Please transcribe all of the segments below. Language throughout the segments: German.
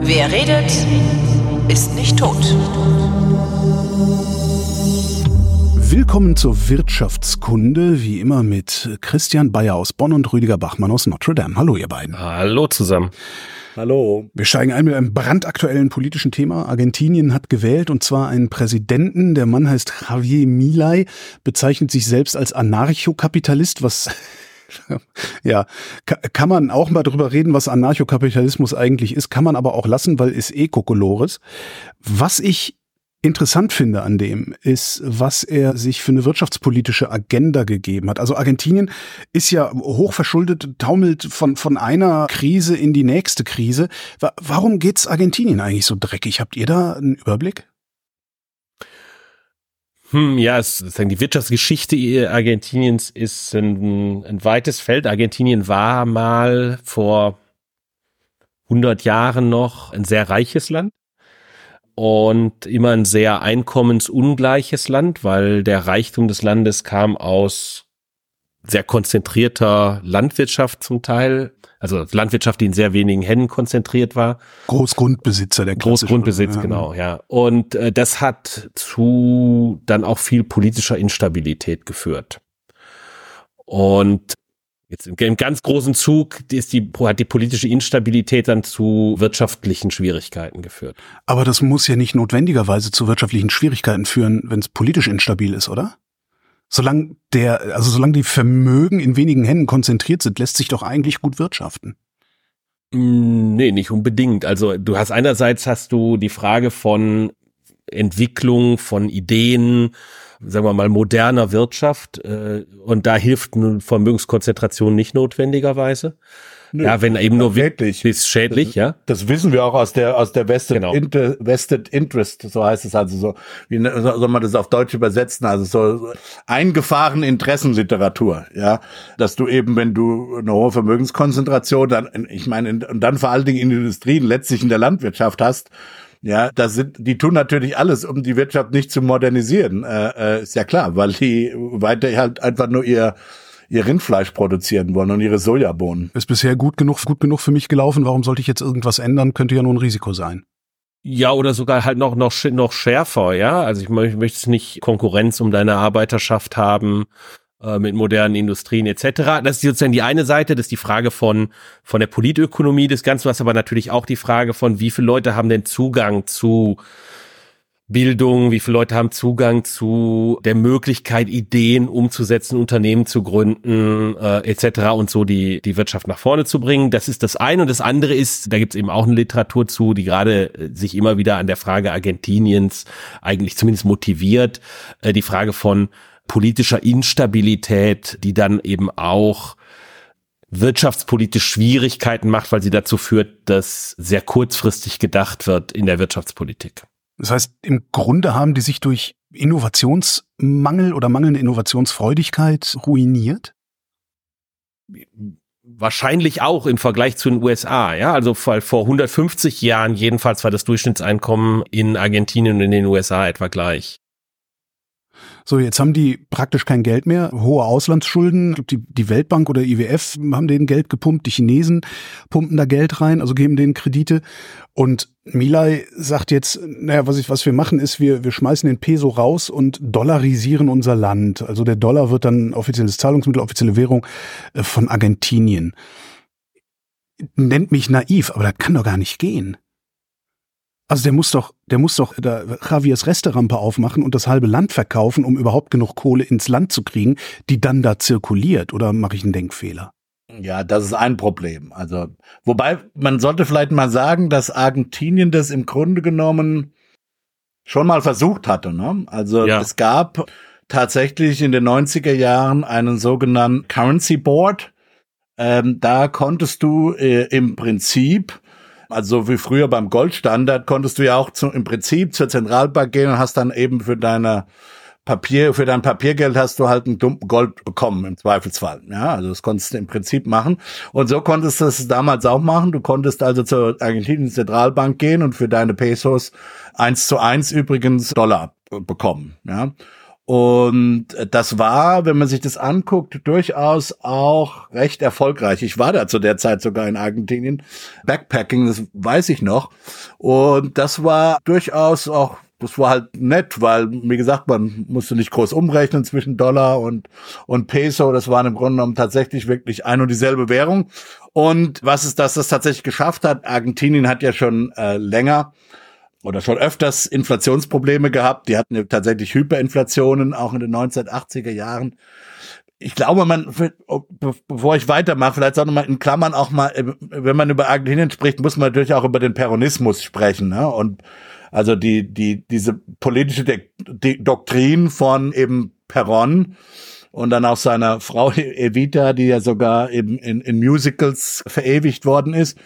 Wer redet, ist nicht tot. Willkommen zur Wirtschaftskunde, wie immer mit Christian Bayer aus Bonn und Rüdiger Bachmann aus Notre Dame. Hallo ihr beiden. Hallo zusammen. Hallo. Wir steigen ein mit einem brandaktuellen politischen Thema. Argentinien hat gewählt und zwar einen Präsidenten. Der Mann heißt Javier Milei, bezeichnet sich selbst als Anarchokapitalist, was ja, kann man auch mal drüber reden, was Anarchokapitalismus eigentlich ist, kann man aber auch lassen, weil ist eh Kokolores. Was ich interessant finde an dem, ist, was er sich für eine wirtschaftspolitische Agenda gegeben hat. Also Argentinien ist ja hochverschuldet, taumelt von, von einer Krise in die nächste Krise. Warum geht's Argentinien eigentlich so dreckig? Habt ihr da einen Überblick? Hm, ja, es, sozusagen die Wirtschaftsgeschichte Argentiniens ist ein, ein weites Feld. Argentinien war mal vor 100 Jahren noch ein sehr reiches Land und immer ein sehr einkommensungleiches Land, weil der Reichtum des Landes kam aus sehr konzentrierter Landwirtschaft zum Teil, also Landwirtschaft, die in sehr wenigen Händen konzentriert war. Großgrundbesitzer, der Großgrundbesitz, ja. genau, ja. Und äh, das hat zu dann auch viel politischer Instabilität geführt. Und jetzt im, im ganz großen Zug ist die, hat die politische Instabilität dann zu wirtschaftlichen Schwierigkeiten geführt. Aber das muss ja nicht notwendigerweise zu wirtschaftlichen Schwierigkeiten führen, wenn es politisch instabil ist, oder? Solange der, also solange die Vermögen in wenigen Händen konzentriert sind, lässt sich doch eigentlich gut wirtschaften. Mm, nee, nicht unbedingt. Also du hast einerseits hast du die Frage von Entwicklung, von Ideen, sagen wir mal moderner Wirtschaft äh, und da hilft eine Vermögenskonzentration nicht notwendigerweise. Nö, ja, wenn eben nur schädlich. ist schädlich, das, ja. Das wissen wir auch aus der aus der Vested, genau. Inter, Vested Interest, so heißt es also so. Wie ne, soll man das auf Deutsch übersetzen? Also so eingefahrene Interessenliteratur, ja, dass du eben, wenn du eine hohe Vermögenskonzentration, dann, ich meine, und dann vor allen Dingen in Industrien, letztlich in der Landwirtschaft hast, ja, das sind, die tun natürlich alles, um die Wirtschaft nicht zu modernisieren. Äh, äh, ist ja klar, weil die weiter halt einfach nur ihr ihr Rindfleisch produzieren wollen und ihre Sojabohnen. Ist bisher gut genug, gut genug für mich gelaufen. Warum sollte ich jetzt irgendwas ändern? Könnte ja nur ein Risiko sein. Ja, oder sogar halt noch, noch, noch schärfer, ja. Also ich, ich möchte nicht Konkurrenz um deine Arbeiterschaft haben äh, mit modernen Industrien etc. Das ist sozusagen die eine Seite, das ist die Frage von, von der Politökonomie des Ganzen, was aber natürlich auch die Frage von, wie viele Leute haben denn Zugang zu Bildung, wie viele Leute haben Zugang zu der Möglichkeit, Ideen umzusetzen, Unternehmen zu gründen, äh, etc. und so die, die Wirtschaft nach vorne zu bringen. Das ist das eine. Und das andere ist, da gibt es eben auch eine Literatur zu, die gerade äh, sich immer wieder an der Frage Argentiniens eigentlich zumindest motiviert, äh, die Frage von politischer Instabilität, die dann eben auch wirtschaftspolitisch Schwierigkeiten macht, weil sie dazu führt, dass sehr kurzfristig gedacht wird in der Wirtschaftspolitik. Das heißt, im Grunde haben die sich durch Innovationsmangel oder mangelnde Innovationsfreudigkeit ruiniert? Wahrscheinlich auch im Vergleich zu den USA, ja. Also vor 150 Jahren jedenfalls war das Durchschnittseinkommen in Argentinien und in den USA etwa gleich. So, jetzt haben die praktisch kein Geld mehr, hohe Auslandsschulden. Die, die Weltbank oder IWF haben denen Geld gepumpt, die Chinesen pumpen da Geld rein, also geben denen Kredite. Und Milay sagt jetzt, naja, was, ich, was wir machen ist, wir, wir schmeißen den Peso raus und dollarisieren unser Land. Also der Dollar wird dann offizielles Zahlungsmittel, offizielle Währung äh, von Argentinien. Nennt mich naiv, aber das kann doch gar nicht gehen. Also der muss doch, der muss doch da Javiers Resterampe aufmachen und das halbe Land verkaufen, um überhaupt genug Kohle ins Land zu kriegen, die dann da zirkuliert. Oder mache ich einen Denkfehler? Ja, das ist ein Problem. Also, wobei man sollte vielleicht mal sagen, dass Argentinien das im Grunde genommen schon mal versucht hatte. Ne? Also ja. es gab tatsächlich in den 90er Jahren einen sogenannten Currency Board. Ähm, da konntest du äh, im Prinzip also wie früher beim Goldstandard konntest du ja auch zu, im Prinzip zur Zentralbank gehen und hast dann eben für deine Papier, für dein Papiergeld hast du halt ein Gold bekommen im Zweifelsfall. Ja, also das konntest du im Prinzip machen. Und so konntest du es damals auch machen. Du konntest also zur argentinischen Zentralbank gehen und für deine Pesos eins zu eins übrigens Dollar bekommen. Ja. Und das war, wenn man sich das anguckt, durchaus auch recht erfolgreich. Ich war da zu der Zeit sogar in Argentinien. Backpacking, das weiß ich noch. Und das war durchaus auch, das war halt nett, weil, wie gesagt, man musste nicht groß umrechnen zwischen Dollar und, und Peso. Das waren im Grunde genommen tatsächlich wirklich ein und dieselbe Währung. Und was ist das, das tatsächlich geschafft hat? Argentinien hat ja schon äh, länger oder schon öfters Inflationsprobleme gehabt. Die hatten ja tatsächlich Hyperinflationen, auch in den 1980er Jahren. Ich glaube, man, bevor ich weitermache, vielleicht auch nochmal in Klammern auch mal, äh, wenn man über Argentinien spricht, muss man natürlich auch über den Peronismus sprechen. Ne? Und also die, die, diese politische die Doktrin von eben Peron, und dann auch seiner Frau Evita, die ja sogar eben in, in Musicals verewigt worden ist,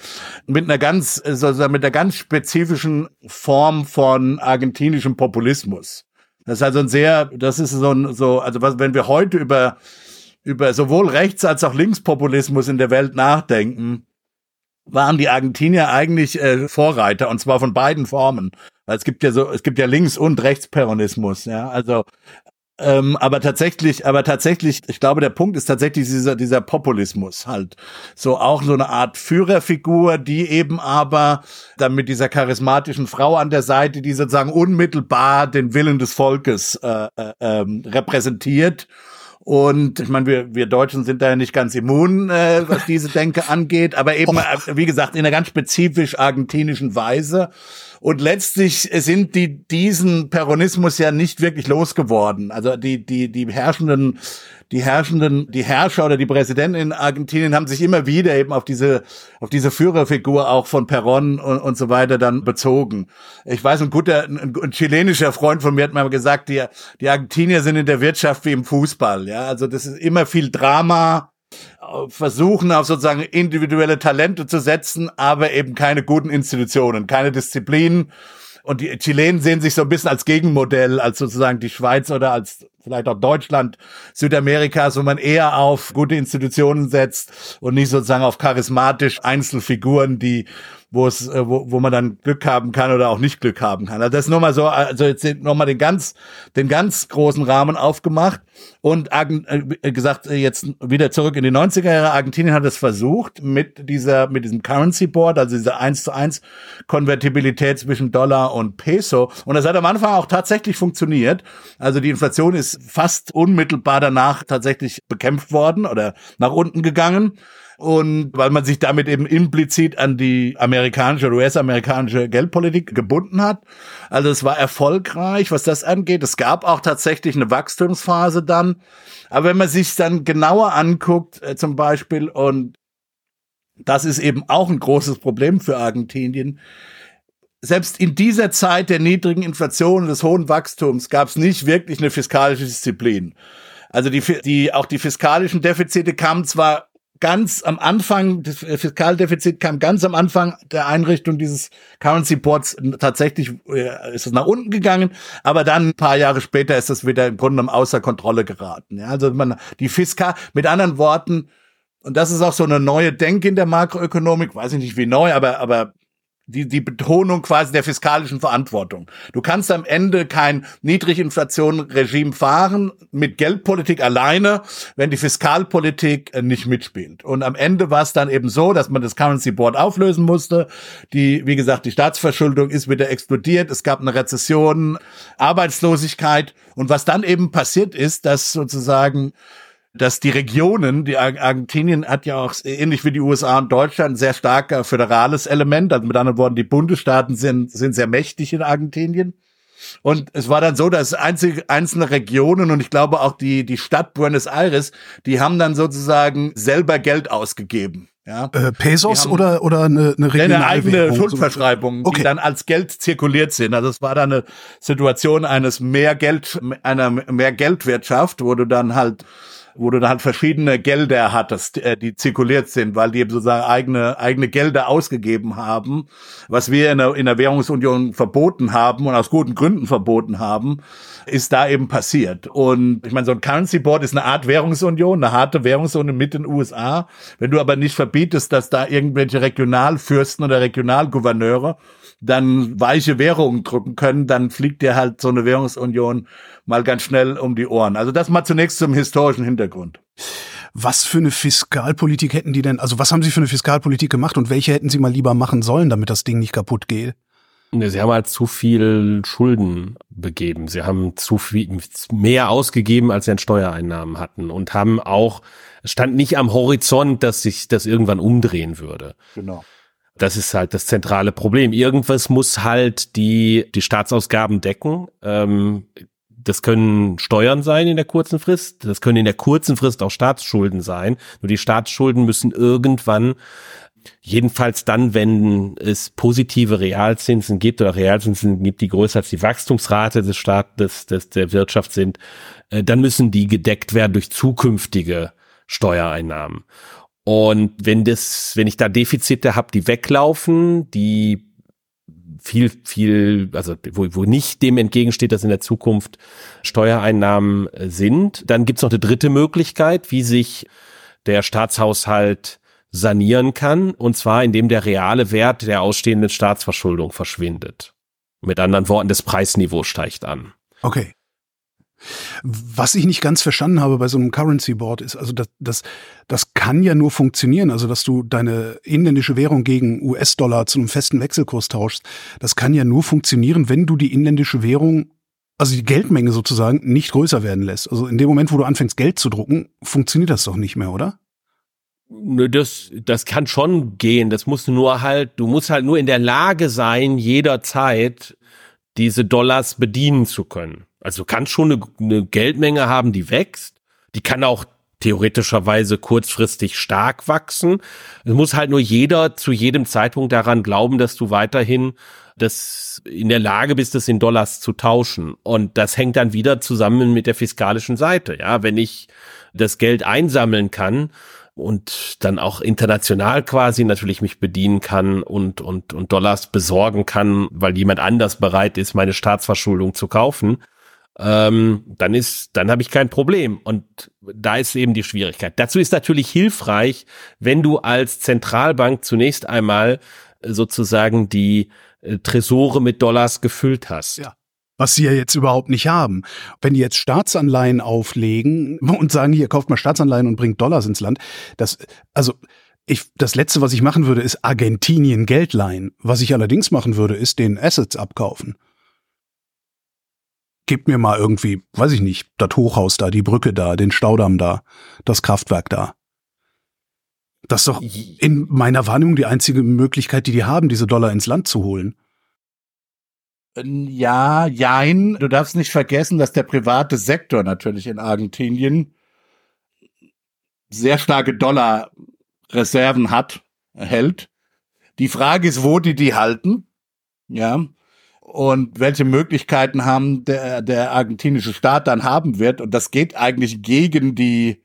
mit einer ganz, sozusagen mit einer ganz spezifischen Form von argentinischem Populismus. Das ist also ein sehr, das ist so ein, so, also was, wenn wir heute über, über sowohl Rechts- als auch Linkspopulismus in der Welt nachdenken, waren die Argentinier eigentlich äh, Vorreiter und zwar von beiden Formen. Es gibt ja so, es gibt ja Links- und Rechtsperonismus, ja. Also ähm, aber tatsächlich, aber tatsächlich, ich glaube, der Punkt ist tatsächlich dieser, dieser Populismus halt. So auch so eine Art Führerfigur, die eben aber dann mit dieser charismatischen Frau an der Seite, die sozusagen unmittelbar den Willen des Volkes äh, äh, ähm, repräsentiert. Und ich meine, wir, wir Deutschen sind da ja nicht ganz immun, äh, was diese Denke angeht, aber eben, äh, wie gesagt, in einer ganz spezifisch argentinischen Weise. Und letztlich sind die diesen Peronismus ja nicht wirklich losgeworden. Also die die die herrschenden die herrschenden die Herrscher oder die Präsidenten in Argentinien haben sich immer wieder eben auf diese auf diese Führerfigur auch von Peron und, und so weiter dann bezogen. Ich weiß ein guter ein, ein chilenischer Freund von mir hat mal gesagt, die die Argentinier sind in der Wirtschaft wie im Fußball, ja? Also das ist immer viel Drama, versuchen auf sozusagen individuelle Talente zu setzen, aber eben keine guten Institutionen, keine Disziplinen. Und die Chilenen sehen sich so ein bisschen als Gegenmodell, als sozusagen die Schweiz oder als vielleicht auch Deutschland, Südamerikas, wo man eher auf gute Institutionen setzt und nicht sozusagen auf charismatisch Einzelfiguren, die wo es, äh, wo, wo man dann Glück haben kann oder auch nicht Glück haben kann. Also das ist nochmal so, also jetzt nochmal den ganz, den ganz großen Rahmen aufgemacht und äh, gesagt, jetzt wieder zurück in die 90er Jahre. Argentinien hat es versucht mit dieser, mit diesem Currency Board, also dieser 1 zu 1 Konvertibilität zwischen Dollar und Peso. Und das hat am Anfang auch tatsächlich funktioniert. Also die Inflation ist fast unmittelbar danach tatsächlich bekämpft worden oder nach unten gegangen und weil man sich damit eben implizit an die amerikanische oder US-amerikanische Geldpolitik gebunden hat. Also es war erfolgreich, was das angeht. Es gab auch tatsächlich eine Wachstumsphase dann. Aber wenn man sich dann genauer anguckt, äh, zum Beispiel, und das ist eben auch ein großes Problem für Argentinien, selbst in dieser Zeit der niedrigen Inflation und des hohen Wachstums gab es nicht wirklich eine fiskalische Disziplin. Also die, die, auch die fiskalischen Defizite kamen zwar ganz am Anfang, das Fiskaldefizit kam ganz am Anfang der Einrichtung dieses Currency Boards tatsächlich, äh, ist es nach unten gegangen, aber dann ein paar Jahre später ist es wieder im Grunde genommen außer Kontrolle geraten. Ja, also man, die Fiskal, mit anderen Worten, und das ist auch so eine neue Denke in der Makroökonomik, weiß ich nicht wie neu, aber, aber die, die Betonung quasi der fiskalischen Verantwortung. Du kannst am Ende kein Niedriginflation-Regime fahren mit Geldpolitik alleine, wenn die Fiskalpolitik äh, nicht mitspielt. Und am Ende war es dann eben so, dass man das Currency Board auflösen musste. Die, wie gesagt, die Staatsverschuldung ist wieder explodiert. Es gab eine Rezession, Arbeitslosigkeit. Und was dann eben passiert ist, dass sozusagen dass die Regionen, die Argentinien hat ja auch ähnlich wie die USA und Deutschland ein sehr stark föderales Element. Also mit anderen Worten, die Bundesstaaten sind, sind sehr mächtig in Argentinien. Und es war dann so, dass einzige, einzelne Regionen und ich glaube auch die, die Stadt Buenos Aires, die haben dann sozusagen selber Geld ausgegeben. Ja. Äh, Pesos oder, oder eine, eine regionale Eine eigene Schuldverschreibung, okay. die dann als Geld zirkuliert sind. Also es war dann eine Situation eines mehr Geld, einer mehr Geldwirtschaft, wo du dann halt wo du dann halt verschiedene Gelder hattest, äh, die zirkuliert sind, weil die eben sozusagen eigene, eigene Gelder ausgegeben haben, was wir in der, in der Währungsunion verboten haben und aus guten Gründen verboten haben, ist da eben passiert. Und ich meine, so ein Currency Board ist eine Art Währungsunion, eine harte Währungsunion mit den USA. Wenn du aber nicht verbietest, dass da irgendwelche Regionalfürsten oder Regionalgouverneure dann weiche Währungen drücken können, dann fliegt dir halt so eine Währungsunion mal ganz schnell um die Ohren. Also das mal zunächst zum historischen Hintergrund. Was für eine Fiskalpolitik hätten die denn, also was haben sie für eine Fiskalpolitik gemacht und welche hätten sie mal lieber machen sollen, damit das Ding nicht kaputt geht? Sie haben halt zu viel Schulden begeben. Sie haben zu viel mehr ausgegeben, als sie an Steuereinnahmen hatten und haben auch, es stand nicht am Horizont, dass sich das irgendwann umdrehen würde. Genau. Das ist halt das zentrale Problem. Irgendwas muss halt die, die Staatsausgaben decken. Ähm, das können Steuern sein in der kurzen Frist. Das können in der kurzen Frist auch Staatsschulden sein. Nur die Staatsschulden müssen irgendwann Jedenfalls dann, wenn es positive Realzinsen gibt oder Realzinsen gibt, die größer als die Wachstumsrate des Staates, des, der Wirtschaft sind, äh, dann müssen die gedeckt werden durch zukünftige Steuereinnahmen. Und wenn das, wenn ich da Defizite habe, die weglaufen, die viel, viel, also wo, wo nicht dem entgegensteht, dass in der Zukunft Steuereinnahmen äh, sind, dann gibt's noch eine dritte Möglichkeit, wie sich der Staatshaushalt sanieren kann, und zwar indem der reale Wert der ausstehenden Staatsverschuldung verschwindet. Mit anderen Worten, das Preisniveau steigt an. Okay. Was ich nicht ganz verstanden habe bei so einem Currency Board ist, also das, das, das kann ja nur funktionieren, also dass du deine inländische Währung gegen US-Dollar zu einem festen Wechselkurs tauschst. Das kann ja nur funktionieren, wenn du die inländische Währung, also die Geldmenge sozusagen, nicht größer werden lässt. Also in dem Moment, wo du anfängst, Geld zu drucken, funktioniert das doch nicht mehr, oder? Das, das kann schon gehen. Das muss nur halt, du musst halt nur in der Lage sein, jederzeit diese Dollars bedienen zu können. Also du kannst schon eine, eine Geldmenge haben, die wächst. Die kann auch theoretischerweise kurzfristig stark wachsen. Es muss halt nur jeder zu jedem Zeitpunkt daran glauben, dass du weiterhin das in der Lage bist, das in Dollars zu tauschen. Und das hängt dann wieder zusammen mit der fiskalischen Seite. Ja, wenn ich das Geld einsammeln kann und dann auch international quasi natürlich mich bedienen kann und, und, und Dollars besorgen kann, weil jemand anders bereit ist, meine Staatsverschuldung zu kaufen, ähm, dann ist, dann habe ich kein Problem. Und da ist eben die Schwierigkeit. Dazu ist natürlich hilfreich, wenn du als Zentralbank zunächst einmal sozusagen die äh, Tresore mit Dollars gefüllt hast. Ja was sie ja jetzt überhaupt nicht haben. Wenn die jetzt Staatsanleihen auflegen und sagen, hier kauft mal Staatsanleihen und bringt Dollars ins Land, das, also ich, das letzte, was ich machen würde, ist Argentinien Geld leihen. Was ich allerdings machen würde, ist den Assets abkaufen. Gib mir mal irgendwie, weiß ich nicht, das Hochhaus da, die Brücke da, den Staudamm da, das Kraftwerk da. Das ist doch in meiner Wahrnehmung die einzige Möglichkeit, die die haben, diese Dollar ins Land zu holen. Ja, jein. Du darfst nicht vergessen, dass der private Sektor natürlich in Argentinien sehr starke Dollarreserven hat, hält. Die Frage ist, wo die die halten, ja, und welche Möglichkeiten haben der, der argentinische Staat dann haben wird. Und das geht eigentlich gegen die,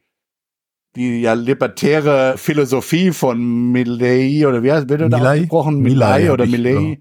die ja libertäre Philosophie von Milley oder wie heißt, wird da ausgesprochen? Milley oder Milley. Ja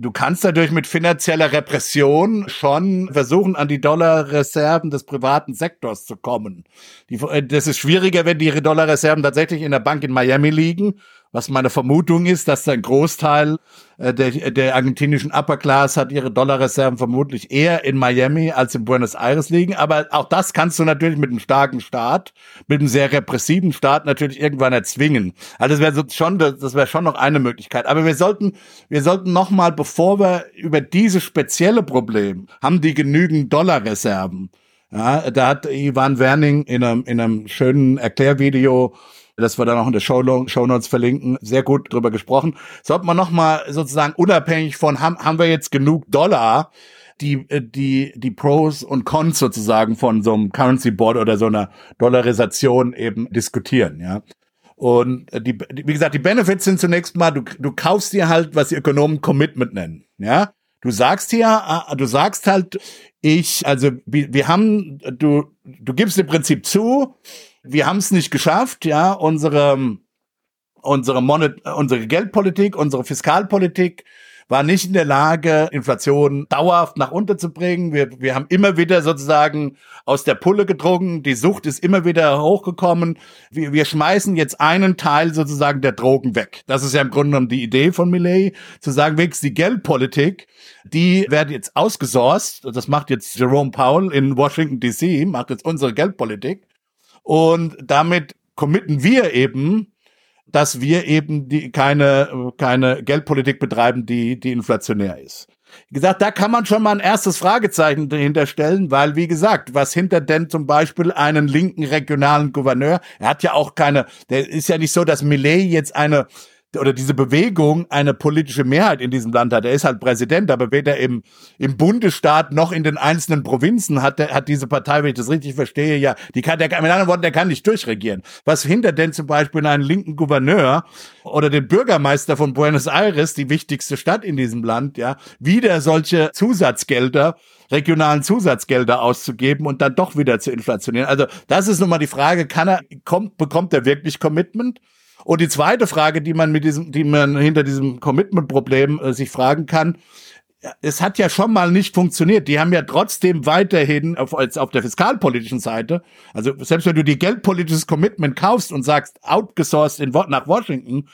Du kannst dadurch mit finanzieller Repression schon versuchen, an die Dollarreserven des privaten Sektors zu kommen. Die, äh, das ist schwieriger, wenn die Dollarreserven tatsächlich in der Bank in Miami liegen was meine Vermutung ist, dass ein Großteil äh, der, der argentinischen Upper Class hat ihre Dollarreserven vermutlich eher in Miami als in Buenos Aires liegen. Aber auch das kannst du natürlich mit einem starken Staat, mit einem sehr repressiven Staat natürlich irgendwann erzwingen. Also das wäre schon, das wäre schon noch eine Möglichkeit. Aber wir sollten, wir sollten noch mal, bevor wir über dieses spezielle Problem, haben die genügend Dollarreserven? Ja, da hat Ivan Werning in einem, in einem schönen Erklärvideo das wir dann auch in der Show, Show Notes verlinken, sehr gut drüber gesprochen. Sollte man nochmal sozusagen unabhängig von, haben, haben wir jetzt genug Dollar, die, äh, die, die Pros und Cons sozusagen von so einem Currency Board oder so einer Dollarisation eben diskutieren, ja. Und äh, die, wie gesagt, die Benefits sind zunächst mal, du, du kaufst dir halt, was die Ökonomen Commitment nennen, ja. Du sagst hier, äh, du sagst halt, ich, also wir, wir haben, du, du gibst im Prinzip zu, wir haben es nicht geschafft, ja, unsere, unsere, Monet, unsere Geldpolitik, unsere Fiskalpolitik war nicht in der Lage, Inflation dauerhaft nach unten zu bringen. Wir, wir haben immer wieder sozusagen aus der Pulle gedrungen. Die Sucht ist immer wieder hochgekommen. Wir, wir schmeißen jetzt einen Teil sozusagen der Drogen weg. Das ist ja im Grunde genommen die Idee von Millet, zu sagen, wenigstens die Geldpolitik, die werden jetzt ausgesourced. Das macht jetzt Jerome Powell in Washington DC, macht jetzt unsere Geldpolitik. Und damit committen wir eben dass wir eben die, keine, keine Geldpolitik betreiben, die, die inflationär ist. Wie gesagt, da kann man schon mal ein erstes Fragezeichen dahinter stellen, weil, wie gesagt, was hinter denn zum Beispiel einen linken regionalen Gouverneur, er hat ja auch keine, der ist ja nicht so, dass Millet jetzt eine oder diese Bewegung eine politische Mehrheit in diesem Land hat. Er ist halt Präsident, aber weder im, im Bundesstaat noch in den einzelnen Provinzen hat, der, hat diese Partei, wenn ich das richtig verstehe, ja, die kann, der, mit anderen Worten, der kann nicht durchregieren. Was hindert denn zum Beispiel einen linken Gouverneur oder den Bürgermeister von Buenos Aires, die wichtigste Stadt in diesem Land, ja, wieder solche Zusatzgelder regionalen Zusatzgelder auszugeben und dann doch wieder zu inflationieren. Also das ist nun mal die Frage, kann er, kommt, bekommt er wirklich Commitment? Und die zweite Frage, die man mit diesem, die man hinter diesem Commitment-Problem äh, sich fragen kann, es hat ja schon mal nicht funktioniert. Die haben ja trotzdem weiterhin auf, als auf der fiskalpolitischen Seite, also selbst wenn du die geldpolitisches Commitment kaufst und sagst, outgesourced in, nach Washington,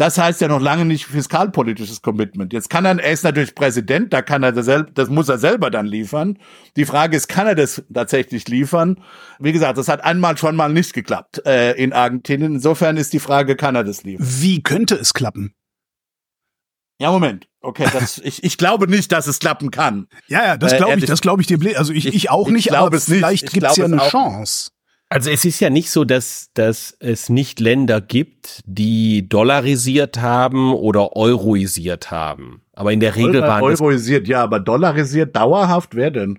das heißt ja noch lange nicht fiskalpolitisches Commitment. Jetzt kann er, er ist natürlich Präsident, da kann er das, das muss er selber dann liefern. Die Frage ist, kann er das tatsächlich liefern? Wie gesagt, das hat einmal schon mal nicht geklappt äh, in Argentinien. Insofern ist die Frage, kann er das liefern? Wie könnte es klappen? Ja, Moment. Okay, das, ich, ich glaube nicht, dass es klappen kann. Ja, ja, das glaube äh, ich, das glaube ich dir. Also ich, ich, ich auch ich nicht, aber es vielleicht gibt es ja eine Chance. Also es ist ja nicht so, dass, dass es nicht Länder gibt, die dollarisiert haben oder euroisiert haben. Aber in der Regel waren Euroisiert, ja, aber dollarisiert dauerhaft, wer denn?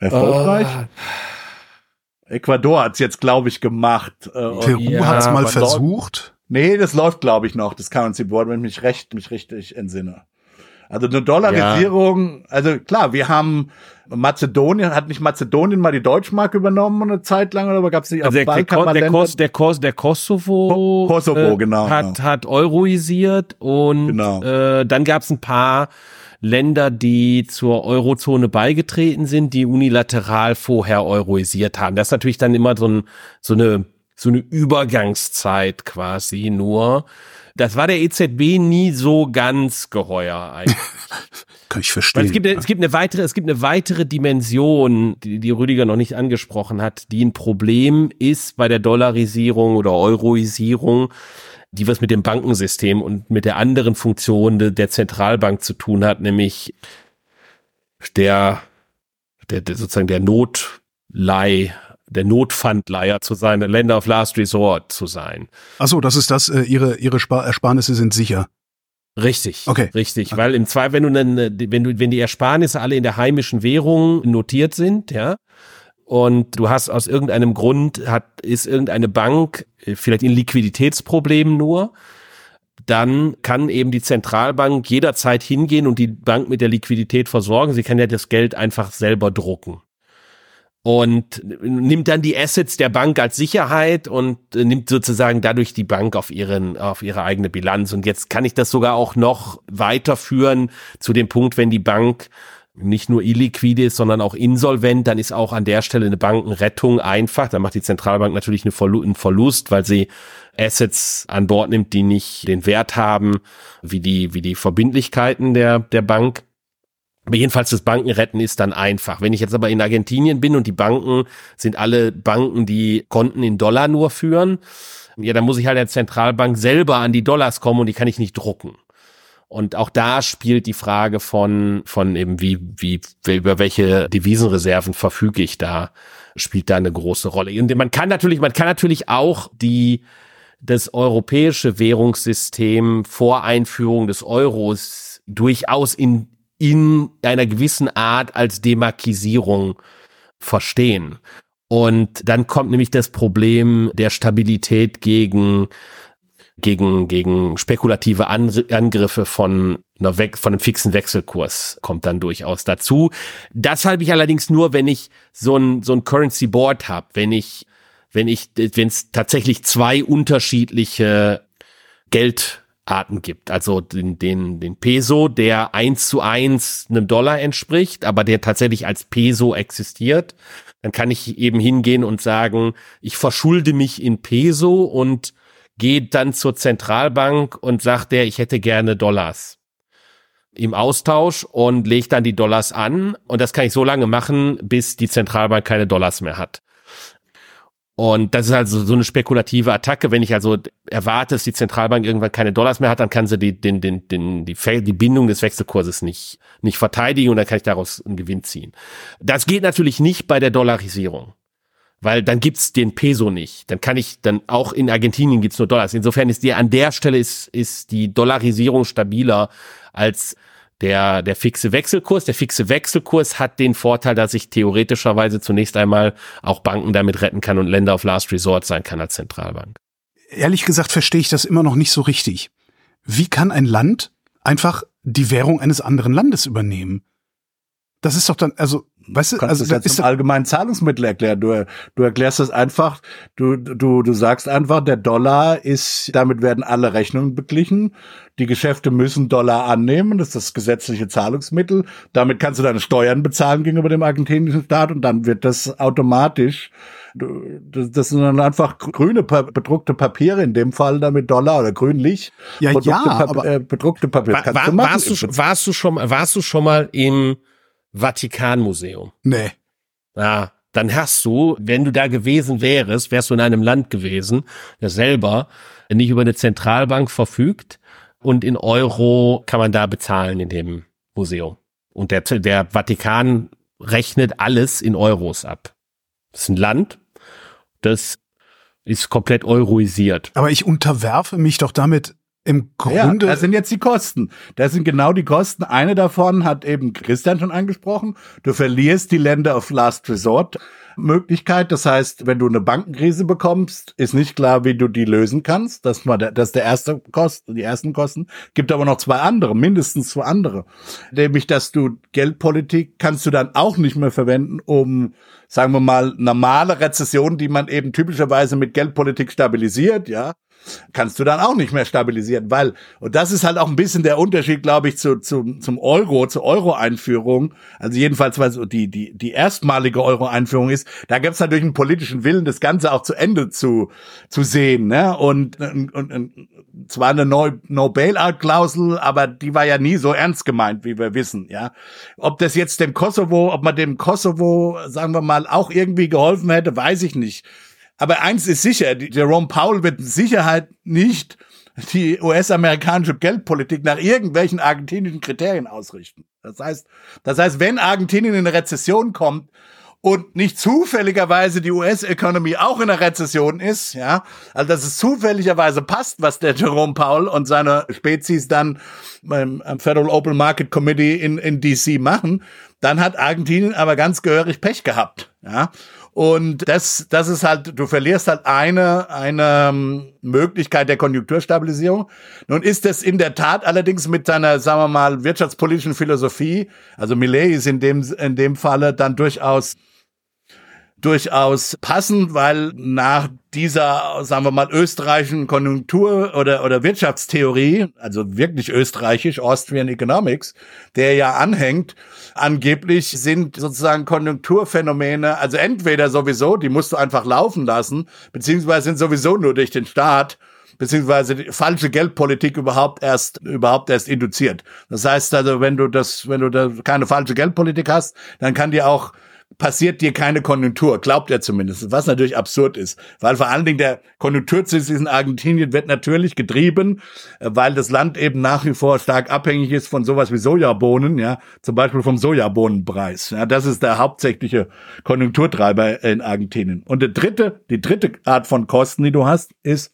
Erfolgreich? Oh. Ecuador hat's jetzt, glaube ich, gemacht. Äh, Peru ja, hat's mal versucht. Nee, das läuft, glaube ich, noch, das Currency Board, wenn ich mich recht, mich richtig entsinne. Also eine Dollarisierung, ja. also klar, wir haben Mazedonien, hat nicht Mazedonien mal die Deutschmark übernommen eine Zeit lang oder gab es nicht also der, der, der, Kos, der, Kos, der Kosovo, Kosovo äh, genau, hat, genau. hat euroisiert und genau. äh, dann gab es ein paar Länder, die zur Eurozone beigetreten sind, die unilateral vorher euroisiert haben. Das ist natürlich dann immer so, ein, so eine so eine Übergangszeit quasi nur. Das war der EZB nie so ganz geheuer eigentlich. Kann ich verstehen. Es gibt, es gibt eine weitere, es gibt eine weitere Dimension, die, die Rüdiger noch nicht angesprochen hat, die ein Problem ist bei der Dollarisierung oder Euroisierung, die was mit dem Bankensystem und mit der anderen Funktion de, der Zentralbank zu tun hat, nämlich der, der, der sozusagen der Notleih der Notpfandleiher zu sein, der Länder of Last Resort zu sein. Ach so, das ist das, äh, ihre, ihre Spar Ersparnisse sind sicher. Richtig, okay. richtig, okay. weil im Zweifel, wenn du dann, äh, wenn du, wenn die Ersparnisse alle in der heimischen Währung notiert sind, ja, und du hast aus irgendeinem Grund hat ist irgendeine Bank äh, vielleicht in Liquiditätsproblemen nur, dann kann eben die Zentralbank jederzeit hingehen und die Bank mit der Liquidität versorgen. Sie kann ja das Geld einfach selber drucken und nimmt dann die Assets der Bank als Sicherheit und äh, nimmt sozusagen dadurch die Bank auf ihren auf ihre eigene Bilanz und jetzt kann ich das sogar auch noch weiterführen zu dem Punkt, wenn die Bank nicht nur illiquide ist, sondern auch insolvent, dann ist auch an der Stelle eine Bankenrettung einfach. Da macht die Zentralbank natürlich einen Verlust, weil sie Assets an Bord nimmt, die nicht den Wert haben, wie die, wie die Verbindlichkeiten der, der Bank. Aber jedenfalls das Bankenretten ist dann einfach. Wenn ich jetzt aber in Argentinien bin und die Banken sind alle Banken, die Konten in Dollar nur führen, ja, dann muss ich halt der Zentralbank selber an die Dollars kommen und die kann ich nicht drucken. Und auch da spielt die Frage von, von eben wie, wie, über welche Devisenreserven verfüge ich da, spielt da eine große Rolle. Und man kann natürlich, man kann natürlich auch die, das europäische Währungssystem vor Einführung des Euros durchaus in in einer gewissen Art als Demarkisierung verstehen. Und dann kommt nämlich das Problem der Stabilität gegen gegen gegen spekulative Angriffe von einer We von einem fixen Wechselkurs kommt dann durchaus dazu. Das halte ich allerdings nur, wenn ich so ein so ein Currency Board habe, wenn ich wenn ich wenn es tatsächlich zwei unterschiedliche Geld Arten gibt. Also den, den, den Peso, der eins zu eins einem Dollar entspricht, aber der tatsächlich als Peso existiert. Dann kann ich eben hingehen und sagen, ich verschulde mich in Peso und gehe dann zur Zentralbank und sagt der, ich hätte gerne Dollars im Austausch und lege dann die Dollars an. Und das kann ich so lange machen, bis die Zentralbank keine Dollars mehr hat. Und das ist also so eine spekulative Attacke. Wenn ich also erwarte, dass die Zentralbank irgendwann keine Dollars mehr hat, dann kann sie die, den, den, den, die, die Bindung des Wechselkurses nicht, nicht verteidigen und dann kann ich daraus einen Gewinn ziehen. Das geht natürlich nicht bei der Dollarisierung. Weil dann gibt's den Peso nicht. Dann kann ich dann auch in Argentinien gibt's nur Dollars. Insofern ist die an der Stelle ist, ist die Dollarisierung stabiler als der, der fixe Wechselkurs. Der fixe Wechselkurs hat den Vorteil, dass ich theoretischerweise zunächst einmal auch Banken damit retten kann und Länder auf Last Resort sein kann als Zentralbank. Ehrlich gesagt verstehe ich das immer noch nicht so richtig. Wie kann ein Land einfach die Währung eines anderen Landes übernehmen? Das ist doch dann, also Weißt du, du also das ist zum allgemeinen Zahlungsmittel erklären. Du, du erklärst das einfach, du, du, du sagst einfach, der Dollar ist, damit werden alle Rechnungen beglichen. Die Geschäfte müssen Dollar annehmen, das ist das gesetzliche Zahlungsmittel. Damit kannst du deine Steuern bezahlen gegenüber dem argentinischen Staat und dann wird das automatisch, das, das sind dann einfach grüne bedruckte Papiere, in dem Fall damit Dollar oder grünlich. Ja, ja, aber äh, bedruckte Papiere. War, war, warst, du, warst du schon, warst du schon mal im Vatikanmuseum. Nee. Ja, dann hast du, wenn du da gewesen wärst, wärst du in einem Land gewesen, das selber nicht über eine Zentralbank verfügt und in Euro kann man da bezahlen in dem Museum. Und der, der Vatikan rechnet alles in Euros ab. Das ist ein Land, das ist komplett euroisiert. Aber ich unterwerfe mich doch damit im Grunde. Ja, das sind jetzt die Kosten. Das sind genau die Kosten. Eine davon hat eben Christian schon angesprochen. Du verlierst die Länder of Last Resort Möglichkeit. Das heißt, wenn du eine Bankenkrise bekommst, ist nicht klar, wie du die lösen kannst. Das war der, das ist der erste Kosten, die ersten Kosten. Gibt aber noch zwei andere, mindestens zwei andere. Nämlich, dass du Geldpolitik kannst du dann auch nicht mehr verwenden, um sagen wir mal, normale Rezessionen, die man eben typischerweise mit Geldpolitik stabilisiert, ja, kannst du dann auch nicht mehr stabilisieren, weil, und das ist halt auch ein bisschen der Unterschied, glaube ich, zu, zu, zum Euro, zur Euro-Einführung, also jedenfalls, weil so die, die, die erstmalige Euro-Einführung ist, da gab es natürlich einen politischen Willen, das Ganze auch zu Ende zu, zu sehen, ne, und, und, und, zwar eine No-Bailout-Klausel, aber die war ja nie so ernst gemeint, wie wir wissen, ja. Ob das jetzt dem Kosovo, ob man dem Kosovo, sagen wir mal, auch irgendwie geholfen hätte, weiß ich nicht. Aber eins ist sicher, Jerome Powell wird Sicherheit nicht die US-amerikanische Geldpolitik nach irgendwelchen argentinischen Kriterien ausrichten. Das heißt, das heißt, wenn Argentinien in eine Rezession kommt und nicht zufälligerweise die US-Economy auch in einer Rezession ist, ja, also dass es zufälligerweise passt, was der Jerome Powell und seine Spezies dann beim Federal Open Market Committee in, in DC machen, dann hat Argentinien aber ganz gehörig Pech gehabt, ja. Und das, das ist halt, du verlierst halt eine, eine ähm, Möglichkeit der Konjunkturstabilisierung. Nun ist es in der Tat allerdings mit seiner, sagen wir mal, wirtschaftspolitischen Philosophie, also Millet ist in dem, in dem Falle dann durchaus durchaus passend, weil nach dieser, sagen wir mal, österreichischen Konjunktur- oder, oder Wirtschaftstheorie, also wirklich österreichisch, Austrian Economics, der ja anhängt, angeblich sind sozusagen Konjunkturphänomene, also entweder sowieso, die musst du einfach laufen lassen, beziehungsweise sind sowieso nur durch den Staat beziehungsweise die falsche Geldpolitik überhaupt erst überhaupt erst induziert. Das heißt also, wenn du das, wenn du da keine falsche Geldpolitik hast, dann kann dir auch passiert dir keine Konjunktur, glaubt er zumindest, was natürlich absurd ist, weil vor allen Dingen der Konjunkturzins in Argentinien wird natürlich getrieben, äh, weil das Land eben nach wie vor stark abhängig ist von sowas wie Sojabohnen, ja, zum Beispiel vom Sojabohnenpreis. Ja, das ist der hauptsächliche Konjunkturtreiber in Argentinien. Und der dritte, die dritte Art von Kosten, die du hast, ist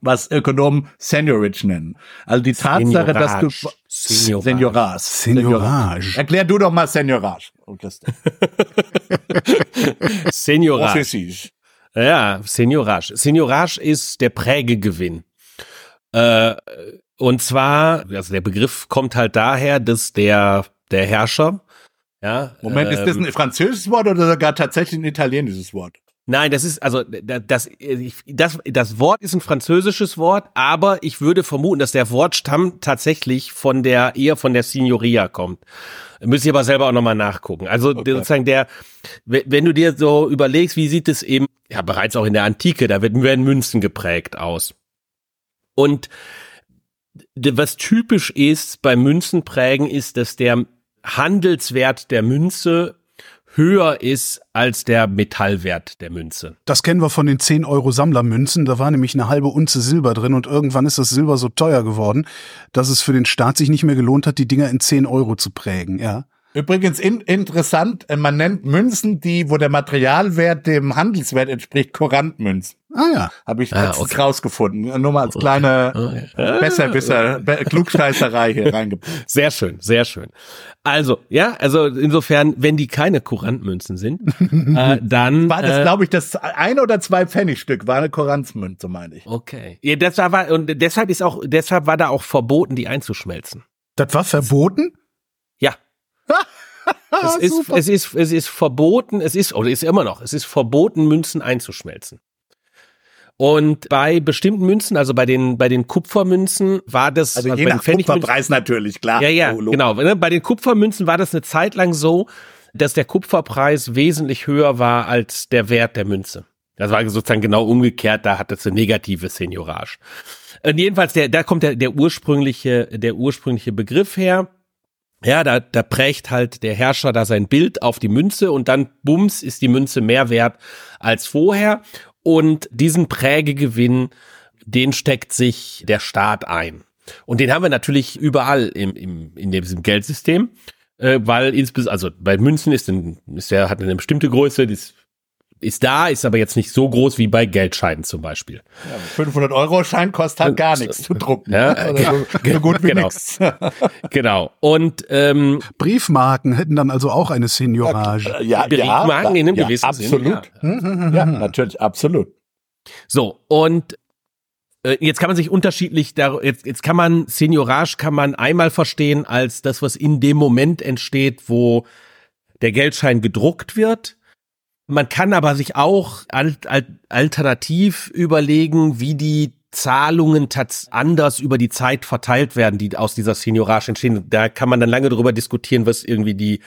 was Ökonomen Seniorage nennen. Also die Tatsache, dass du Seniorage. Seniorage. Seniorage. Erklär du doch mal Seniorage. Oh, Seniorage. Ja, Seniorage. Seniorage ist der Prägegewinn. Äh, und zwar, also der Begriff kommt halt daher, dass der, der Herrscher, ja. Moment, ähm, ist das ein ähm, französisches Wort oder sogar tatsächlich ein italienisches Wort? Nein, das ist also das, das das Wort ist ein französisches Wort, aber ich würde vermuten, dass der Wortstamm tatsächlich von der eher von der Signoria kommt. Müsste ich aber selber auch nochmal nachgucken. Also okay. sozusagen der, wenn du dir so überlegst, wie sieht es eben, ja bereits auch in der Antike, da werden Münzen geprägt aus. Und was typisch ist bei Münzenprägen ist, dass der Handelswert der Münze höher ist als der Metallwert der Münze. Das kennen wir von den 10 Euro Sammlermünzen. Da war nämlich eine halbe Unze Silber drin und irgendwann ist das Silber so teuer geworden, dass es für den Staat sich nicht mehr gelohnt hat, die Dinger in 10 Euro zu prägen, ja. Übrigens in, interessant, äh, man nennt Münzen, die, wo der Materialwert dem Handelswert entspricht, Kurantmünzen. Ah ja. Habe ich ah, okay. rausgefunden. Nur mal als kleine okay. Besserwisser, Be Klugscheißerei hier reingebracht. Sehr schön, sehr schön. Also, ja, also insofern, wenn die keine Kurantmünzen sind, äh, dann. War das, äh, glaube ich, das eine oder zwei Pfennigstück war eine Kuranzmünze, meine ich. Okay. Ja, das war, und deshalb ist auch, deshalb war da auch verboten, die einzuschmelzen. Das war verboten? Es, ist, es, ist, es ist verboten, es ist, oder ist immer noch, es ist verboten, Münzen einzuschmelzen. Und bei bestimmten Münzen, also bei den bei den Kupfermünzen war das also, also je nach Kupferpreis natürlich klar. Ja, ja, oh, genau. Ne, bei den Kupfermünzen war das eine Zeit lang so, dass der Kupferpreis wesentlich höher war als der Wert der Münze. Das war sozusagen genau umgekehrt. Da hat das eine negative Seniorage. Und jedenfalls, der, da kommt der, der ursprüngliche der ursprüngliche Begriff her. Ja, da, da prägt halt der Herrscher da sein Bild auf die Münze und dann bums ist die Münze mehr wert als vorher. Und diesen Prägegewinn, den steckt sich der Staat ein. Und den haben wir natürlich überall im, im, in diesem Geldsystem, äh, weil insbesondere, also bei Münzen ist, ein, ist der, hat eine bestimmte Größe, die ist ist da, ist aber jetzt nicht so groß wie bei Geldscheinen zum Beispiel. Ja, 500 Euro Schein kostet halt gar nichts zu drucken. Ja, also so, so gut wie genau. nichts. genau. Und ähm, Briefmarken hätten dann also auch eine Seniorage. Ja, ja Briefmarken ja, in einem ja, gewissen absolut. Sinn. Ja. ja, natürlich, absolut. So, und äh, Jetzt kann man sich unterschiedlich, jetzt, jetzt kann man Seniorage kann man einmal verstehen als das, was in dem Moment entsteht, wo der Geldschein gedruckt wird man kann aber sich auch alt, alt, alternativ überlegen, wie die Zahlungen anders über die Zeit verteilt werden, die aus dieser Seniorage entstehen. Da kann man dann lange darüber diskutieren, was irgendwie die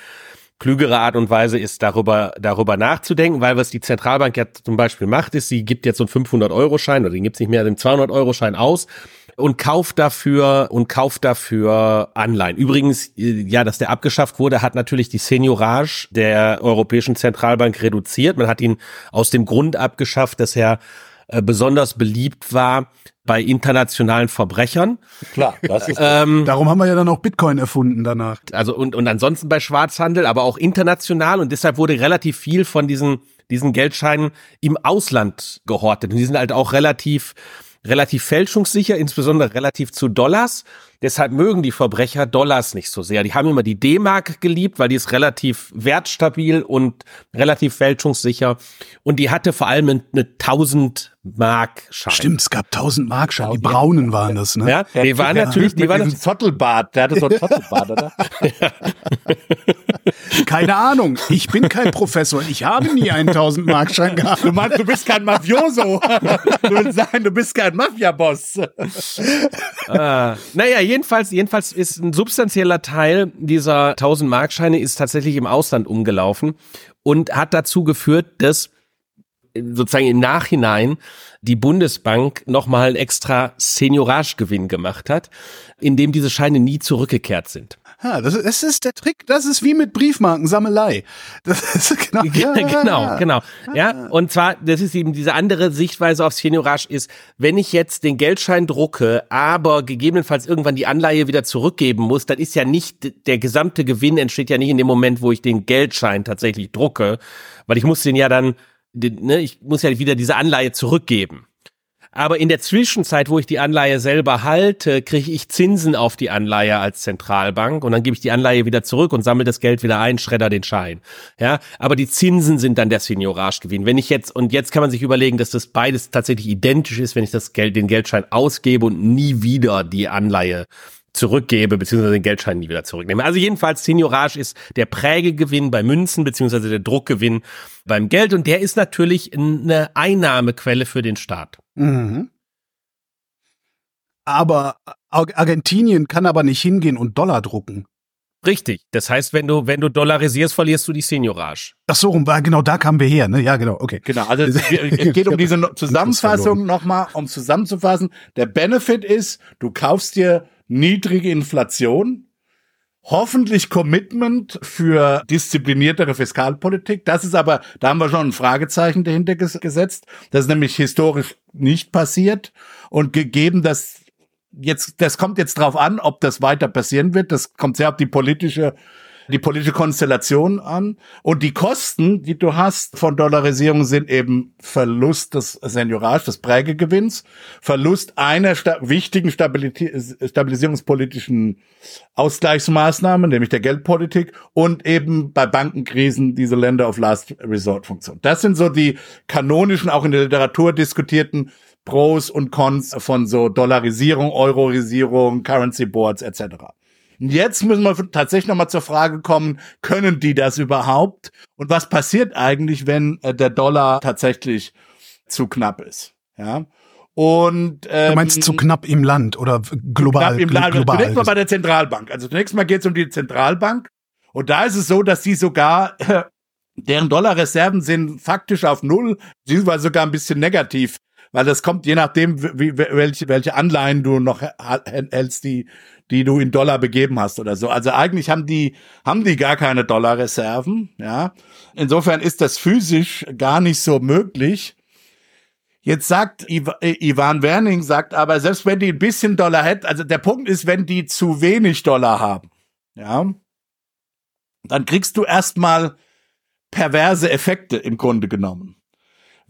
klügere Art und Weise ist, darüber, darüber nachzudenken, weil was die Zentralbank ja zum Beispiel macht, ist, sie gibt jetzt so einen 500-Euro-Schein oder den gibt's nicht mehr, den 200-Euro-Schein aus und kauft dafür und kauft dafür Anleihen. Übrigens, ja, dass der abgeschafft wurde, hat natürlich die Seniorage der Europäischen Zentralbank reduziert. Man hat ihn aus dem Grund abgeschafft, dass er äh, besonders beliebt war bei internationalen Verbrechern. Klar, das ist ähm, darum haben wir ja dann auch Bitcoin erfunden danach. Also und und ansonsten bei Schwarzhandel, aber auch international und deshalb wurde relativ viel von diesen diesen Geldscheinen im Ausland gehortet und die sind halt auch relativ relativ fälschungssicher, insbesondere relativ zu Dollars. Deshalb mögen die Verbrecher Dollars nicht so sehr. Die haben immer die D-Mark geliebt, weil die ist relativ wertstabil und relativ fälschungssicher. Und die hatte vor allem eine 1000 Mark Schein. Stimmt, es gab 1000 Mark Schein. Die braunen waren das, ne? Ja, die waren natürlich, die waren natürlich Zottelbart. Der hatte so ein Zottelbart, oder? Keine Ahnung. Ich bin kein Professor. Ich habe nie einen 1000 Mark Schein gehabt. Du meinst, du bist kein Mafioso. Du willst sagen, du bist kein Mafia-Boss. Ah, naja, jedenfalls, jedenfalls ist ein substanzieller Teil dieser 1000 Markscheine ist tatsächlich im Ausland umgelaufen und hat dazu geführt, dass sozusagen im Nachhinein die Bundesbank nochmal einen extra Senioragegewinn gemacht hat, indem diese Scheine nie zurückgekehrt sind. Ja, das, ist, das ist der Trick. Das ist wie mit Briefmarkensammelei. Das ist genau, ja, genau, genau. Ja, und zwar, das ist eben diese andere Sichtweise auf Seniorage ist, wenn ich jetzt den Geldschein drucke, aber gegebenenfalls irgendwann die Anleihe wieder zurückgeben muss, dann ist ja nicht, der gesamte Gewinn entsteht ja nicht in dem Moment, wo ich den Geldschein tatsächlich drucke, weil ich muss den ja dann, ne, ich muss ja wieder diese Anleihe zurückgeben. Aber in der Zwischenzeit, wo ich die Anleihe selber halte, kriege ich Zinsen auf die Anleihe als Zentralbank und dann gebe ich die Anleihe wieder zurück und sammle das Geld wieder ein, schredder den Schein. Ja, aber die Zinsen sind dann der Senioragegewinn. Wenn ich jetzt und jetzt kann man sich überlegen, dass das beides tatsächlich identisch ist, wenn ich das Geld den Geldschein ausgebe und nie wieder die Anleihe zurückgebe, beziehungsweise den Geldschein nie wieder zurücknehme. Also jedenfalls Seniorage ist der Prägegewinn bei Münzen, beziehungsweise der Druckgewinn beim Geld und der ist natürlich eine Einnahmequelle für den Staat. Mhm. Aber Argentinien kann aber nicht hingehen und Dollar drucken. Richtig. Das heißt, wenn du, wenn du dollarisierst, verlierst du die Seniorage. Ach so, genau da kamen wir her, ne? Ja, genau, okay. Genau, also es geht um diese Zusammenfassung nochmal, um zusammenzufassen. Der Benefit ist, du kaufst dir niedrige Inflation, hoffentlich Commitment für diszipliniertere Fiskalpolitik. Das ist aber, da haben wir schon ein Fragezeichen dahinter gesetzt. Das ist nämlich historisch nicht passiert. Und gegeben, dass jetzt, das kommt jetzt drauf an, ob das weiter passieren wird. Das kommt sehr auf die politische die politische Konstellation an. Und die Kosten, die du hast von Dollarisierung, sind eben Verlust des Seniorage, des Prägegewinns, Verlust einer sta wichtigen stabilisierungspolitischen Ausgleichsmaßnahmen, nämlich der Geldpolitik und eben bei Bankenkrisen diese Länder of Last Resort Funktion. Das sind so die kanonischen, auch in der Literatur diskutierten Pros und Cons von so Dollarisierung, Eurorisierung, Currency Boards etc. Jetzt müssen wir tatsächlich nochmal zur Frage kommen, können die das überhaupt? Und was passiert eigentlich, wenn äh, der Dollar tatsächlich zu knapp ist? Ja. Und ähm, du meinst zu knapp im Land oder global? Knapp im Land. Global. Zunächst mal bei der Zentralbank. Also zunächst mal geht es um die Zentralbank. Und da ist es so, dass die sogar äh, deren Dollarreserven sind faktisch auf null, beziehungsweise sogar ein bisschen negativ weil das kommt je nachdem, wie, welche, welche Anleihen du noch hältst, die, die du in Dollar begeben hast oder so. Also eigentlich haben die, haben die gar keine Dollarreserven, ja. Insofern ist das physisch gar nicht so möglich. Jetzt sagt Ivan Werning, sagt aber, selbst wenn die ein bisschen Dollar hätten, also der Punkt ist, wenn die zu wenig Dollar haben, ja, dann kriegst du erstmal perverse Effekte im Grunde genommen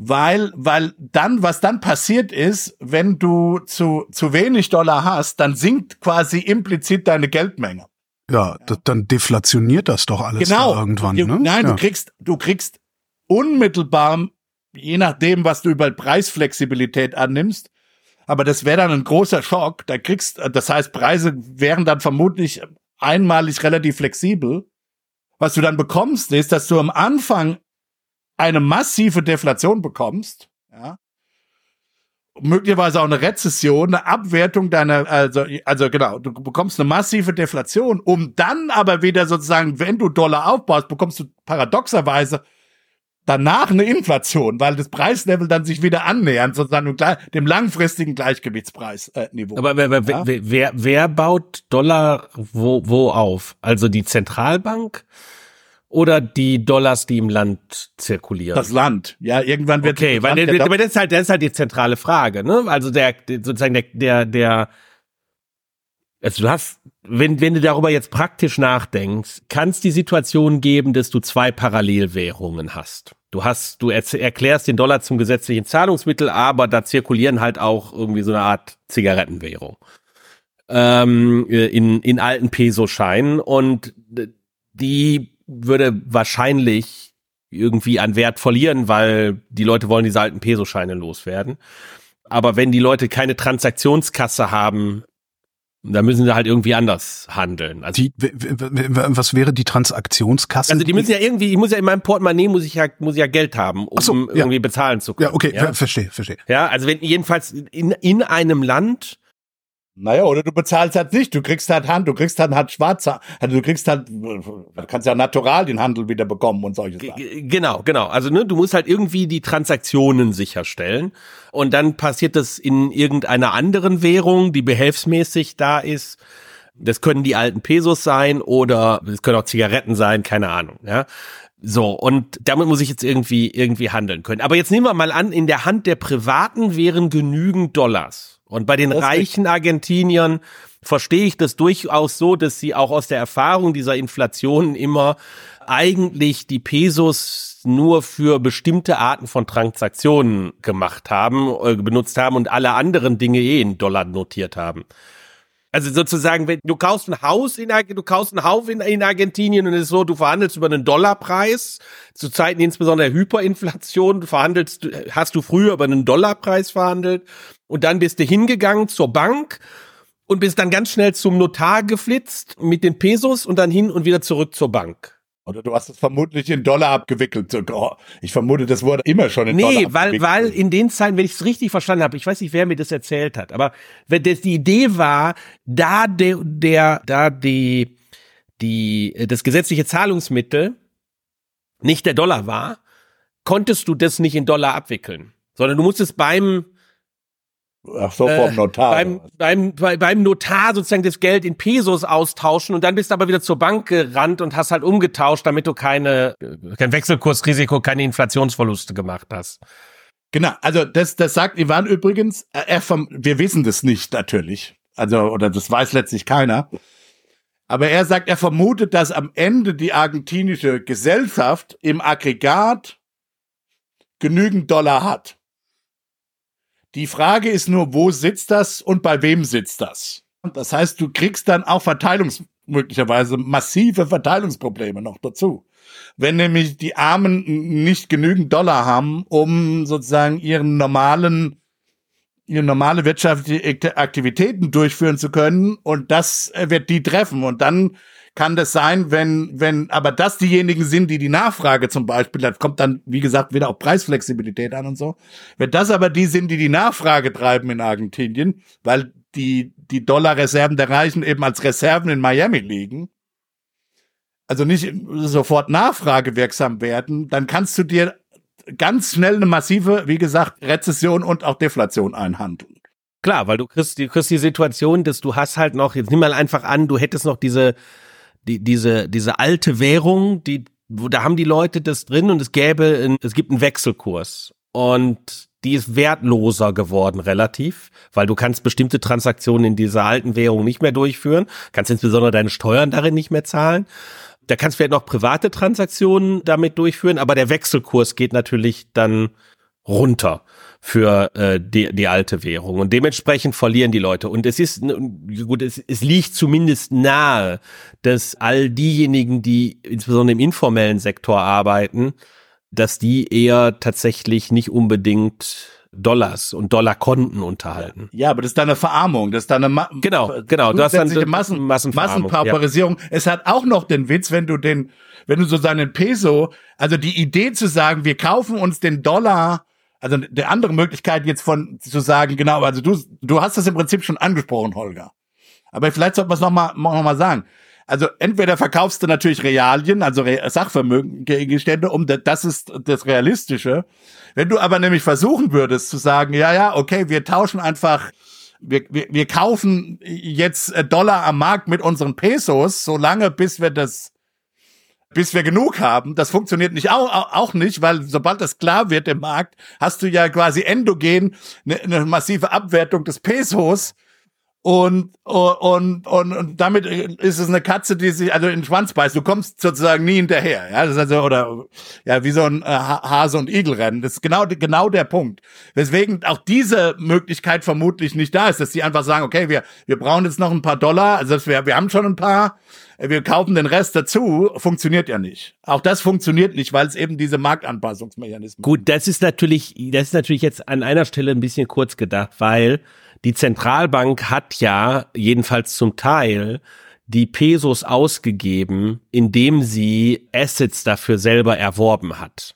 weil, weil dann, was dann passiert ist, wenn du zu, zu wenig Dollar hast, dann sinkt quasi implizit deine Geldmenge. Ja, ja. dann deflationiert das doch alles genau. irgendwann. Du, ne? Nein, ja. du kriegst, du kriegst unmittelbar, je nachdem, was du über Preisflexibilität annimmst, aber das wäre dann ein großer Schock. Da kriegst, das heißt, Preise wären dann vermutlich einmalig relativ flexibel. Was du dann bekommst, ist, dass du am Anfang eine massive Deflation bekommst, ja, möglicherweise auch eine Rezession, eine Abwertung deiner, also, also genau, du bekommst eine massive Deflation, um dann aber wieder sozusagen, wenn du Dollar aufbaust, bekommst du paradoxerweise danach eine Inflation, weil das Preislevel dann sich wieder annähernd, sozusagen dem langfristigen Gleichgewichtspreisniveau. Aber wer, wer, ja? wer, wer, wer baut Dollar wo, wo auf? Also die Zentralbank? Oder die Dollars, die im Land zirkulieren? Das Land. Ja, irgendwann wird Okay, weil der, aber das ist halt das ist halt die zentrale Frage, ne? Also der sozusagen der der der also du hast wenn wenn du darüber jetzt praktisch nachdenkst, kann es die Situation geben, dass du zwei Parallelwährungen hast. Du hast du erklärst den Dollar zum gesetzlichen Zahlungsmittel, aber da zirkulieren halt auch irgendwie so eine Art Zigarettenwährung. Ähm, in in alten Peso-Scheinen und die würde wahrscheinlich irgendwie an Wert verlieren, weil die Leute wollen diese alten Peso-Scheine loswerden. Aber wenn die Leute keine Transaktionskasse haben, dann müssen sie halt irgendwie anders handeln. Also die, was wäre die Transaktionskasse? Also die müssen ja irgendwie, ich muss ja in meinem Portemonnaie muss ich ja muss ich ja Geld haben, um so, ja. irgendwie bezahlen zu können. Ja, okay, ja? verstehe, verstehe. Ja, also wenn jedenfalls in in einem Land naja, oder du bezahlst halt nicht, du kriegst halt Hand, du kriegst halt, halt schwarzer, also du kriegst halt, du kannst ja natural den Handel wieder bekommen und solche Sachen. Genau, genau. Also ne, du musst halt irgendwie die Transaktionen sicherstellen und dann passiert das in irgendeiner anderen Währung, die behelfsmäßig da ist. Das können die alten Pesos sein oder es können auch Zigaretten sein, keine Ahnung, ja. So, und damit muss ich jetzt irgendwie, irgendwie handeln können. Aber jetzt nehmen wir mal an, in der Hand der Privaten wären genügend Dollars. Und bei den das reichen Argentiniern verstehe ich das durchaus so, dass sie auch aus der Erfahrung dieser Inflation immer eigentlich die Pesos nur für bestimmte Arten von Transaktionen gemacht haben, äh, benutzt haben und alle anderen Dinge eh in Dollar notiert haben. Also sozusagen, wenn du kaufst ein Haus in du kaufst ein Haus in, in Argentinien und es ist so, du verhandelst über einen Dollarpreis, zu Zeiten insbesondere der Hyperinflation, verhandelst, hast du früher über einen Dollarpreis verhandelt und dann bist du hingegangen zur Bank und bist dann ganz schnell zum Notar geflitzt mit den Pesos und dann hin und wieder zurück zur Bank. Oder du hast es vermutlich in Dollar abgewickelt. Ich vermute, das wurde immer schon in nee, Dollar abgewickelt. Nee, weil, weil in den Zeiten, wenn ich es richtig verstanden habe, ich weiß nicht, wer mir das erzählt hat, aber wenn das die Idee war, da der, der da die, die, das gesetzliche Zahlungsmittel nicht der Dollar war, konntest du das nicht in Dollar abwickeln, sondern du musstest beim Ach so, vom äh, Notar. Äh, beim, beim, beim Notar sozusagen das Geld in Pesos austauschen und dann bist du aber wieder zur Bank gerannt und hast halt umgetauscht, damit du keine, kein Wechselkursrisiko, keine Inflationsverluste gemacht hast. Genau, also das, das sagt Ivan übrigens, er vom, wir wissen das nicht natürlich. Also, oder das weiß letztlich keiner. Aber er sagt, er vermutet, dass am Ende die argentinische Gesellschaft im Aggregat genügend Dollar hat. Die Frage ist nur, wo sitzt das und bei wem sitzt das? Das heißt, du kriegst dann auch Verteilungs möglicherweise massive Verteilungsprobleme noch dazu. Wenn nämlich die Armen nicht genügend Dollar haben, um sozusagen ihren normalen ihre normale wirtschaftliche Aktivitäten durchführen zu können und das wird die treffen und dann kann das sein, wenn, wenn, aber das diejenigen sind, die die Nachfrage zum Beispiel, das kommt dann, wie gesagt, wieder auf Preisflexibilität an und so. Wenn das aber die sind, die die Nachfrage treiben in Argentinien, weil die, die Dollarreserven der Reichen eben als Reserven in Miami liegen, also nicht sofort nachfragewirksam werden, dann kannst du dir ganz schnell eine massive, wie gesagt, Rezession und auch Deflation einhandeln. Klar, weil du kriegst, du kriegst die Situation, dass du hast halt noch, jetzt nimm mal einfach an, du hättest noch diese die, diese, diese alte Währung, die, wo, da haben die Leute das drin und es gäbe, es gibt einen Wechselkurs. Und die ist wertloser geworden relativ, weil du kannst bestimmte Transaktionen in dieser alten Währung nicht mehr durchführen, kannst insbesondere deine Steuern darin nicht mehr zahlen. Da kannst du vielleicht noch private Transaktionen damit durchführen, aber der Wechselkurs geht natürlich dann runter für äh, die, die alte Währung. Und dementsprechend verlieren die Leute. Und es ist, gut, es, es liegt zumindest nahe, dass all diejenigen, die insbesondere im informellen Sektor arbeiten, dass die eher tatsächlich nicht unbedingt Dollars und Dollarkonten unterhalten. Ja, aber das ist dann eine Verarmung, das ist dann eine Ma genau, genau, du hast dann Massen, Massenpauperisierung. Ja. Es hat auch noch den Witz, wenn du den, wenn du so seinen Peso, also die Idee zu sagen, wir kaufen uns den Dollar also der andere Möglichkeit jetzt von zu sagen, genau, also du, du hast das im Prinzip schon angesprochen, Holger. Aber vielleicht sollte man es nochmal noch mal sagen. Also entweder verkaufst du natürlich Realien, also Sachvermögen, Gegenstände, um das ist das Realistische. Wenn du aber nämlich versuchen würdest zu sagen, ja, ja, okay, wir tauschen einfach, wir, wir, wir kaufen jetzt Dollar am Markt mit unseren Pesos, solange bis wir das bis wir genug haben. Das funktioniert nicht auch, auch nicht, weil sobald das klar wird im Markt, hast du ja quasi endogen eine, eine massive Abwertung des Pesos und, und, und, und damit ist es eine Katze, die sich also in den Schwanz beißt. Du kommst sozusagen nie hinterher. Ja, das ist also, oder, ja, wie so ein äh, Hase- und Igelrennen. Das ist genau, genau der Punkt. Weswegen auch diese Möglichkeit vermutlich nicht da ist, dass die einfach sagen, okay, wir, wir brauchen jetzt noch ein paar Dollar. Also wir, wir haben schon ein paar. Wir kaufen den Rest dazu. Funktioniert ja nicht. Auch das funktioniert nicht, weil es eben diese Marktanpassungsmechanismen Gut, das ist natürlich, das ist natürlich jetzt an einer Stelle ein bisschen kurz gedacht, weil die Zentralbank hat ja jedenfalls zum Teil die Pesos ausgegeben, indem sie Assets dafür selber erworben hat.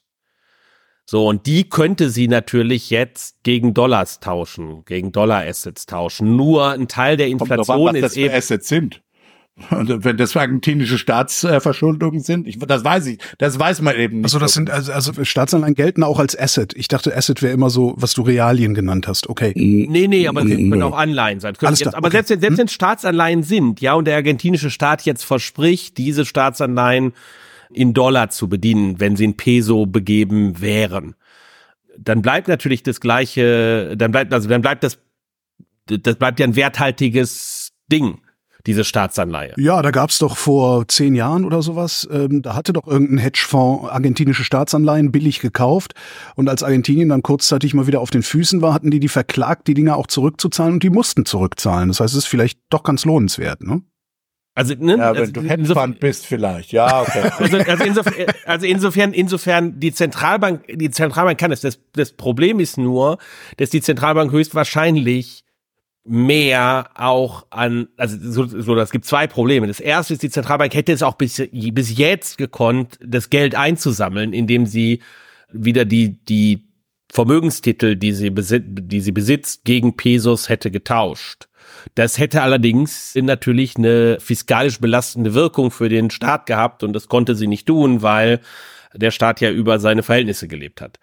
So, und die könnte sie natürlich jetzt gegen Dollars tauschen, gegen Dollar-Assets tauschen. Nur ein Teil der Inflation an, ist das eben. Assets sind. Und wenn das argentinische Staatsverschuldungen sind, ich, das weiß ich, das weiß man eben nicht. Also das sind also, also Staatsanleihen gelten auch als Asset. Ich dachte, Asset wäre immer so, was du Realien genannt hast. Okay. Nee, nee, aber sie können auch Anleihen sein. Alles jetzt, aber okay. selbst, selbst hm? wenn Staatsanleihen sind, ja, und der argentinische Staat jetzt verspricht, diese Staatsanleihen in Dollar zu bedienen, wenn sie in Peso begeben wären, dann bleibt natürlich das gleiche, dann bleibt also dann bleibt das das bleibt ja ein werthaltiges Ding diese Staatsanleihe. Ja, da gab's doch vor zehn Jahren oder sowas, ähm, da hatte doch irgendein Hedgefonds argentinische Staatsanleihen billig gekauft und als Argentinien dann kurzzeitig mal wieder auf den Füßen war, hatten die die verklagt, die Dinger auch zurückzuzahlen und die mussten zurückzahlen. Das heißt, es ist vielleicht doch ganz lohnenswert, ne? Also, ne, ja, wenn also, du Hedgefonds bist vielleicht, ja, okay. Also, also, insofern, also insofern, insofern die Zentralbank, die Zentralbank kann es. Das, das Problem ist nur, dass die Zentralbank höchstwahrscheinlich mehr auch an, also so, so das gibt zwei Probleme. Das erste ist, die Zentralbank hätte es auch bis, bis jetzt gekonnt, das Geld einzusammeln, indem sie wieder die, die Vermögenstitel, die sie, besit die sie besitzt, gegen Pesos hätte getauscht. Das hätte allerdings natürlich eine fiskalisch belastende Wirkung für den Staat gehabt und das konnte sie nicht tun, weil der Staat ja über seine Verhältnisse gelebt hat.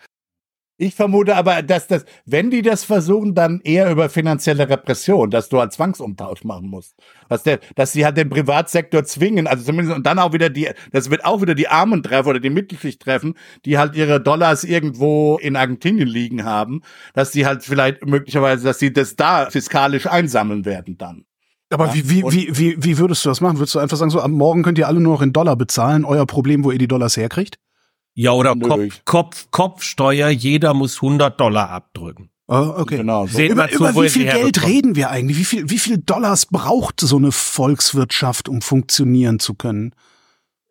Ich vermute aber, dass das, wenn die das versuchen, dann eher über finanzielle Repression, dass du halt Zwangsumtausch machen musst. Dass der, dass sie halt den Privatsektor zwingen, also zumindest, und dann auch wieder die, das wird auch wieder die Armen treffen oder die Mittelschicht treffen, die halt ihre Dollars irgendwo in Argentinien liegen haben, dass die halt vielleicht möglicherweise, dass sie das da fiskalisch einsammeln werden dann. Aber ja, wie, wie, wie, wie, wie würdest du das machen? Würdest du einfach sagen, so, am Morgen könnt ihr alle nur noch in Dollar bezahlen, euer Problem, wo ihr die Dollars herkriegt? Ja, oder Kopf, Kopf, Kopfsteuer, jeder muss 100 Dollar abdrücken. Oh, okay. Genau. So. Über, zu, über wie viel Geld reden wir eigentlich? Wie viel, wie viel Dollars braucht so eine Volkswirtschaft, um funktionieren zu können?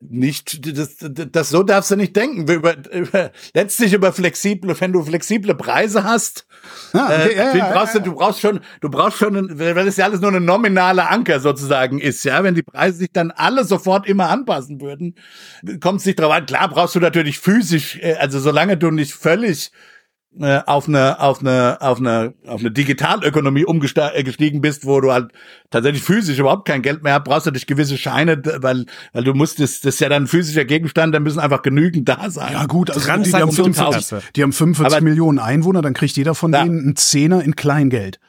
Nicht, das, das, so darfst du nicht denken. Über, über, letztlich über flexible, wenn du flexible Preise hast, ah, okay, äh, ja, brauchst ja, du, du brauchst schon, du brauchst schon, weil das ja alles nur eine nominale Anker sozusagen ist, ja. Wenn die Preise sich dann alle sofort immer anpassen würden, kommt es nicht drauf an. Klar brauchst du natürlich physisch, äh, also solange du nicht völlig äh, auf eine auf eine auf eine auf eine Digitalökonomie umgestiegen bist, wo du halt tatsächlich physisch überhaupt kein Geld mehr hast, brauchst du dich gewisse Scheine, weil weil du musst das, das ist ja dann ein physischer Gegenstand, da müssen einfach genügend da sein. Ja gut, also die, die, haben 45, die haben 45 Aber Millionen Einwohner, dann kriegt jeder von ja. denen einen Zehner in Kleingeld.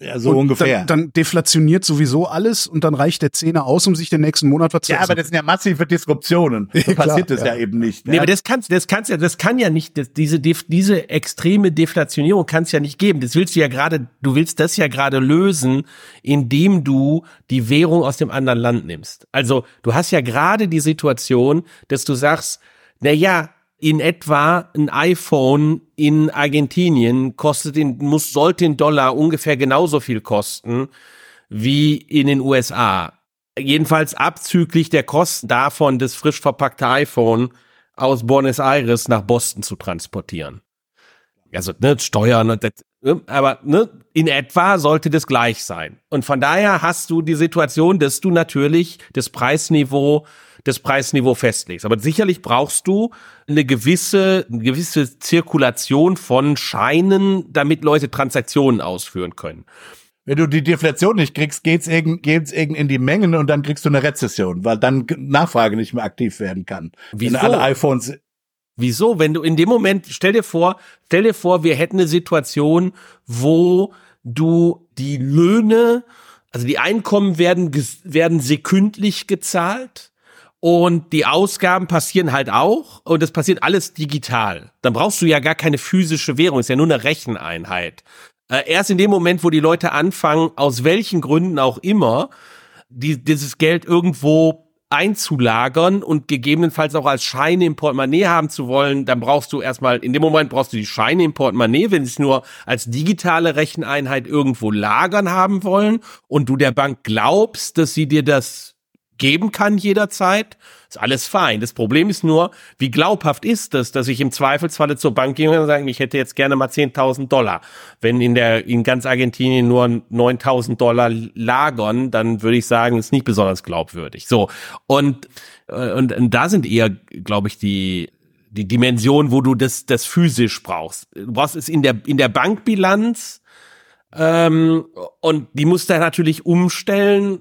Ja, so und ungefähr. Dann, dann deflationiert sowieso alles und dann reicht der Zehner aus, um sich den nächsten Monat was Ja, aber das sind ja massive Disruptionen. So ja, passiert das ja. ja. eben nicht. Nee, ja. aber das kannst, das kannst ja, das kann ja nicht, das, diese, diese extreme Deflationierung kann es ja nicht geben. Das willst du ja gerade, du willst das ja gerade lösen, indem du die Währung aus dem anderen Land nimmst. Also, du hast ja gerade die Situation, dass du sagst, na ja, in etwa ein iPhone in Argentinien kostet den, muss, sollte den Dollar ungefähr genauso viel kosten wie in den USA. Jedenfalls abzüglich der Kosten davon, das frisch verpackte iPhone aus Buenos Aires nach Boston zu transportieren. Also, ne, Steuern und das, ne, aber ne, in etwa sollte das gleich sein. Und von daher hast du die Situation, dass du natürlich das Preisniveau das Preisniveau festlegst. Aber sicherlich brauchst du eine gewisse, eine gewisse Zirkulation von Scheinen, damit Leute Transaktionen ausführen können. Wenn du die Deflation nicht kriegst, geht's eben, geht's eben in die Mengen und dann kriegst du eine Rezession, weil dann Nachfrage nicht mehr aktiv werden kann. Wieso? Wenn alle iPhones Wieso? Wenn du in dem Moment, stell dir vor, stell dir vor, wir hätten eine Situation, wo du die Löhne, also die Einkommen werden, werden sekündlich gezahlt und die Ausgaben passieren halt auch und es passiert alles digital. Dann brauchst du ja gar keine physische Währung, ist ja nur eine Recheneinheit. Äh, erst in dem Moment, wo die Leute anfangen, aus welchen Gründen auch immer, die, dieses Geld irgendwo einzulagern und gegebenenfalls auch als Scheine im Portemonnaie haben zu wollen, dann brauchst du erstmal, in dem Moment brauchst du die Scheine im Portemonnaie, wenn sie es nur als digitale Recheneinheit irgendwo lagern haben wollen und du der Bank glaubst, dass sie dir das geben kann jederzeit, ist alles fein. Das Problem ist nur, wie glaubhaft ist es, dass ich im Zweifelsfalle zur Bank gehe und sage, ich hätte jetzt gerne mal 10.000 Dollar. Wenn in der, in ganz Argentinien nur 9.000 Dollar lagern, dann würde ich sagen, ist nicht besonders glaubwürdig. So. Und, äh, und, und da sind eher, glaube ich, die, die Dimension, wo du das, das physisch brauchst. Du brauchst es in der, in der Bankbilanz, ähm, und die musst du natürlich umstellen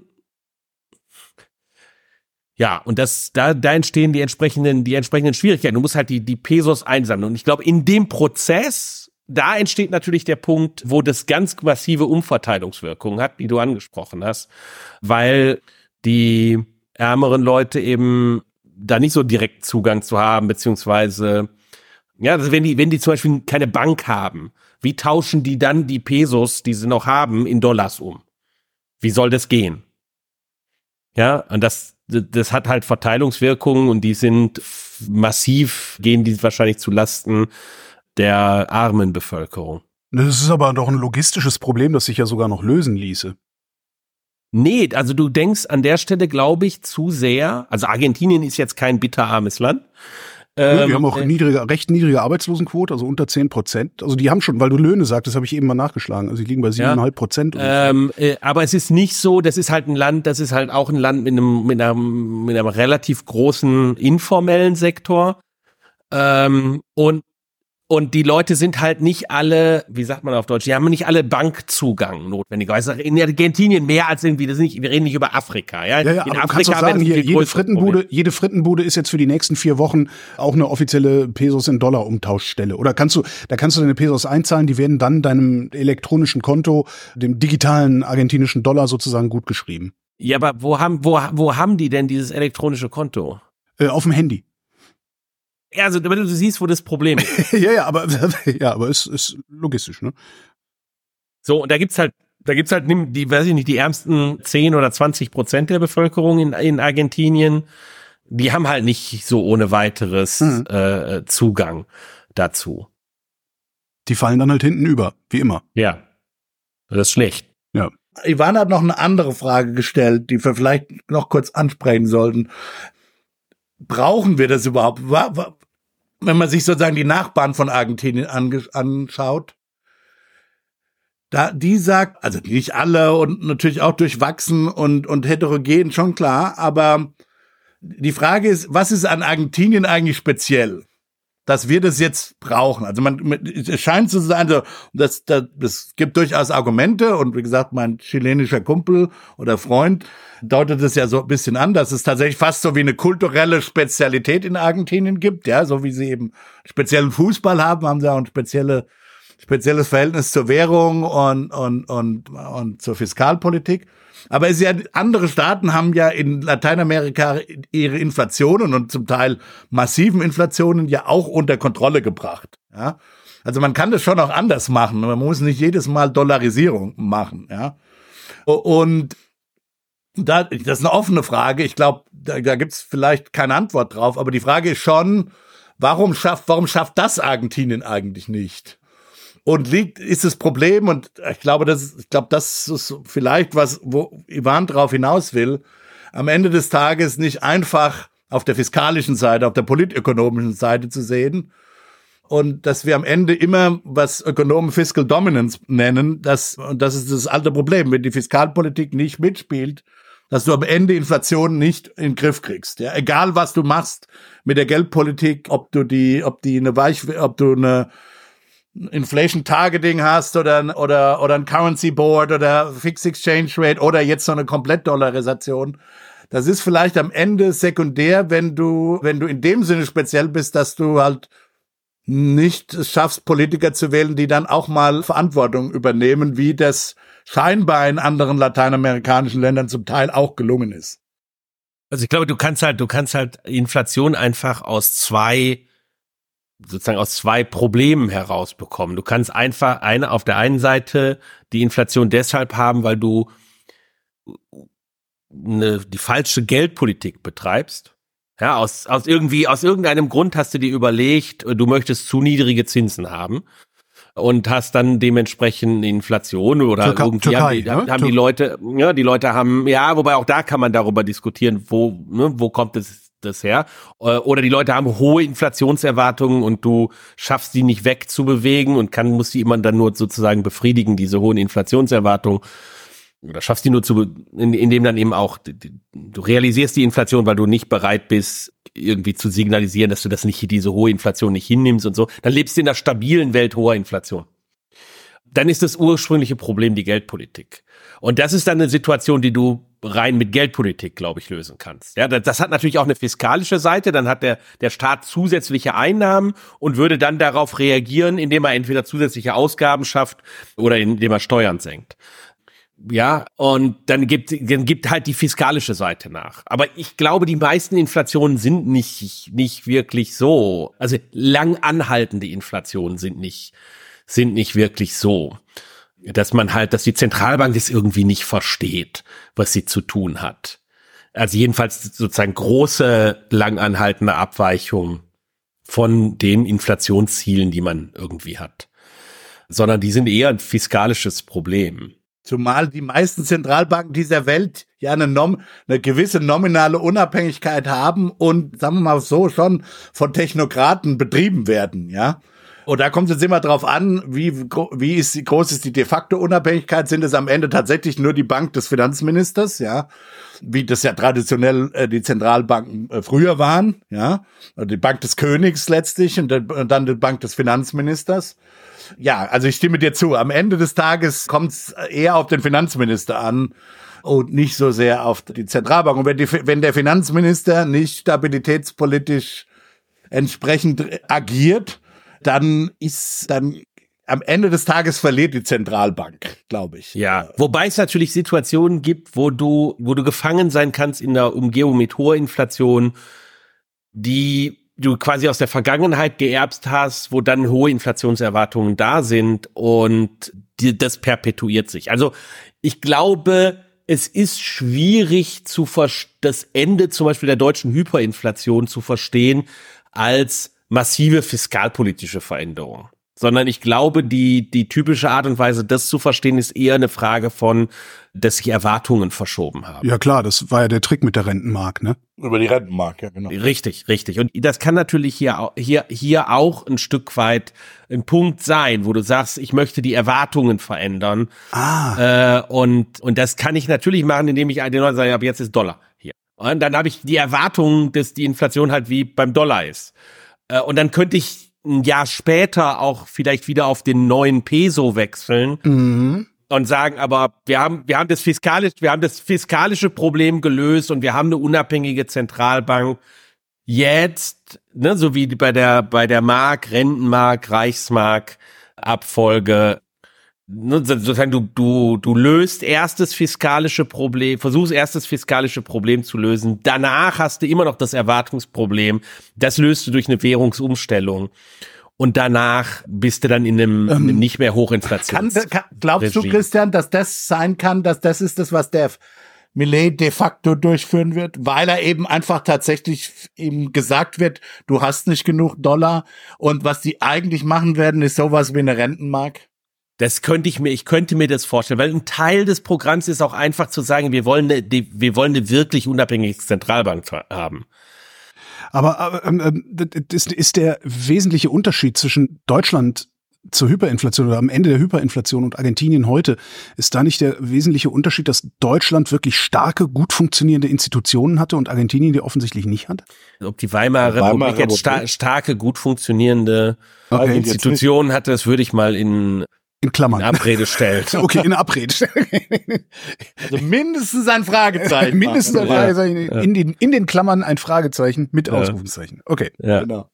ja, und das, da, da entstehen die entsprechenden, die entsprechenden Schwierigkeiten. Du musst halt die, die Pesos einsammeln. Und ich glaube, in dem Prozess, da entsteht natürlich der Punkt, wo das ganz massive Umverteilungswirkungen hat, die du angesprochen hast, weil die ärmeren Leute eben da nicht so direkt Zugang zu haben, beziehungsweise, ja, also wenn die, wenn die zum Beispiel keine Bank haben, wie tauschen die dann die Pesos, die sie noch haben, in Dollars um? Wie soll das gehen? Ja, und das, das hat halt Verteilungswirkungen und die sind massiv, gehen die wahrscheinlich zu Lasten der armen Bevölkerung. Das ist aber doch ein logistisches Problem, das sich ja sogar noch lösen ließe. Nee, also du denkst an der Stelle, glaube ich, zu sehr, also Argentinien ist jetzt kein bitterarmes Land, Ähm, die haben auch äh, niedrige, recht niedrige Arbeitslosenquote, also unter zehn Prozent. Also die haben schon, weil du Löhne sagst, das habe ich eben mal nachgeschlagen. Also die liegen bei siebeneinhalb ja, Prozent. Ähm, äh, aber es ist nicht so, das ist halt ein Land, das ist halt auch ein Land mit einem, mit einem, mit einem relativ großen informellen Sektor. Ähm, und und die Leute sind halt nicht alle, wie sagt man auf Deutsch, die haben nicht alle Bankzugang notwendigerweise. In Argentinien mehr als irgendwie, das nicht, wir reden nicht über Afrika. Ja, ja, ja in Afrika sagen, hier, jede Frittenbude, jede Frittenbude ist jetzt für die nächsten vier Wochen auch eine offizielle Pesos in Dollar Umtauschstelle. Oder kannst du, da kannst du deine Pesos einzahlen, die werden dann deinem elektronischen Konto, dem digitalen argentinischen Dollar sozusagen gut geschrieben. Ja, aber wo haben, wo, wo haben die denn dieses elektronische Konto? Äh, auf dem Handy. Ja, also damit du siehst, wo das Problem ist. ja, ja, aber ja, aber es ist logistisch, ne? So, und da gibt's halt, da gibt's halt die, weiß ich nicht, die ärmsten 10 oder 20 Prozent der Bevölkerung in, in Argentinien, die haben halt nicht so ohne weiteres mhm. äh, Zugang dazu. Die fallen dann halt hinten über, wie immer. Ja. Das ist schlecht. Ja. Ivan hat noch eine andere Frage gestellt, die wir vielleicht noch kurz ansprechen sollten brauchen wir das überhaupt? Wenn man sich sozusagen die Nachbarn von Argentinien anschaut, da, die sagt, also nicht alle und natürlich auch durchwachsen und, und heterogen, schon klar, aber die Frage ist, was ist an Argentinien eigentlich speziell? Dass wir das jetzt brauchen. Also man, es scheint zu sein, also das, das, das gibt durchaus Argumente und wie gesagt, mein chilenischer Kumpel oder Freund deutet es ja so ein bisschen an, dass es tatsächlich fast so wie eine kulturelle Spezialität in Argentinien gibt, ja, so wie sie eben speziellen Fußball haben, haben sie auch ein spezielle, spezielles Verhältnis zur Währung und, und, und, und zur Fiskalpolitik. Aber es ist ja, andere Staaten haben ja in Lateinamerika ihre Inflationen und zum Teil massiven Inflationen ja auch unter Kontrolle gebracht. Ja. Also man kann das schon auch anders machen. Man muss nicht jedes Mal Dollarisierung machen. Ja. Und da, das ist eine offene Frage. Ich glaube, da, da gibt es vielleicht keine Antwort drauf. Aber die Frage ist schon, warum schafft, warum schafft das Argentinien eigentlich nicht? Und liegt, ist das Problem, und ich glaube, das, ich glaube, das ist vielleicht was, wo Ivan drauf hinaus will, am Ende des Tages nicht einfach auf der fiskalischen Seite, auf der politökonomischen Seite zu sehen. Und dass wir am Ende immer, was Ökonomen Fiscal Dominance nennen, das, und das ist das alte Problem, wenn die Fiskalpolitik nicht mitspielt, dass du am Ende Inflation nicht in den Griff kriegst. Ja, egal was du machst mit der Geldpolitik, ob du die, ob die eine Weich, ob du eine Inflation Targeting hast oder, oder, oder ein Currency Board oder Fixed Exchange Rate oder jetzt so eine Komplettdollarisation. Das ist vielleicht am Ende sekundär, wenn du, wenn du in dem Sinne speziell bist, dass du halt nicht schaffst, Politiker zu wählen, die dann auch mal Verantwortung übernehmen, wie das scheinbar in anderen lateinamerikanischen Ländern zum Teil auch gelungen ist. Also ich glaube, du kannst halt, du kannst halt Inflation einfach aus zwei sozusagen aus zwei Problemen herausbekommen. Du kannst einfach eine auf der einen Seite die Inflation deshalb haben, weil du eine, die falsche Geldpolitik betreibst. Ja, aus, aus irgendwie, aus irgendeinem Grund hast du dir überlegt, du möchtest zu niedrige Zinsen haben und hast dann dementsprechend Inflation oder Türkei, irgendwie Türkei, haben, die, ne? haben die Leute, ja, die Leute haben, ja, wobei auch da kann man darüber diskutieren, wo, ne, wo kommt es das her. Äh, oder die Leute haben hohe Inflationserwartungen und du schaffst die nicht wegzubewegen und kann, muss die immer dann nur sozusagen befriedigen, diese hohen Inflationserwartungen. Oder schaffst die nur zu, indem dann eben auch, du realisierst die Inflation, weil du nicht bereit bist, irgendwie zu signalisieren, dass du das nicht, diese hohe Inflation nicht hinnimmst und so. Dann lebst du in einer stabilen Welt hoher Inflation. Dann ist das ursprüngliche Problem die Geldpolitik. Und das ist dann eine Situation, die du rein mit Geldpolitik, glaube ich, lösen kannst. Ja, das hat natürlich auch eine fiskalische Seite. Dann hat der, der Staat zusätzliche Einnahmen und würde dann darauf reagieren, indem er entweder zusätzliche Ausgaben schafft oder indem er Steuern senkt. Ja, und dann gibt, dann gibt halt die fiskalische Seite nach. Aber ich glaube, die meisten Inflationen sind nicht, nicht wirklich so. Also lang anhaltende Inflationen sind nicht, sind nicht wirklich so dass man halt, dass die Zentralbank das irgendwie nicht versteht, was sie zu tun hat. Also jedenfalls sozusagen große, langanhaltende Abweichungen von den Inflationszielen, die man irgendwie hat. Sondern die sind eher ein fiskalisches Problem. Zumal die meisten Zentralbanken dieser Welt ja eine, nom eine gewisse nominale Unabhängigkeit haben und, sagen wir mal so, schon von Technokraten betrieben werden, ja. Und da kommt es jetzt immer drauf an, wie, wie ist, groß ist die de facto Unabhängigkeit? Sind es am Ende tatsächlich nur die Bank des Finanzministers, ja? Wie das ja traditionell äh, die Zentralbanken äh, früher waren, ja? Die Bank des Königs letztlich und, und dann die Bank des Finanzministers. Ja, also ich stimme dir zu. Am Ende des Tages kommt es eher auf den Finanzminister an und nicht so sehr auf die Zentralbank. Und wenn, die, wenn der Finanzminister nicht stabilitätspolitisch entsprechend agiert, dann ist dann am Ende des Tages verliert die Zentralbank, glaube ich. Ja, wobei es natürlich Situationen gibt, wo du, wo du gefangen sein kannst in der Umgebung mit hoher Inflation, die du quasi aus der Vergangenheit geerbst hast, wo dann hohe Inflationserwartungen da sind und die, das perpetuiert sich. Also ich glaube, es ist schwierig zu das Ende zum Beispiel der deutschen Hyperinflation zu verstehen als massive fiskalpolitische Veränderung. Sondern ich glaube, die, die typische Art und Weise, das zu verstehen, ist eher eine Frage von, dass sich Erwartungen verschoben haben. Ja klar, das war ja der Trick mit der Rentenmark, ne? Über die Rentenmark, ja genau. Richtig, richtig. Und das kann natürlich hier, hier, hier auch ein Stück weit ein Punkt sein, wo du sagst, ich möchte die Erwartungen verändern. Ah. Äh, und, und das kann ich natürlich machen, indem ich den Leuten sage, aber jetzt ist Dollar hier. Und dann habe ich die Erwartung, dass die Inflation halt wie beim Dollar ist. Äh, und dann könnte ich ein Jahr später auch vielleicht wieder auf den neuen Peso wechseln. Mhm. Und sagen, aber wir haben, wir haben das fiskalische, wir haben das fiskalische Problem gelöst und wir haben eine unabhängige Zentralbank. Jetzt, ne, so wie bei der, bei der Mark, Rentenmark, Reichsmark, Abfolge, ne, sozusagen du, du, du löst erstes fiskalische Problem, versuchst erstes fiskalische Problem zu lösen. Danach hast du immer noch das Erwartungsproblem. Das löst du durch eine Währungsumstellung. Und danach bist du dann in einem ähm, nicht mehr Hochinflation. Glaubst du, Christian, dass das sein kann, dass das ist das, was der Millet de facto durchführen wird, weil er eben einfach tatsächlich ihm gesagt wird, du hast nicht genug Dollar und was die eigentlich machen werden, ist sowas wie eine Rentenmark? Das könnte ich mir, ich könnte mir das vorstellen, weil ein Teil des Programms ist auch einfach zu sagen, wir wollen eine, wir wollen eine wirklich unabhängige Zentralbank haben. Aber, aber ähm, das ist der wesentliche Unterschied zwischen Deutschland zur Hyperinflation oder am Ende der Hyperinflation und Argentinien heute, ist da nicht der wesentliche Unterschied, dass Deutschland wirklich starke, gut funktionierende Institutionen hatte und Argentinien die offensichtlich nicht hat? Ob die Weimarer Republik, Weimarer jetzt sta starke, gut funktionierende okay, Institutionen hatte, das würde ich mal in in Klammern. In Abrede stellt. okay, in Abrede stellt. also mindestens ein Fragezeichen. mindestens ein Fragezeichen. Ja. In, den, in den Klammern ein Fragezeichen mit Ausrufezeichen. Okay. Ja. Genau.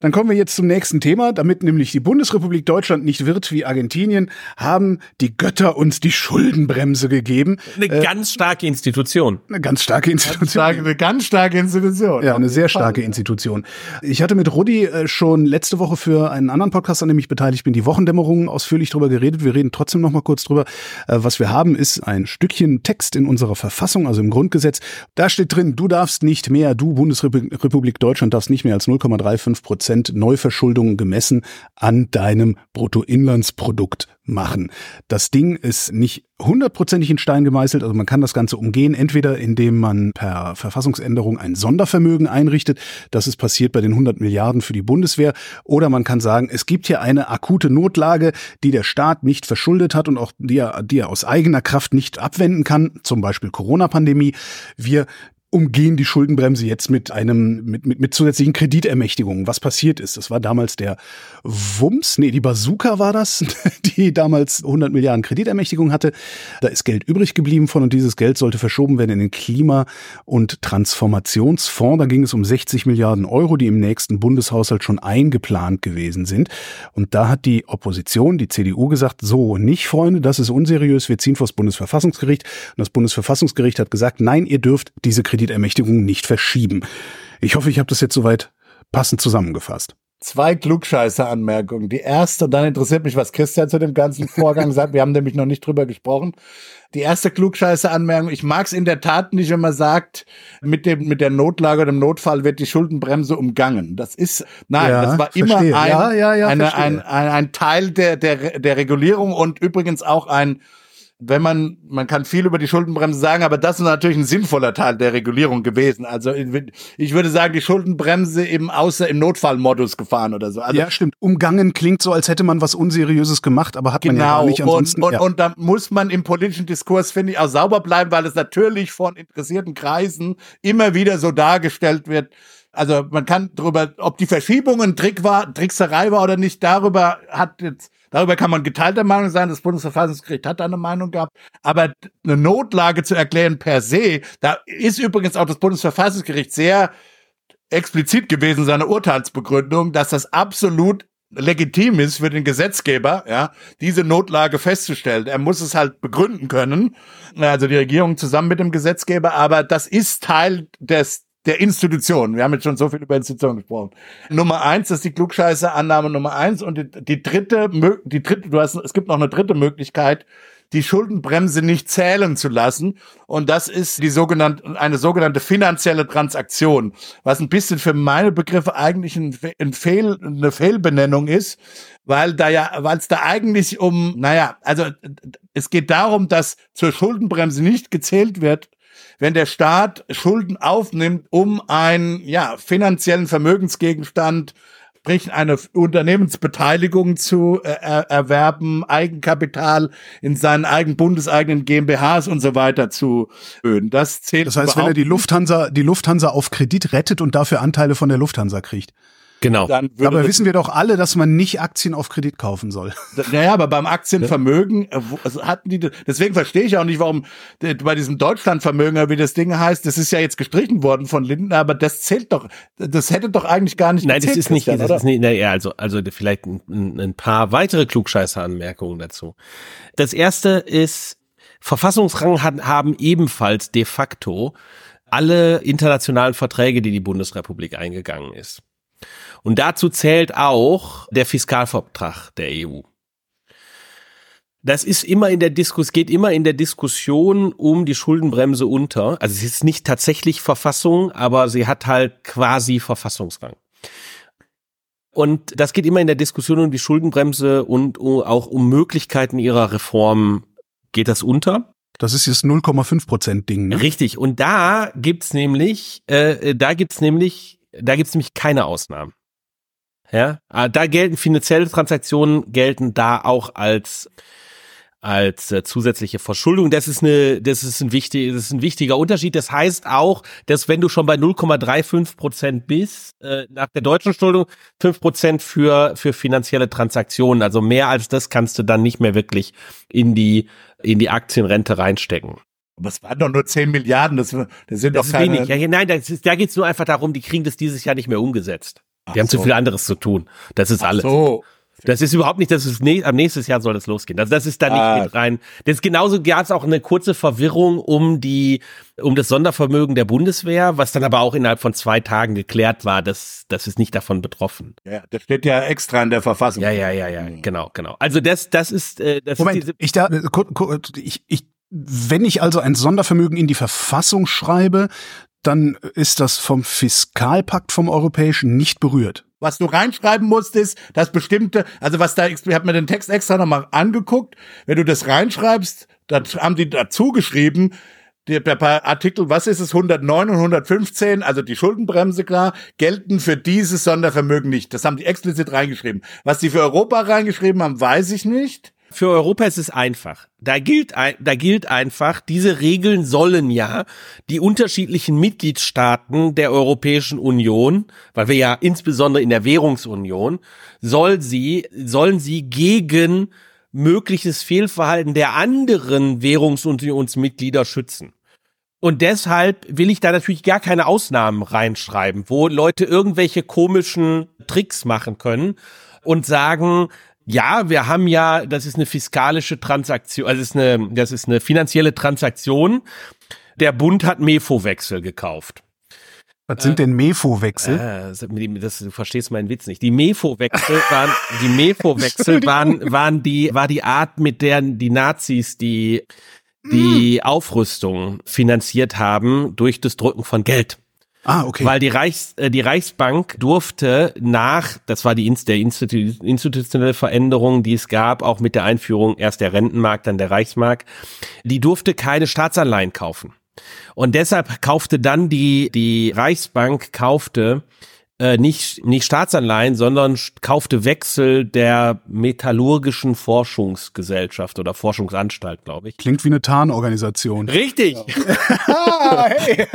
Dann kommen wir jetzt zum nächsten Thema. Damit nämlich die Bundesrepublik Deutschland nicht wird wie Argentinien, haben die Götter uns die Schuldenbremse gegeben. Eine äh, ganz starke Institution. Eine ganz starke Institution. Ganz starke, eine ganz starke Institution. Ja, eine sehr starke Institution. Ich hatte mit Rudi äh, schon letzte Woche für einen anderen Podcast, an dem ich beteiligt bin, die Wochendämmerung ausführlich drüber geredet. Wir reden trotzdem noch mal kurz drüber. Äh, was wir haben, ist ein Stückchen Text in unserer Verfassung, also im Grundgesetz. Da steht drin, du darfst nicht mehr, du Bundesrepublik Deutschland darfst nicht mehr als 0,35 Prozent Prozent Neuverschuldung gemessen an deinem Bruttoinlandsprodukt machen. Das Ding ist nicht hundertprozentig in Stein gemeißelt, also man kann das Ganze umgehen, entweder indem man per Verfassungsänderung ein Sondervermögen einrichtet, das ist passiert bei den 100 Milliarden für die Bundeswehr, oder man kann sagen, es gibt hier eine akute Notlage, die der Staat nicht verschuldet hat und auch die er, die er aus eigener Kraft nicht abwenden kann, zum Beispiel Corona-Pandemie. Wir umgehen die Schuldenbremse jetzt mit einem, mit, mit, mit zusätzlichen Kreditermächtigungen. Was passiert ist, das war damals der Wumms, nee, die Bazooka war das, die damals 100 Milliarden Kreditermächtigung hatte. Da ist Geld übrig geblieben von und dieses Geld sollte verschoben werden in den Klima- und Transformationsfonds. Da ging es um 60 Milliarden Euro, die im nächsten Bundeshaushalt schon eingeplant gewesen sind. Und da hat die Opposition, die CDU gesagt, so nicht, Freunde, das ist unseriös, wir ziehen vor das Bundesverfassungsgericht. Und das Bundesverfassungsgericht hat gesagt, nein, ihr dürft diese Kredit Kreditermächtigung nicht verschieben. Ich hoffe, ich habe das jetzt soweit passend zusammengefasst. Zwei Klugscheißer-Anmerkungen. Die erste, dann interessiert mich, was Christian zu dem ganzen Vorgang sagt. Wir haben nämlich noch nicht drüber gesprochen. Die erste Klugscheißer-Anmerkung. Ich mag es in der Tat nicht, wenn man sagt, mit dem, mit der Notlage oder dem Notfall wird die Schuldenbremse umgangen. Das ist, nein, ja, das war immer ein, ja, ja, eine, ein, ein, ein Teil der, der, der Regulierung und übrigens auch ein, wenn man, man kann viel über die Schuldenbremse sagen, aber das ist natürlich ein sinnvoller Teil der Regulierung gewesen. Also ich würde sagen, die Schuldenbremse eben außer im Notfallmodus gefahren oder so. Also, ja, stimmt. Umgangen klingt so, als hätte man was Unseriöses gemacht, aber hat genau. man ja gar nicht ansonsten. Und, und, ja. und da muss man im politischen Diskurs, finde ich, auch sauber bleiben, weil es natürlich von interessierten Kreisen immer wieder so dargestellt wird, also man kann darüber, ob die Verschiebung ein Trick war, Trickserei war oder nicht, darüber hat jetzt Darüber kann man geteilter Meinung sein. Das Bundesverfassungsgericht hat eine Meinung gehabt. Aber eine Notlage zu erklären per se, da ist übrigens auch das Bundesverfassungsgericht sehr explizit gewesen, seine Urteilsbegründung, dass das absolut legitim ist für den Gesetzgeber, ja, diese Notlage festzustellen. Er muss es halt begründen können, also die Regierung zusammen mit dem Gesetzgeber, aber das ist Teil des der Institution. Wir haben jetzt schon so viel über Institutionen gesprochen. Nummer eins, das ist die klugscheiße Annahme Nummer eins. Und die, die dritte, die dritte, du hast, es gibt noch eine dritte Möglichkeit, die Schuldenbremse nicht zählen zu lassen. Und das ist die sogenannte, eine sogenannte finanzielle Transaktion, was ein bisschen für meine Begriffe eigentlich ein, ein Fehl, eine Fehlbenennung ist, weil da ja, weil es da eigentlich um, naja, also es geht darum, dass zur Schuldenbremse nicht gezählt wird, wenn der Staat Schulden aufnimmt, um einen ja, finanziellen Vermögensgegenstand sprich eine Unternehmensbeteiligung zu äh, erwerben, Eigenkapital in seinen eigenen bundeseigenen GmbHs und so weiter zu erhöhen. Das zählt. Das heißt, wenn er die Lufthansa, die Lufthansa auf Kredit rettet und dafür Anteile von der Lufthansa kriegt. Genau. aber wissen wir doch alle, dass man nicht Aktien auf Kredit kaufen soll. Naja, aber beim Aktienvermögen äh, also hatten die, deswegen verstehe ich auch nicht, warum bei diesem Deutschlandvermögen, wie das Ding heißt, das ist ja jetzt gestrichen worden von Lindner, aber das zählt doch, das hätte doch eigentlich gar nicht Nein, das ist nicht, das ist nicht, naja, also, also vielleicht ein, ein paar weitere Klugscheißer-Anmerkungen dazu. Das erste ist, Verfassungsrang haben ebenfalls de facto alle internationalen Verträge, die die Bundesrepublik eingegangen ist. Und dazu zählt auch der Fiskalvertrag der EU. Das ist immer in der Diskus, geht immer in der Diskussion um die Schuldenbremse unter. Also es ist nicht tatsächlich Verfassung, aber sie hat halt quasi Verfassungsrang. Und das geht immer in der Diskussion um die Schuldenbremse und auch um Möglichkeiten ihrer Reform. Geht das unter? Das ist jetzt 0,5 Prozent Ding. Ne? Richtig. Und da gibt's nämlich, äh, da gibt's nämlich, da gibt's nämlich keine Ausnahmen. Ja, ah, da gelten finanzielle Transaktionen gelten da auch als als äh, zusätzliche Verschuldung. Das ist eine, das ist ein wichtig, das ist ein wichtiger Unterschied. Das heißt auch, dass wenn du schon bei 0,35 Prozent bist, äh, nach der deutschen Schuldung 5 Prozent für für finanzielle Transaktionen, also mehr als das kannst du dann nicht mehr wirklich in die in die Aktienrente reinstecken. Aber es waren doch nur 10 Milliarden, das, das sind das doch keine... Wenig. Ja, nein, das ist, da geht's nur einfach darum, die kriegen das dieses Jahr nicht mehr umgesetzt. Die haben so. zu viel anderes zu tun. Das ist Ach alles. So. Das ist überhaupt nicht, das ist ne, am nächsten Jahr soll das losgehen. Also das ist da nicht ah. mit rein. Das ist genauso gab es auch eine kurze Verwirrung um die um das Sondervermögen der Bundeswehr, was dann aber auch innerhalb von zwei Tagen geklärt war, dass das ist nicht davon betroffen. Ja, das steht ja extra in der Verfassung. Ja, ja, ja, ja, mhm. genau, genau. Also das das ist äh, das Moment, ist diese ich da ich ich wenn ich also ein Sondervermögen in die Verfassung schreibe, dann ist das vom Fiskalpakt vom Europäischen nicht berührt. Was du reinschreiben musst, ist, dass bestimmte, also was da, ich habe mir den Text extra nochmal angeguckt, wenn du das reinschreibst, dann haben die dazu geschrieben, der, der Artikel, was ist es, 109 und 115, also die Schuldenbremse klar, gelten für dieses Sondervermögen nicht. Das haben die explizit reingeschrieben. Was die für Europa reingeschrieben haben, weiß ich nicht. Für Europa ist es einfach. Da gilt, da gilt einfach, diese Regeln sollen ja die unterschiedlichen Mitgliedstaaten der Europäischen Union, weil wir ja insbesondere in der Währungsunion, soll sie, sollen sie gegen mögliches Fehlverhalten der anderen Währungsunionsmitglieder schützen. Und deshalb will ich da natürlich gar keine Ausnahmen reinschreiben, wo Leute irgendwelche komischen Tricks machen können und sagen, ja, wir haben ja, das ist eine fiskalische Transaktion, also das ist eine, das ist eine finanzielle Transaktion. Der Bund hat Mefo-Wechsel gekauft. Was sind denn Mefo-Wechsel? Äh, das, du verstehst meinen Witz nicht. Die Mefo-Wechsel waren, die Mefo-Wechsel waren, waren die, war die Art, mit der die Nazis die, die hm. Aufrüstung finanziert haben durch das Drücken von Geld. Ah, okay. Weil die Reichs, äh, die Reichsbank durfte nach, das war die der Institu institutionelle Veränderung, die es gab, auch mit der Einführung erst der Rentenmarkt, dann der Reichsmark, die durfte keine Staatsanleihen kaufen. Und deshalb kaufte dann die, die Reichsbank kaufte äh, nicht, nicht Staatsanleihen, sondern kaufte Wechsel der metallurgischen Forschungsgesellschaft oder Forschungsanstalt, glaube ich. Klingt wie eine Tarnorganisation. Richtig. Ja. hey.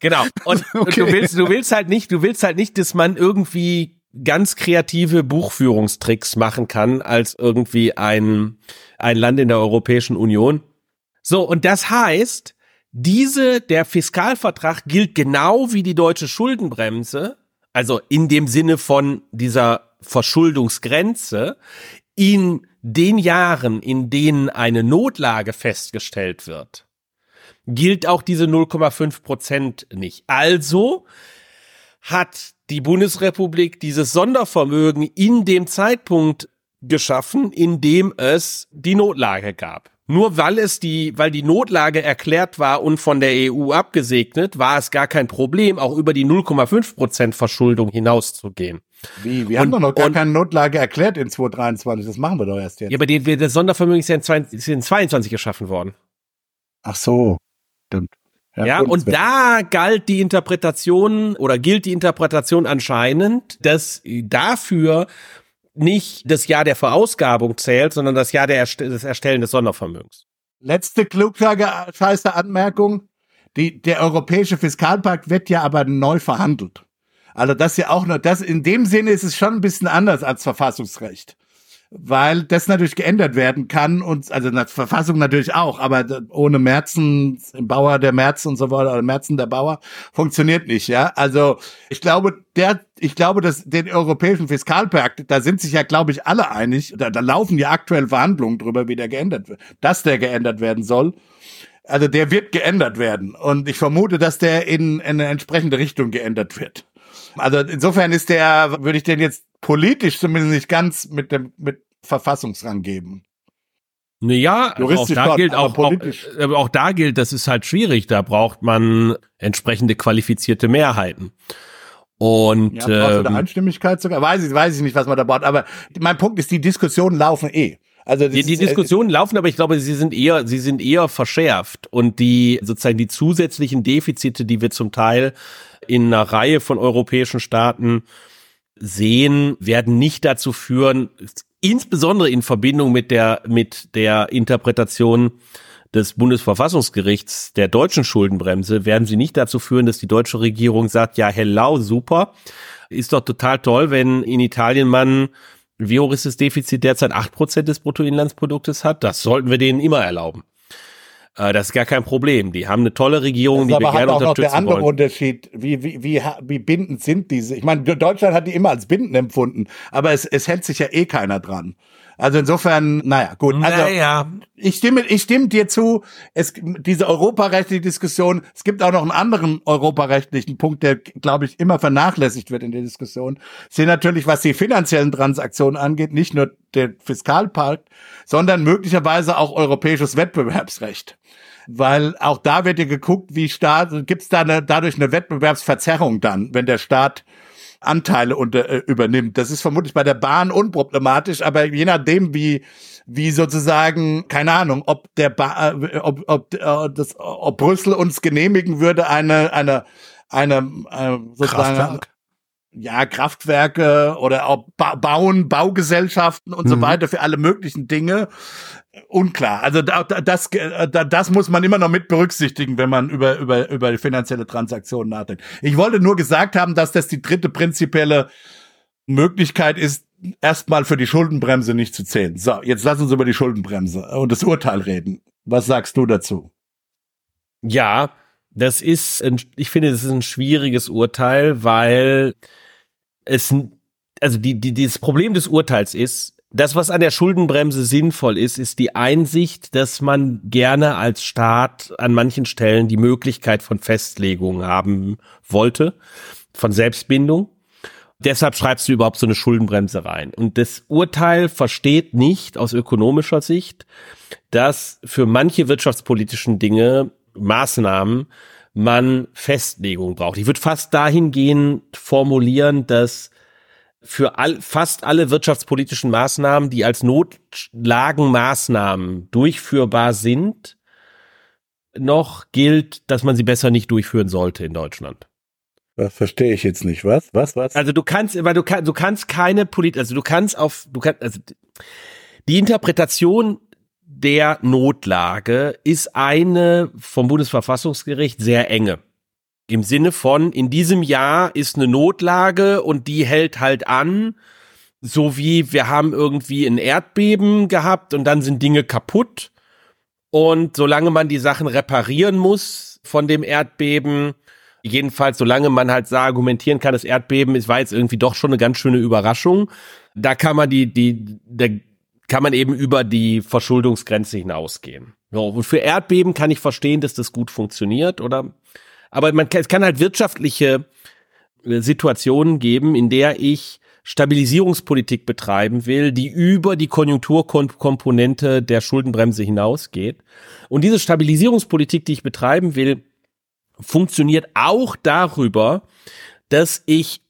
genau. Und, okay. und du willst, du willst halt nicht, du willst halt nicht, dass man irgendwie ganz kreative Buchführungstricks machen kann als irgendwie ein, ein Land in der Europäischen Union. So, und das heißt, diese, der Fiskalvertrag gilt genau wie die deutsche Schuldenbremse, also in dem Sinne von dieser Verschuldungsgrenze, in den Jahren, in denen eine Notlage festgestellt wird, gilt auch diese 0,5 Prozent nicht. Also hat die Bundesrepublik dieses Sondervermögen in dem Zeitpunkt geschaffen, in dem es die Notlage gab. Nur weil es die, weil die Notlage erklärt war und von der EU abgesegnet, war es gar kein Problem, auch über die 0,5 Prozent Verschuldung hinauszugehen. Wie? Wir und, haben doch noch gar und, keine Notlage erklärt in 2023. Das machen wir doch erst jetzt. Ja, aber die, das Sondervermögen ist ja in, 22, ist in 22 geschaffen worden. Ach so. Stimmt. Ja, ja und da galt die Interpretation oder gilt die Interpretation anscheinend, dass dafür nicht das Jahr der Verausgabung zählt, sondern das Jahr der Erst des Erstellen des Sondervermögens. Letzte klugscheiße Anmerkung. Die, der europäische Fiskalpakt wird ja aber neu verhandelt. Also das ja auch nur, das in dem Sinne ist es schon ein bisschen anders als Verfassungsrecht weil das natürlich geändert werden kann und also der Verfassung natürlich auch, aber ohne Merzen, Bauer der Merz und so weiter, oder Merzen der Bauer funktioniert nicht, ja. Also ich glaube, der, ich glaube, dass den europäischen Fiskalpakt, da sind sich ja, glaube ich, alle einig, da, da laufen ja aktuell Verhandlungen drüber, wie der geändert wird, dass der geändert werden soll. Also der wird geändert werden und ich vermute, dass der in, in eine entsprechende Richtung geändert wird. Also insofern ist der, würde ich den jetzt politisch zumindest nicht ganz mit dem mit Verfassungsrang geben. Naja, auch da gilt auch, auch, äh, auch da gilt, das ist halt schwierig. Da braucht man entsprechende qualifizierte Mehrheiten. Und ja, ähm, Einstimmigkeit sogar, weiß ich, weiß ich nicht, was man da braucht. Aber mein Punkt ist, die Diskussionen laufen eh. Also die, die äh, Diskussionen äh, laufen, aber ich glaube, sie sind eher, sie sind eher verschärft und die sozusagen die zusätzlichen Defizite, die wir zum Teil in einer Reihe von europäischen Staaten sehen, werden nicht dazu führen, insbesondere in Verbindung mit der, mit der Interpretation des Bundesverfassungsgerichts der deutschen Schuldenbremse, werden sie nicht dazu führen, dass die deutsche Regierung sagt, ja, hello, super, ist doch total toll, wenn in Italien man, wie hoch ist das Defizit derzeit, acht Prozent des Bruttoinlandsproduktes hat, das sollten wir denen immer erlauben. Äh, das ist gar kein Problem. Die haben eine tolle Regierung, die wir gerne unterstützen. Aber auch noch der andere wollen. Unterschied. Wie, wie, wie, wie bindend sind diese? Ich meine, Deutschland hat die immer als bindend empfunden, aber es, es hält sich ja eh keiner dran. Also insofern, naja, gut. Also naja. ich stimme, ich stimme dir zu. Es diese europarechtliche Diskussion. Es gibt auch noch einen anderen europarechtlichen Punkt, der, glaube ich, immer vernachlässigt wird in der Diskussion. Sind natürlich, was die finanziellen Transaktionen angeht, nicht nur der Fiskalpakt, sondern möglicherweise auch europäisches Wettbewerbsrecht weil auch da wird ja geguckt, wie Staat, gibt es da eine, dadurch eine Wettbewerbsverzerrung dann, wenn der Staat Anteile unter, äh, übernimmt. Das ist vermutlich bei der Bahn unproblematisch, aber je nachdem, wie wie sozusagen, keine Ahnung, ob der ba äh, ob, ob, äh, das, ob Brüssel uns genehmigen würde, eine, eine, eine, äh, sozusagen, Kraftwerk. Ja, Kraftwerke oder ob ba bauen, Baugesellschaften und mhm. so weiter für alle möglichen Dinge unklar. Also da, das, da, das muss man immer noch mit berücksichtigen, wenn man über, über, über finanzielle Transaktionen nachdenkt. Ich wollte nur gesagt haben, dass das die dritte prinzipielle Möglichkeit ist, erstmal für die Schuldenbremse nicht zu zählen. So, jetzt lass uns über die Schuldenbremse und das Urteil reden. Was sagst du dazu? Ja, das ist, ein, ich finde, das ist ein schwieriges Urteil, weil es, also die, die, dieses Problem des Urteils ist, das, was an der Schuldenbremse sinnvoll ist, ist die Einsicht, dass man gerne als Staat an manchen Stellen die Möglichkeit von Festlegung haben wollte, von Selbstbindung. Deshalb schreibst du überhaupt so eine Schuldenbremse rein. Und das Urteil versteht nicht aus ökonomischer Sicht, dass für manche wirtschaftspolitischen Dinge, Maßnahmen, man Festlegung braucht. Ich würde fast dahingehend formulieren, dass für all, fast alle wirtschaftspolitischen Maßnahmen, die als Notlagenmaßnahmen durchführbar sind, noch gilt, dass man sie besser nicht durchführen sollte in Deutschland. Das verstehe ich jetzt nicht. Was? Was? Was? Also du kannst, weil du kannst, du kannst keine Polit, also du kannst auf, du kannst, also die Interpretation der Notlage ist eine vom Bundesverfassungsgericht sehr enge. Im Sinne von, in diesem Jahr ist eine Notlage und die hält halt an, so wie wir haben irgendwie ein Erdbeben gehabt und dann sind Dinge kaputt. Und solange man die Sachen reparieren muss von dem Erdbeben, jedenfalls solange man halt argumentieren kann, das Erdbeben ist, war jetzt irgendwie doch schon eine ganz schöne Überraschung, da kann man die, die, da kann man eben über die Verschuldungsgrenze hinausgehen. So, und für Erdbeben kann ich verstehen, dass das gut funktioniert, oder? Aber man, es kann halt wirtschaftliche äh, Situationen geben, in der ich Stabilisierungspolitik betreiben will, die über die Konjunkturkomponente der Schuldenbremse hinausgeht. Und diese Stabilisierungspolitik, die ich betreiben will, funktioniert auch darüber, dass ich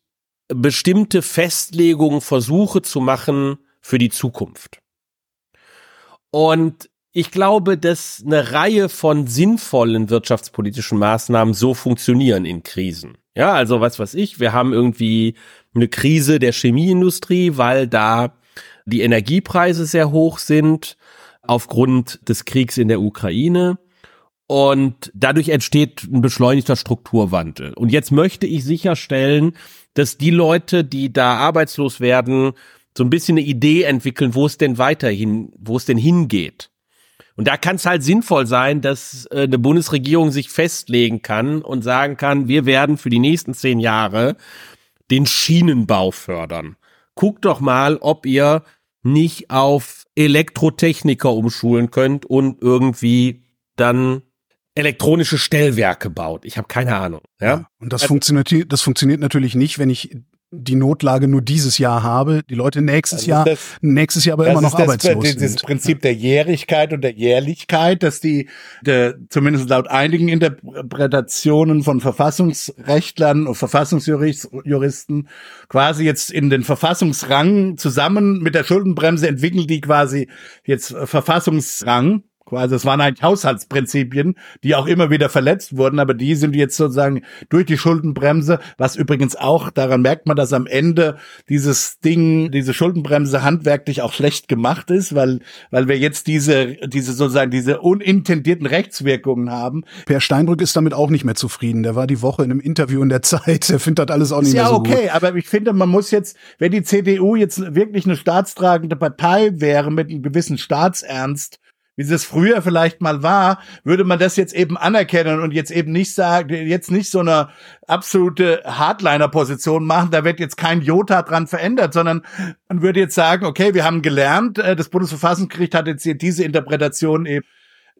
bestimmte Festlegungen versuche zu machen für die Zukunft. Und ich glaube, dass eine Reihe von sinnvollen wirtschaftspolitischen Maßnahmen so funktionieren in Krisen. Ja, also was weiß ich, wir haben irgendwie eine Krise der Chemieindustrie, weil da die Energiepreise sehr hoch sind aufgrund des Kriegs in der Ukraine. Und dadurch entsteht ein beschleunigter Strukturwandel. Und jetzt möchte ich sicherstellen, dass die Leute, die da arbeitslos werden, so ein bisschen eine Idee entwickeln, wo es denn weiterhin, wo es denn hingeht. Und da kann es halt sinnvoll sein, dass äh, eine Bundesregierung sich festlegen kann und sagen kann, wir werden für die nächsten zehn Jahre den Schienenbau fördern. Guckt doch mal, ob ihr nicht auf Elektrotechniker umschulen könnt und irgendwie dann elektronische Stellwerke baut. Ich habe keine Ahnung. Ja, ja und das also, funktioniert, das funktioniert natürlich nicht, wenn ich die Notlage nur dieses Jahr habe, die Leute nächstes also Jahr, das, nächstes Jahr aber immer noch das, arbeitslos das, sind. Das Prinzip der Jährigkeit und der Jährlichkeit, dass die, der, zumindest laut einigen Interpretationen von Verfassungsrechtlern und Verfassungsjuristen quasi jetzt in den Verfassungsrang zusammen mit der Schuldenbremse entwickeln die quasi jetzt Verfassungsrang Quasi, es waren eigentlich Haushaltsprinzipien, die auch immer wieder verletzt wurden, aber die sind jetzt sozusagen durch die Schuldenbremse, was übrigens auch, daran merkt man, dass am Ende dieses Ding, diese Schuldenbremse handwerklich auch schlecht gemacht ist, weil, weil wir jetzt diese, diese sozusagen diese unintendierten Rechtswirkungen haben. Per Steinbrück ist damit auch nicht mehr zufrieden. Der war die Woche in einem Interview in der Zeit. Der findet das alles auch nicht mehr so gut. Ja, okay, aber ich finde, man muss jetzt, wenn die CDU jetzt wirklich eine staatstragende Partei wäre mit einem gewissen Staatsernst, wie es früher vielleicht mal war, würde man das jetzt eben anerkennen und jetzt eben nicht sagen, jetzt nicht so eine absolute Hardliner-Position machen, da wird jetzt kein Jota dran verändert, sondern man würde jetzt sagen, okay, wir haben gelernt, äh, das Bundesverfassungsgericht hat jetzt hier diese Interpretation eben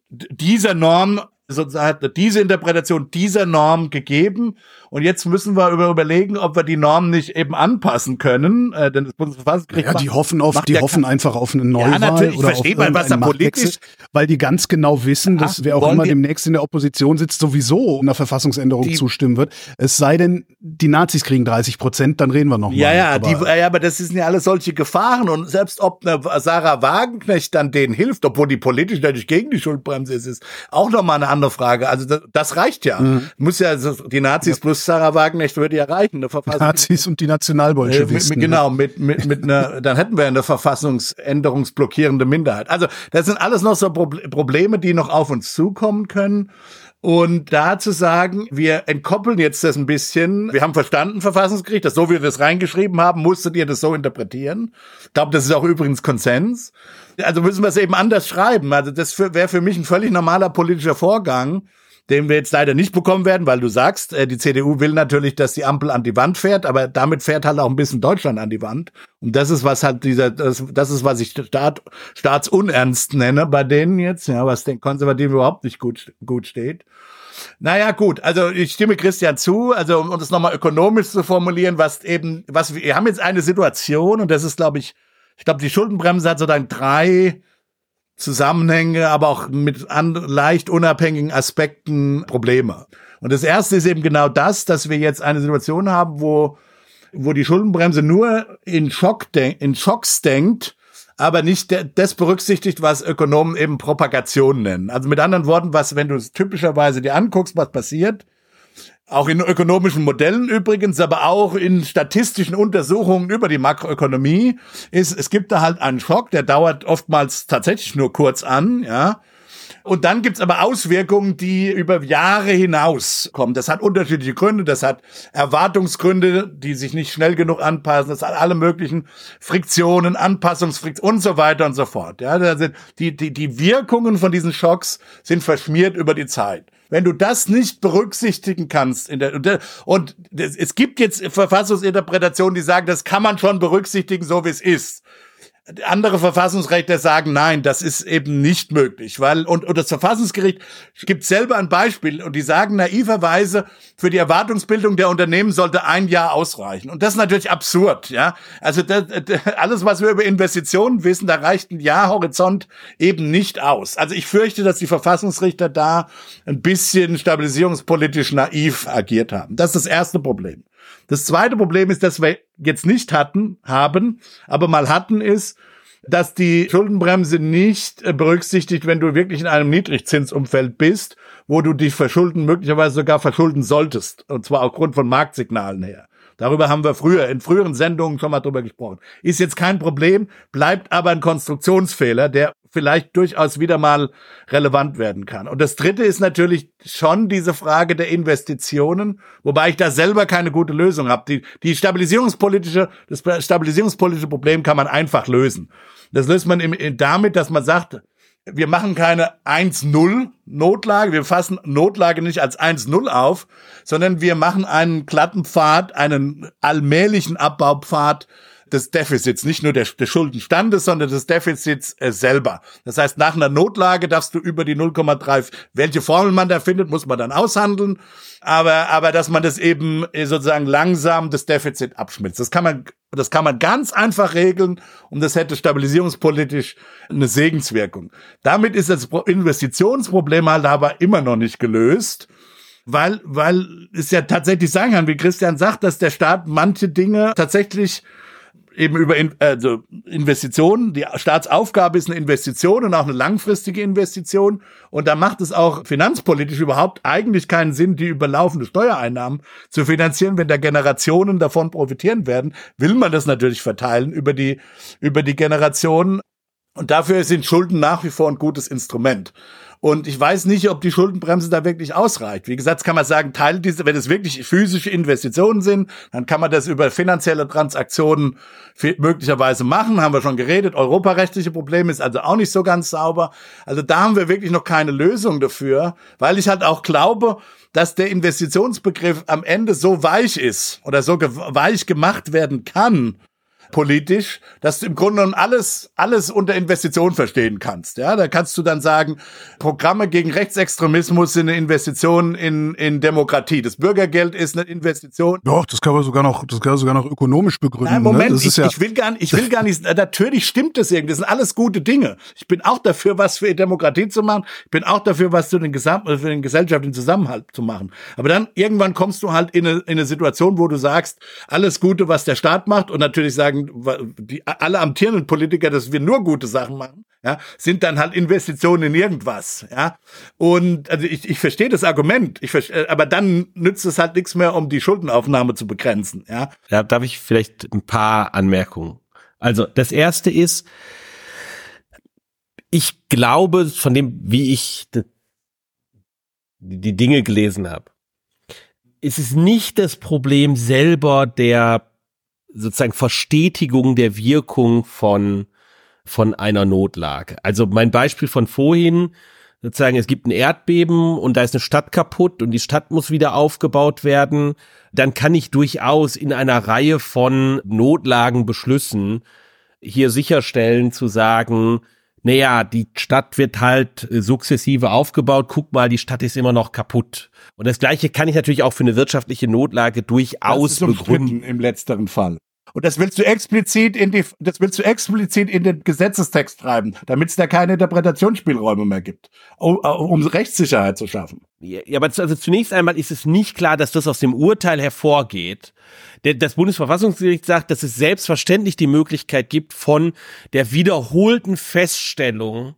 dieser Norm sozusagen diese Interpretation dieser Norm gegeben. Und jetzt müssen wir über überlegen, ob wir die Norm nicht eben anpassen können. Äh, denn das Bundesverfassungsgericht ja, die hoffen auf, die ja hoffen einfach auf eine Neuwahl ja, natürlich, ich verstehe auf was da politisch, weil die ganz genau wissen, dass Ach, wer auch immer demnächst in der Opposition sitzt, sowieso einer Verfassungsänderung zustimmen wird. Es sei denn, die Nazis kriegen 30 Prozent, dann reden wir noch ja, mal. Ja, aber, die, ja, aber das sind ja alles solche Gefahren und selbst ob eine Sarah Wagenknecht dann denen hilft, obwohl die politisch natürlich gegen die Schuldbremse ist, ist auch nochmal eine andere Frage. Also das, das reicht ja. Mhm. Muss ja die Nazis ja. plus Sarah Wagenknecht würde ja reichen. Eine Verfassung Nazis und die Nationalbolschewisten. Äh, mit, genau, mit mit mit einer, dann hätten wir eine verfassungsänderungsblockierende Minderheit. Also das sind alles noch so Probleme, die noch auf uns zukommen können. Und da zu sagen, wir entkoppeln jetzt das ein bisschen. Wir haben verstanden, Verfassungsgericht, dass so wie wir das reingeschrieben haben, musstet ihr das so interpretieren. Ich glaube, das ist auch übrigens Konsens. Also müssen wir es eben anders schreiben. Also das wäre für mich ein völlig normaler politischer Vorgang, den wir jetzt leider nicht bekommen werden, weil du sagst, äh, die CDU will natürlich, dass die Ampel an die Wand fährt, aber damit fährt halt auch ein bisschen Deutschland an die Wand. Und das ist was halt dieser, das, das ist was ich Staat, staatsunernst nenne bei denen jetzt, ja, was den Konservativen überhaupt nicht gut, gut steht. Naja, gut, also ich stimme Christian zu, also um das nochmal ökonomisch zu formulieren, was eben, was wir haben jetzt eine Situation und das ist, glaube ich, ich glaube, die Schuldenbremse hat sozusagen drei Zusammenhänge, aber auch mit an, leicht unabhängigen Aspekten Probleme. Und das erste ist eben genau das, dass wir jetzt eine Situation haben, wo, wo die Schuldenbremse nur in, Schock in Schocks denkt, aber nicht das berücksichtigt, was Ökonomen eben Propagation nennen. Also mit anderen Worten, was, wenn du es typischerweise dir anguckst, was passiert, auch in ökonomischen Modellen übrigens, aber auch in statistischen Untersuchungen über die Makroökonomie ist, es gibt da halt einen Schock, der dauert oftmals tatsächlich nur kurz an, ja. Und dann gibt's aber Auswirkungen, die über Jahre hinaus kommen. Das hat unterschiedliche Gründe. Das hat Erwartungsgründe, die sich nicht schnell genug anpassen. Das hat alle möglichen Friktionen, Anpassungsfriktionen und so weiter und so fort. Ja, da sind die, die, die Wirkungen von diesen Schocks sind verschmiert über die Zeit. Wenn du das nicht berücksichtigen kannst in der, und, und es gibt jetzt Verfassungsinterpretationen, die sagen, das kann man schon berücksichtigen, so wie es ist andere Verfassungsrechte sagen, nein, das ist eben nicht möglich, weil und, und das Verfassungsgericht gibt selber ein Beispiel und die sagen naiverweise, für die Erwartungsbildung der Unternehmen sollte ein Jahr ausreichen und das ist natürlich absurd, ja. Also das, alles, was wir über Investitionen wissen, da reicht ein Jahr Horizont eben nicht aus. Also ich fürchte, dass die Verfassungsrichter da ein bisschen stabilisierungspolitisch naiv agiert haben. Das ist das erste Problem. Das zweite Problem ist, dass wir jetzt nicht hatten, haben, aber mal hatten, ist, dass die Schuldenbremse nicht berücksichtigt, wenn du wirklich in einem Niedrigzinsumfeld bist, wo du dich verschulden, möglicherweise sogar verschulden solltest. Und zwar aufgrund von Marktsignalen her. Darüber haben wir früher, in früheren Sendungen schon mal drüber gesprochen. Ist jetzt kein Problem, bleibt aber ein Konstruktionsfehler, der vielleicht durchaus wieder mal relevant werden kann. Und das dritte ist natürlich schon diese Frage der Investitionen, wobei ich da selber keine gute Lösung habe. Die, die stabilisierungspolitische, das stabilisierungspolitische Problem kann man einfach lösen. Das löst man im, damit, dass man sagt, wir machen keine 1-0 Notlage, wir fassen Notlage nicht als 1-0 auf, sondern wir machen einen glatten Pfad, einen allmählichen Abbaupfad des Defizits, nicht nur des, des Schuldenstandes, sondern des Defizits äh, selber. Das heißt, nach einer Notlage darfst du über die 0,3, welche Formel man da findet, muss man dann aushandeln, aber, aber dass man das eben äh, sozusagen langsam das Defizit abschmilzt. Das kann man, das kann man ganz einfach regeln und das hätte stabilisierungspolitisch eine Segenswirkung. Damit ist das Investitionsproblem halt aber immer noch nicht gelöst weil, weil es ja tatsächlich sein kann, wie Christian sagt, dass der Staat manche Dinge tatsächlich eben über also Investitionen. Die Staatsaufgabe ist eine Investition und auch eine langfristige Investition. Und da macht es auch finanzpolitisch überhaupt eigentlich keinen Sinn, die überlaufende Steuereinnahmen zu finanzieren. Wenn da Generationen davon profitieren werden, will man das natürlich verteilen über die, über die Generationen. Und dafür sind Schulden nach wie vor ein gutes Instrument. Und ich weiß nicht, ob die Schuldenbremse da wirklich ausreicht. Wie gesagt, kann man sagen, Teil dieser, wenn es wirklich physische Investitionen sind, dann kann man das über finanzielle Transaktionen möglicherweise machen. Haben wir schon geredet. Europarechtliche Probleme ist also auch nicht so ganz sauber. Also da haben wir wirklich noch keine Lösung dafür, weil ich halt auch glaube, dass der Investitionsbegriff am Ende so weich ist oder so weich gemacht werden kann, politisch, dass du im Grunde genommen alles, alles unter Investition verstehen kannst. Ja, da kannst du dann sagen, Programme gegen Rechtsextremismus sind eine Investition in, in Demokratie. Das Bürgergeld ist eine Investition. Doch, das kann man sogar noch, das kann man sogar noch ökonomisch begründen. Nein, ne? Moment, ne? ich, ja ich will gar nicht, ich will gar nicht, natürlich stimmt das irgendwie. Das sind alles gute Dinge. Ich bin auch dafür, was für Demokratie zu machen. Ich bin auch dafür, was für den Gesamt, für den gesellschaftlichen Zusammenhalt zu machen. Aber dann irgendwann kommst du halt in eine, in eine Situation, wo du sagst, alles Gute, was der Staat macht und natürlich sagen, sagen, die, alle amtierenden Politiker, dass wir nur gute Sachen machen, ja, sind dann halt Investitionen in irgendwas, ja. Und also ich, ich verstehe das Argument, ich verstehe, aber dann nützt es halt nichts mehr, um die Schuldenaufnahme zu begrenzen, ja. Da darf ich vielleicht ein paar Anmerkungen. Also das erste ist, ich glaube, von dem, wie ich die Dinge gelesen habe, ist es nicht das Problem selber der sozusagen Verstetigung der Wirkung von, von einer Notlage. Also mein Beispiel von vorhin, sozusagen, es gibt ein Erdbeben und da ist eine Stadt kaputt und die Stadt muss wieder aufgebaut werden, dann kann ich durchaus in einer Reihe von Notlagenbeschlüssen hier sicherstellen zu sagen, naja, die Stadt wird halt sukzessive aufgebaut, guck mal, die Stadt ist immer noch kaputt. Und das Gleiche kann ich natürlich auch für eine wirtschaftliche Notlage durchaus das ist begründen. Im letzteren Fall. Und das willst du explizit in die, das willst du explizit in den Gesetzestext schreiben, damit es da keine Interpretationsspielräume mehr gibt, um, um Rechtssicherheit zu schaffen. Ja, aber also zunächst einmal ist es nicht klar, dass das aus dem Urteil hervorgeht. Das Bundesverfassungsgericht sagt, dass es selbstverständlich die Möglichkeit gibt von der wiederholten Feststellung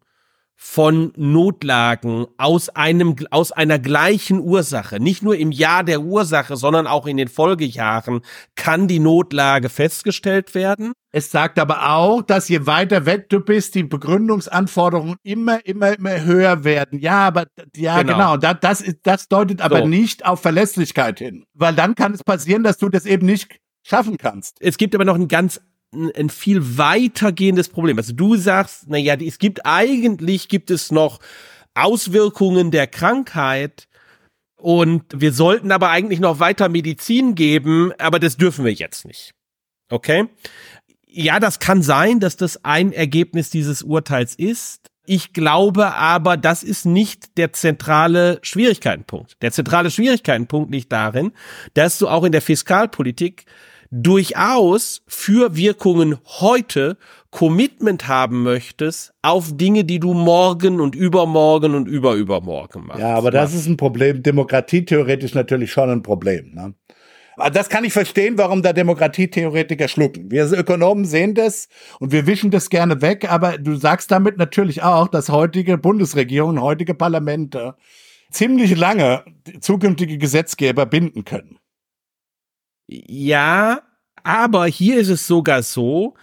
von Notlagen aus einem, aus einer gleichen Ursache, nicht nur im Jahr der Ursache, sondern auch in den Folgejahren kann die Notlage festgestellt werden. Es sagt aber auch, dass je weiter weg du bist, die Begründungsanforderungen immer, immer, immer höher werden. Ja, aber, ja, genau. genau. Das, das, ist, das deutet aber so. nicht auf Verlässlichkeit hin. Weil dann kann es passieren, dass du das eben nicht schaffen kannst. Es gibt aber noch ein ganz ein viel weitergehendes Problem. Also du sagst, na es gibt eigentlich gibt es noch Auswirkungen der Krankheit und wir sollten aber eigentlich noch weiter Medizin geben, aber das dürfen wir jetzt nicht. Okay? Ja, das kann sein, dass das ein Ergebnis dieses Urteils ist. Ich glaube aber, das ist nicht der zentrale Schwierigkeitenpunkt. Der zentrale Schwierigkeitenpunkt liegt darin, dass du auch in der Fiskalpolitik durchaus für Wirkungen heute Commitment haben möchtest auf Dinge, die du morgen und übermorgen und überübermorgen machst. Ja, aber das ist ein Problem. Demokratie theoretisch natürlich schon ein Problem. Ne? Das kann ich verstehen, warum da Demokratietheoretiker schlucken. Wir Ökonomen sehen das und wir wischen das gerne weg, aber du sagst damit natürlich auch, dass heutige Bundesregierungen, heutige Parlamente ziemlich lange zukünftige Gesetzgeber binden können. Ja, aber hier ist es sogar so,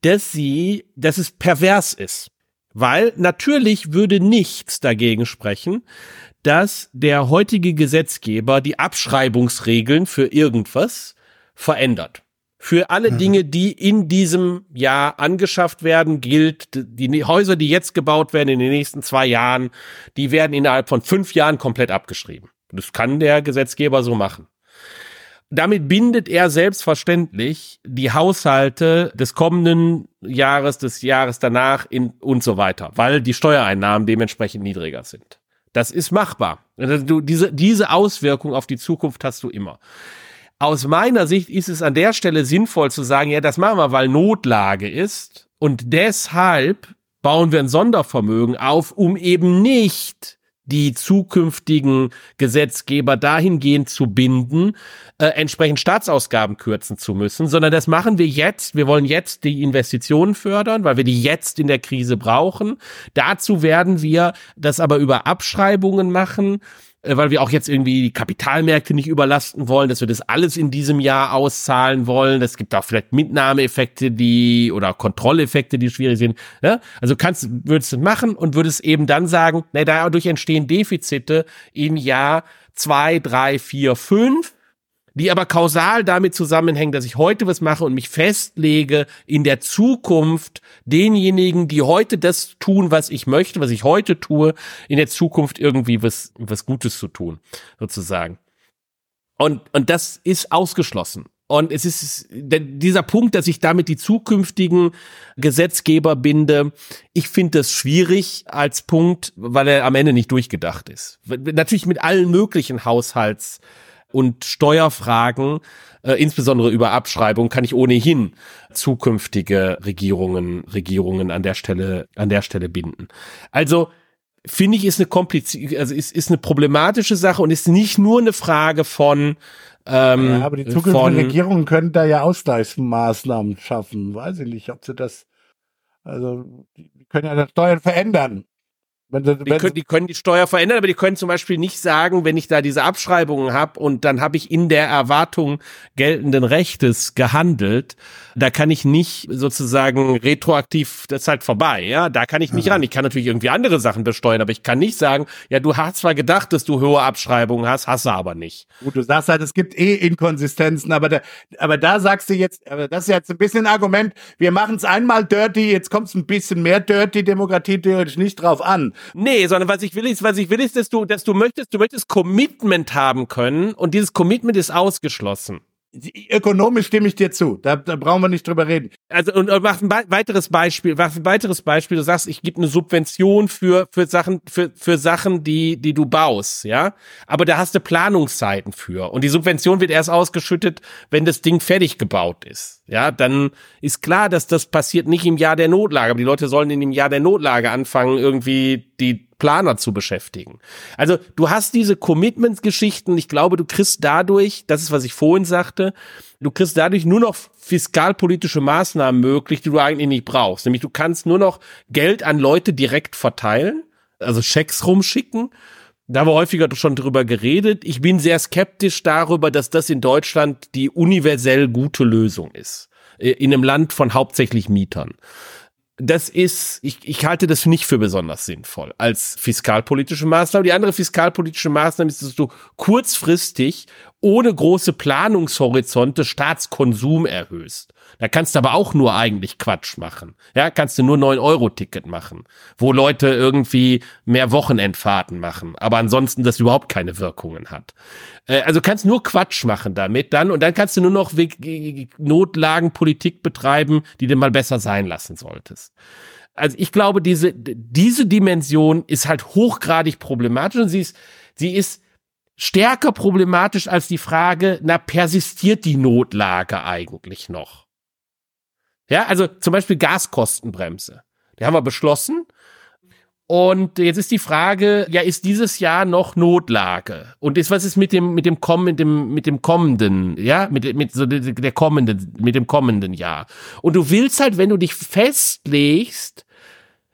dass sie, dass es pervers ist. Weil natürlich würde nichts dagegen sprechen, dass der heutige Gesetzgeber die Abschreibungsregeln für irgendwas verändert. Für alle mhm. Dinge, die in diesem Jahr angeschafft werden, gilt, die Häuser, die jetzt gebaut werden in den nächsten zwei Jahren, die werden innerhalb von fünf Jahren komplett abgeschrieben. Das kann der Gesetzgeber so machen. Damit bindet er selbstverständlich die Haushalte des kommenden Jahres, des Jahres danach in, und so weiter, weil die Steuereinnahmen dementsprechend niedriger sind. Das ist machbar. Also du, diese, diese Auswirkung auf die Zukunft hast du immer. Aus meiner Sicht ist es an der Stelle sinnvoll zu sagen, ja, das machen wir, weil Notlage ist und deshalb bauen wir ein Sondervermögen auf, um eben nicht die zukünftigen Gesetzgeber dahingehend zu binden, äh, entsprechend Staatsausgaben kürzen zu müssen, sondern das machen wir jetzt. Wir wollen jetzt die Investitionen fördern, weil wir die jetzt in der Krise brauchen. Dazu werden wir das aber über Abschreibungen machen weil wir auch jetzt irgendwie die Kapitalmärkte nicht überlasten wollen, dass wir das alles in diesem Jahr auszahlen wollen. Es gibt auch vielleicht Mitnahmeeffekte, die oder Kontrolleffekte, die schwierig sind. Ja? Also kannst, würdest du machen und würdest eben dann sagen, na, dadurch entstehen Defizite in Jahr zwei, drei, vier, fünf die aber kausal damit zusammenhängen, dass ich heute was mache und mich festlege, in der Zukunft denjenigen, die heute das tun, was ich möchte, was ich heute tue, in der Zukunft irgendwie was, was Gutes zu tun, sozusagen. Und, und das ist ausgeschlossen. Und es ist dieser Punkt, dass ich damit die zukünftigen Gesetzgeber binde. Ich finde das schwierig als Punkt, weil er am Ende nicht durchgedacht ist. Natürlich mit allen möglichen Haushalts und Steuerfragen, äh, insbesondere über Abschreibung, kann ich ohnehin zukünftige Regierungen, Regierungen an der Stelle, an der Stelle binden. Also, finde ich, ist eine komplizierte, also ist, ist eine problematische Sache und ist nicht nur eine Frage von, ähm, ja, aber die zukünftigen von, Regierungen können da ja Ausgleichsmaßnahmen schaffen. Weiß ich nicht, ob sie das, also, die können ja das Steuern verändern. Wenn, wenn die, können, die können die Steuer verändern, aber die können zum Beispiel nicht sagen, wenn ich da diese Abschreibungen habe und dann habe ich in der Erwartung geltenden Rechtes gehandelt, da kann ich nicht sozusagen retroaktiv, das ist halt vorbei, ja, da kann ich nicht ja. ran. Ich kann natürlich irgendwie andere Sachen besteuern, aber ich kann nicht sagen, ja, du hast zwar gedacht, dass du hohe Abschreibungen hast, hast du aber nicht. Gut, du sagst halt, es gibt eh Inkonsistenzen, aber da, aber da sagst du jetzt, aber das ist jetzt ein bisschen ein Argument, wir machen es einmal dirty, jetzt kommt es ein bisschen mehr dirty, Demokratie theoretisch nicht drauf an. Nee, sondern was ich will ist, was ich will ist, dass du, dass du möchtest, du möchtest Commitment haben können und dieses Commitment ist ausgeschlossen. Ökonomisch stimme ich dir zu. Da, da brauchen wir nicht drüber reden. Also und, und mach ein weiteres Beispiel. Mach ein weiteres Beispiel. Du sagst, ich gebe eine Subvention für für Sachen für für Sachen, die die du baust, ja. Aber da hast du Planungszeiten für und die Subvention wird erst ausgeschüttet, wenn das Ding fertig gebaut ist. Ja, dann ist klar, dass das passiert nicht im Jahr der Notlage. Aber die Leute sollen in dem Jahr der Notlage anfangen, irgendwie die Planer zu beschäftigen. Also du hast diese Commitment-Geschichten. Ich glaube, du kriegst dadurch, das ist, was ich vorhin sagte, du kriegst dadurch nur noch fiskalpolitische Maßnahmen möglich, die du eigentlich nicht brauchst. Nämlich du kannst nur noch Geld an Leute direkt verteilen, also Schecks rumschicken. Da haben wir häufiger schon drüber geredet. Ich bin sehr skeptisch darüber, dass das in Deutschland die universell gute Lösung ist. Äh, in einem Land von hauptsächlich Mietern das ist, ich, ich halte das nicht für besonders sinnvoll als fiskalpolitische Maßnahme. Die andere fiskalpolitische Maßnahme ist, dass du kurzfristig ohne große Planungshorizonte Staatskonsum erhöhst. Da kannst du aber auch nur eigentlich Quatsch machen. Ja, kannst du nur 9-Euro-Ticket machen, wo Leute irgendwie mehr Wochenendfahrten machen, aber ansonsten das überhaupt keine Wirkungen hat. Äh, also kannst nur Quatsch machen damit dann und dann kannst du nur noch Notlagenpolitik betreiben, die du mal besser sein lassen solltest. Also ich glaube, diese, diese Dimension ist halt hochgradig problematisch und sie ist, sie ist stärker problematisch als die Frage, na, persistiert die Notlage eigentlich noch? Ja, also zum Beispiel Gaskostenbremse. Die haben wir beschlossen. Und jetzt ist die Frage, ja, ist dieses Jahr noch Notlage? Und ist, was ist mit dem, mit dem kommen, mit dem, mit dem kommenden, ja, mit, mit so der kommenden, mit dem kommenden Jahr? Und du willst halt, wenn du dich festlegst,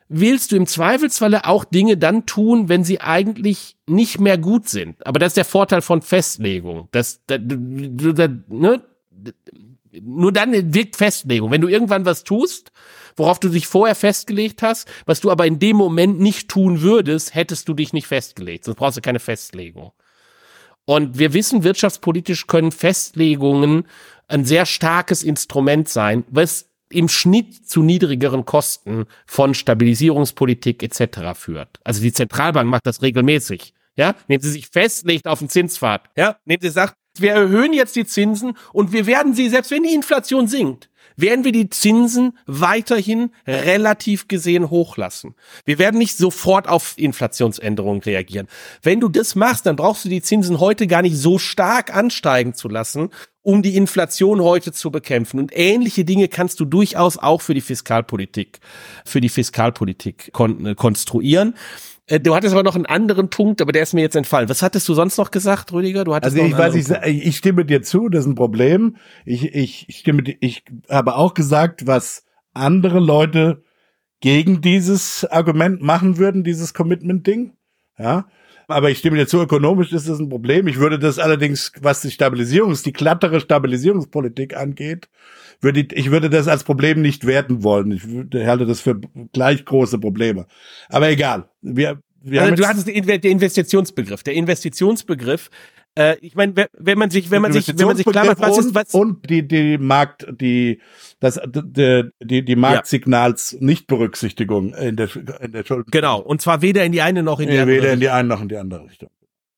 willst du im Zweifelsfalle auch Dinge dann tun, wenn sie eigentlich nicht mehr gut sind. Aber das ist der Vorteil von Festlegung. Das, das, das ne? Nur dann wirkt Festlegung. Wenn du irgendwann was tust, worauf du dich vorher festgelegt hast, was du aber in dem Moment nicht tun würdest, hättest du dich nicht festgelegt. Sonst brauchst du keine Festlegung. Und wir wissen, wirtschaftspolitisch können Festlegungen ein sehr starkes Instrument sein, was im Schnitt zu niedrigeren Kosten von Stabilisierungspolitik etc. führt. Also die Zentralbank macht das regelmäßig. Ja, indem sie sich festlegt auf den Zinspfad. Ja, indem sie sagt, wir erhöhen jetzt die Zinsen und wir werden sie, selbst wenn die Inflation sinkt, werden wir die Zinsen weiterhin relativ gesehen hochlassen. Wir werden nicht sofort auf Inflationsänderungen reagieren. Wenn du das machst, dann brauchst du die Zinsen heute gar nicht so stark ansteigen zu lassen, um die Inflation heute zu bekämpfen. Und ähnliche Dinge kannst du durchaus auch für die Fiskalpolitik, für die Fiskalpolitik kon konstruieren. Äh, du hattest aber noch einen anderen Punkt, aber der ist mir jetzt entfallen. Was hattest du sonst noch gesagt, Rüdiger? Du hattest also ich weiß, ich, ich stimme dir zu, das ist ein Problem. Ich, ich stimme, ich habe auch gesagt, was andere Leute gegen dieses Argument machen würden, dieses Commitment-Ding. Ja. Aber ich stimme dir zu, ökonomisch ist das ein Problem. Ich würde das allerdings, was die Stabilisierungs-, die glattere Stabilisierungspolitik angeht, würde ich, ich würde das als Problem nicht werten wollen. Ich würde, halte das für gleich große Probleme. Aber egal. Wir, wir also du hattest den Investitionsbegriff. Der Investitionsbegriff äh, ich meine, wenn man sich, wenn man sich, wenn man sich klar macht, was ist was und die die Markt die das die die, die Marktsignals ja. Nichtberücksichtigung in der in der Schulden. Genau, und zwar weder in die eine noch in die ja, andere. Weder in die eine noch in die andere Richtung.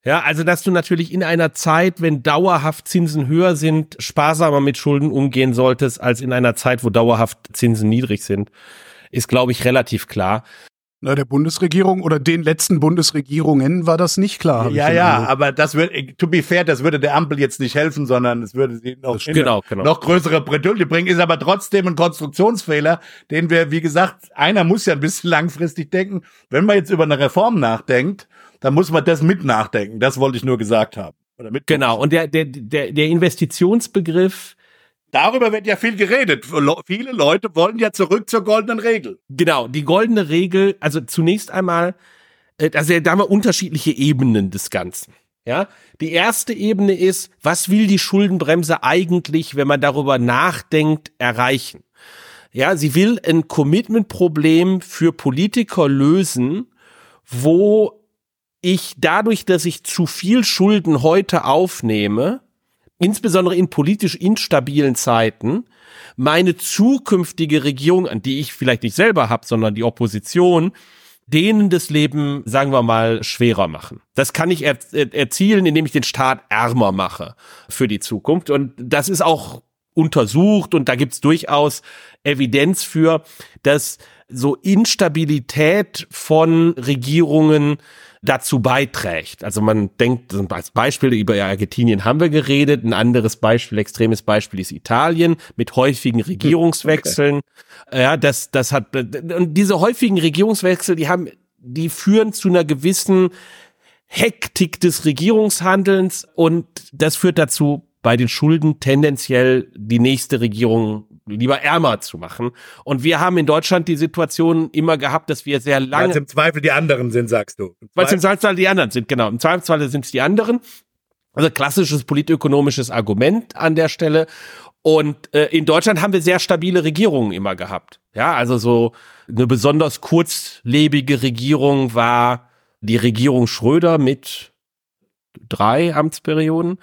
Ja, also dass du natürlich in einer Zeit, wenn dauerhaft Zinsen höher sind, sparsamer mit Schulden umgehen solltest, als in einer Zeit, wo dauerhaft Zinsen niedrig sind, ist, glaube ich, relativ klar. Na, der Bundesregierung oder den letzten Bundesregierungen war das nicht klar. Ja, ja, aber das würde, to be fair, das würde der Ampel jetzt nicht helfen, sondern es würde sie noch, genau, genau. noch größere Bredouille bringen, ist aber trotzdem ein Konstruktionsfehler, den wir, wie gesagt, einer muss ja ein bisschen langfristig denken. Wenn man jetzt über eine Reform nachdenkt, dann muss man das mit nachdenken. Das wollte ich nur gesagt haben. Genau, und der, der, der, der Investitionsbegriff, Darüber wird ja viel geredet. Viele Leute wollen ja zurück zur goldenen Regel. Genau, die goldene Regel, also zunächst einmal, äh, also da haben wir unterschiedliche Ebenen des Ganzen. Ja, die erste Ebene ist, was will die Schuldenbremse eigentlich, wenn man darüber nachdenkt, erreichen? Ja, sie will ein Commitment-Problem für Politiker lösen, wo ich dadurch, dass ich zu viel Schulden heute aufnehme, insbesondere in politisch instabilen Zeiten, meine zukünftige Regierung, an die ich vielleicht nicht selber habe, sondern die Opposition, denen das Leben, sagen wir mal, schwerer machen. Das kann ich er erzielen, indem ich den Staat ärmer mache für die Zukunft. Und das ist auch untersucht und da gibt's durchaus Evidenz für, dass so Instabilität von Regierungen dazu beiträgt. Also man denkt, als Beispiel über Argentinien haben wir geredet, ein anderes Beispiel, extremes Beispiel ist Italien mit häufigen Regierungswechseln. Okay. Ja, das, das hat, und diese häufigen Regierungswechsel, die haben, die führen zu einer gewissen Hektik des Regierungshandelns und das führt dazu, bei den Schulden tendenziell die nächste Regierung lieber ärmer zu machen. Und wir haben in Deutschland die Situation immer gehabt, dass wir sehr lange. Weil im Zweifel die anderen sind, sagst du. Weil es im Zweifel die anderen sind, genau. Im Zweifelsfall sind es die anderen. Also klassisches politökonomisches Argument an der Stelle. Und äh, in Deutschland haben wir sehr stabile Regierungen immer gehabt. Ja, also so eine besonders kurzlebige Regierung war die Regierung Schröder mit drei Amtsperioden.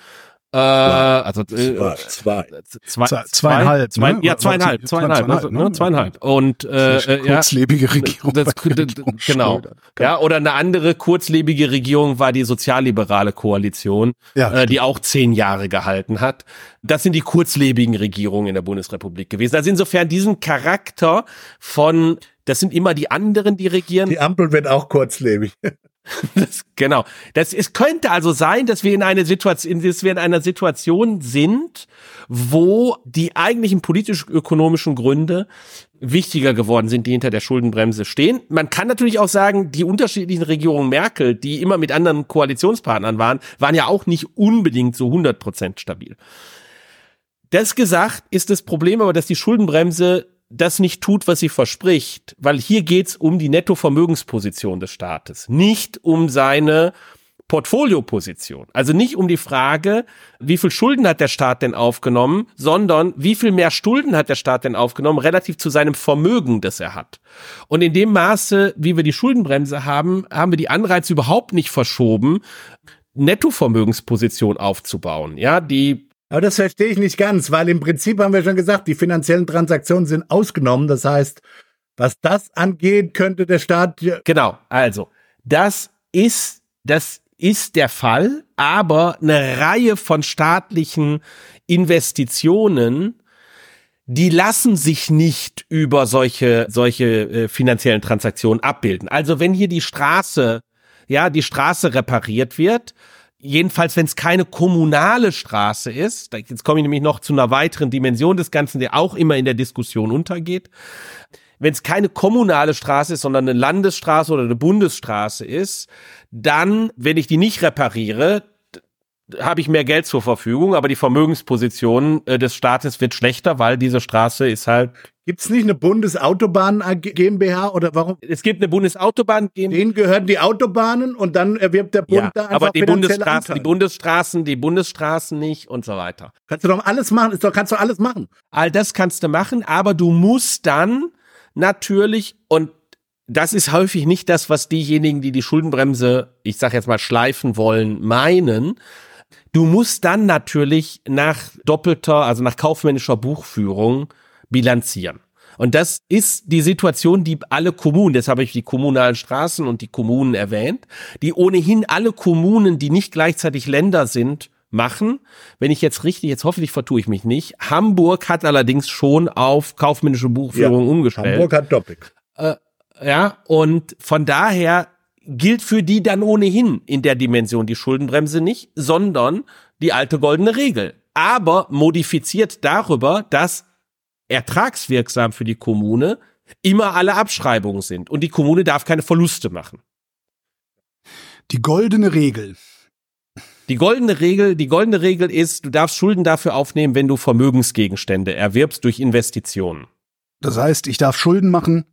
Äh, also äh, zwei, zwei, zwei, zweieinhalb, zwei, ne? ja zweieinhalb, zweieinhalb, zweieinhalb, ne? ne? zweieinhalb. Und äh, äh kurzlebige ja, Regierung. Das, Regierung genau, ja, oder eine andere kurzlebige Regierung war die sozialliberale Koalition, ja, äh, die auch zehn Jahre gehalten hat. Das sind die kurzlebigen Regierungen in der Bundesrepublik gewesen. Also insofern diesen Charakter von das sind immer die anderen, die regieren. Die Ampel wird auch kurzlebig. Das, genau. Das, es könnte also sein, dass wir in eine Situation, dass wir in einer Situation sind, wo die eigentlichen politisch-ökonomischen Gründe wichtiger geworden sind, die hinter der Schuldenbremse stehen. Man kann natürlich auch sagen, die unterschiedlichen Regierungen Merkel, die immer mit anderen Koalitionspartnern waren, waren ja auch nicht unbedingt so 100 Prozent stabil. Das gesagt ist das Problem aber, dass die Schuldenbremse das nicht tut, was sie verspricht, weil hier geht's um die Nettovermögensposition des Staates, nicht um seine Portfolioposition. Also nicht um die Frage, wie viel Schulden hat der Staat denn aufgenommen, sondern wie viel mehr Schulden hat der Staat denn aufgenommen relativ zu seinem Vermögen, das er hat. Und in dem Maße, wie wir die Schuldenbremse haben, haben wir die Anreize überhaupt nicht verschoben, Nettovermögensposition aufzubauen. Ja, die aber das verstehe ich nicht ganz, weil im Prinzip haben wir schon gesagt, die finanziellen Transaktionen sind ausgenommen. Das heißt, was das angeht, könnte der Staat. Genau, also, das ist, das ist der Fall, aber eine Reihe von staatlichen Investitionen, die lassen sich nicht über solche, solche äh, finanziellen Transaktionen abbilden. Also wenn hier die Straße, ja, die Straße repariert wird, jedenfalls, wenn es keine kommunale Straße ist, jetzt komme ich nämlich noch zu einer weiteren Dimension des Ganzen, der auch immer in der Diskussion untergeht. Wenn es keine kommunale Straße ist, sondern eine Landesstraße oder eine Bundesstraße ist, dann, wenn ich die nicht repariere, habe ich mehr Geld zur Verfügung, aber die Vermögensposition äh, des Staates wird schlechter, weil diese Straße ist halt Gibt's nicht eine Bundesautobahn GmbH oder warum? Es gibt eine Bundesautobahn GmbH. Denen gehören die Autobahnen und dann erwirbt der Bund ja, da einfach aber die Bundesstraßen, die Bundesstraßen, die Bundesstraßen nicht und so weiter. Kannst du doch alles machen, ist doch, kannst du alles machen. All das kannst du machen, aber du musst dann natürlich und das ist häufig nicht das, was diejenigen, die die Schuldenbremse, ich sag jetzt mal schleifen wollen, meinen. Du musst dann natürlich nach doppelter, also nach kaufmännischer Buchführung bilanzieren. Und das ist die Situation, die alle Kommunen, deshalb habe ich die kommunalen Straßen und die Kommunen erwähnt, die ohnehin alle Kommunen, die nicht gleichzeitig Länder sind, machen. Wenn ich jetzt richtig, jetzt hoffentlich vertue ich mich nicht. Hamburg hat allerdings schon auf kaufmännische Buchführung ja, umgestellt. Hamburg hat doppelt. Äh, ja, und von daher gilt für die dann ohnehin in der Dimension die Schuldenbremse nicht, sondern die alte goldene Regel. Aber modifiziert darüber, dass ertragswirksam für die Kommune immer alle Abschreibungen sind und die Kommune darf keine Verluste machen. Die goldene Regel. Die goldene Regel, die goldene Regel ist, du darfst Schulden dafür aufnehmen, wenn du Vermögensgegenstände erwirbst durch Investitionen. Das heißt, ich darf Schulden machen,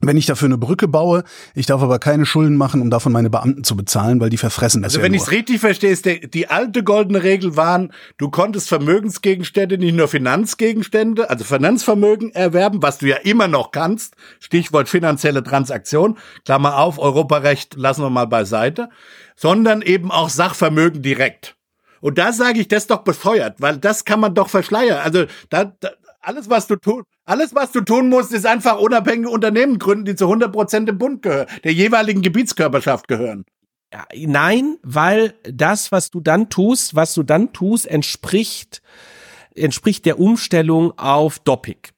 wenn ich dafür eine Brücke baue, ich darf aber keine Schulden machen, um davon meine Beamten zu bezahlen, weil die verfressen das also ja wenn ich es richtig verstehe, ist der, die alte goldene Regel waren, du konntest Vermögensgegenstände, nicht nur Finanzgegenstände, also Finanzvermögen erwerben, was du ja immer noch kannst. Stichwort finanzielle Transaktion, Klammer auf, Europarecht lassen wir mal beiseite, sondern eben auch Sachvermögen direkt. Und da sage ich, das ist doch befeuert, weil das kann man doch verschleiern. Also da, da alles, was du tun, alles, was du tun musst, ist einfach unabhängige Unternehmen gründen, die zu 100 Prozent dem Bund gehören, der jeweiligen Gebietskörperschaft gehören. Nein, weil das, was du dann tust, was du dann tust, entspricht, entspricht der Umstellung auf Doppik.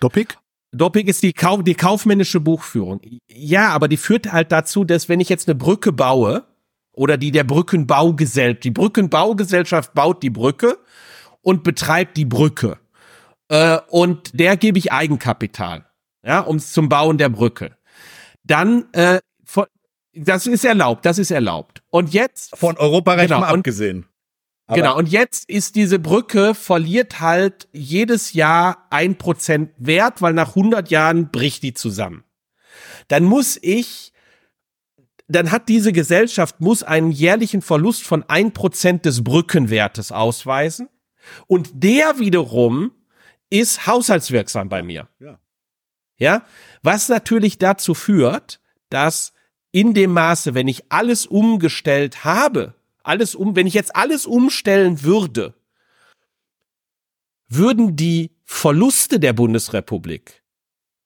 Doppik? Doppik ist die, Kau die kaufmännische Buchführung. Ja, aber die führt halt dazu, dass wenn ich jetzt eine Brücke baue, oder die der Brückenbaugesellschaft, die Brückenbaugesellschaft baut die Brücke und betreibt die Brücke. Äh, und der gebe ich Eigenkapital, ja, um zum Bauen der Brücke. Dann, äh, von, das ist erlaubt, das ist erlaubt. Und jetzt von Europarecht genau, mal abgesehen. Aber genau, und jetzt ist diese Brücke verliert halt jedes Jahr ein Prozent Wert, weil nach 100 Jahren bricht die zusammen. Dann muss ich, dann hat diese Gesellschaft, muss einen jährlichen Verlust von ein Prozent des Brückenwertes ausweisen. Und der wiederum ist haushaltswirksam bei mir. Ja. Ja, was natürlich dazu führt, dass in dem Maße, wenn ich alles umgestellt habe, alles um, wenn ich jetzt alles umstellen würde, würden die Verluste der Bundesrepublik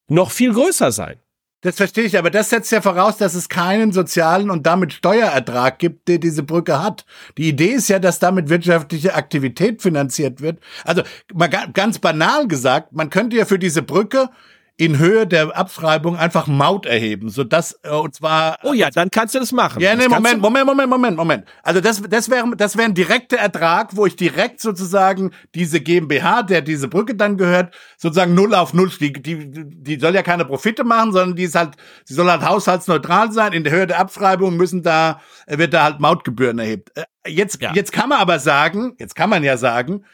noch viel größer sein. Das verstehe ich, aber das setzt ja voraus, dass es keinen sozialen und damit Steuerertrag gibt, der diese Brücke hat. Die Idee ist ja, dass damit wirtschaftliche Aktivität finanziert wird. Also mal ganz banal gesagt, man könnte ja für diese Brücke in Höhe der Abschreibung einfach Maut erheben, so dass äh, und zwar Oh ja, dann kannst du das machen. Ja, nee, Moment, Moment, Moment, Moment, Moment. Also das das wäre das wäre ein direkter Ertrag, wo ich direkt sozusagen diese GmbH, der diese Brücke dann gehört, sozusagen null auf null die die die soll ja keine Profite machen, sondern die ist halt sie soll halt haushaltsneutral sein. In der Höhe der Abschreibung müssen da wird da halt Mautgebühren erhebt. Äh, jetzt ja. jetzt kann man aber sagen, jetzt kann man ja sagen,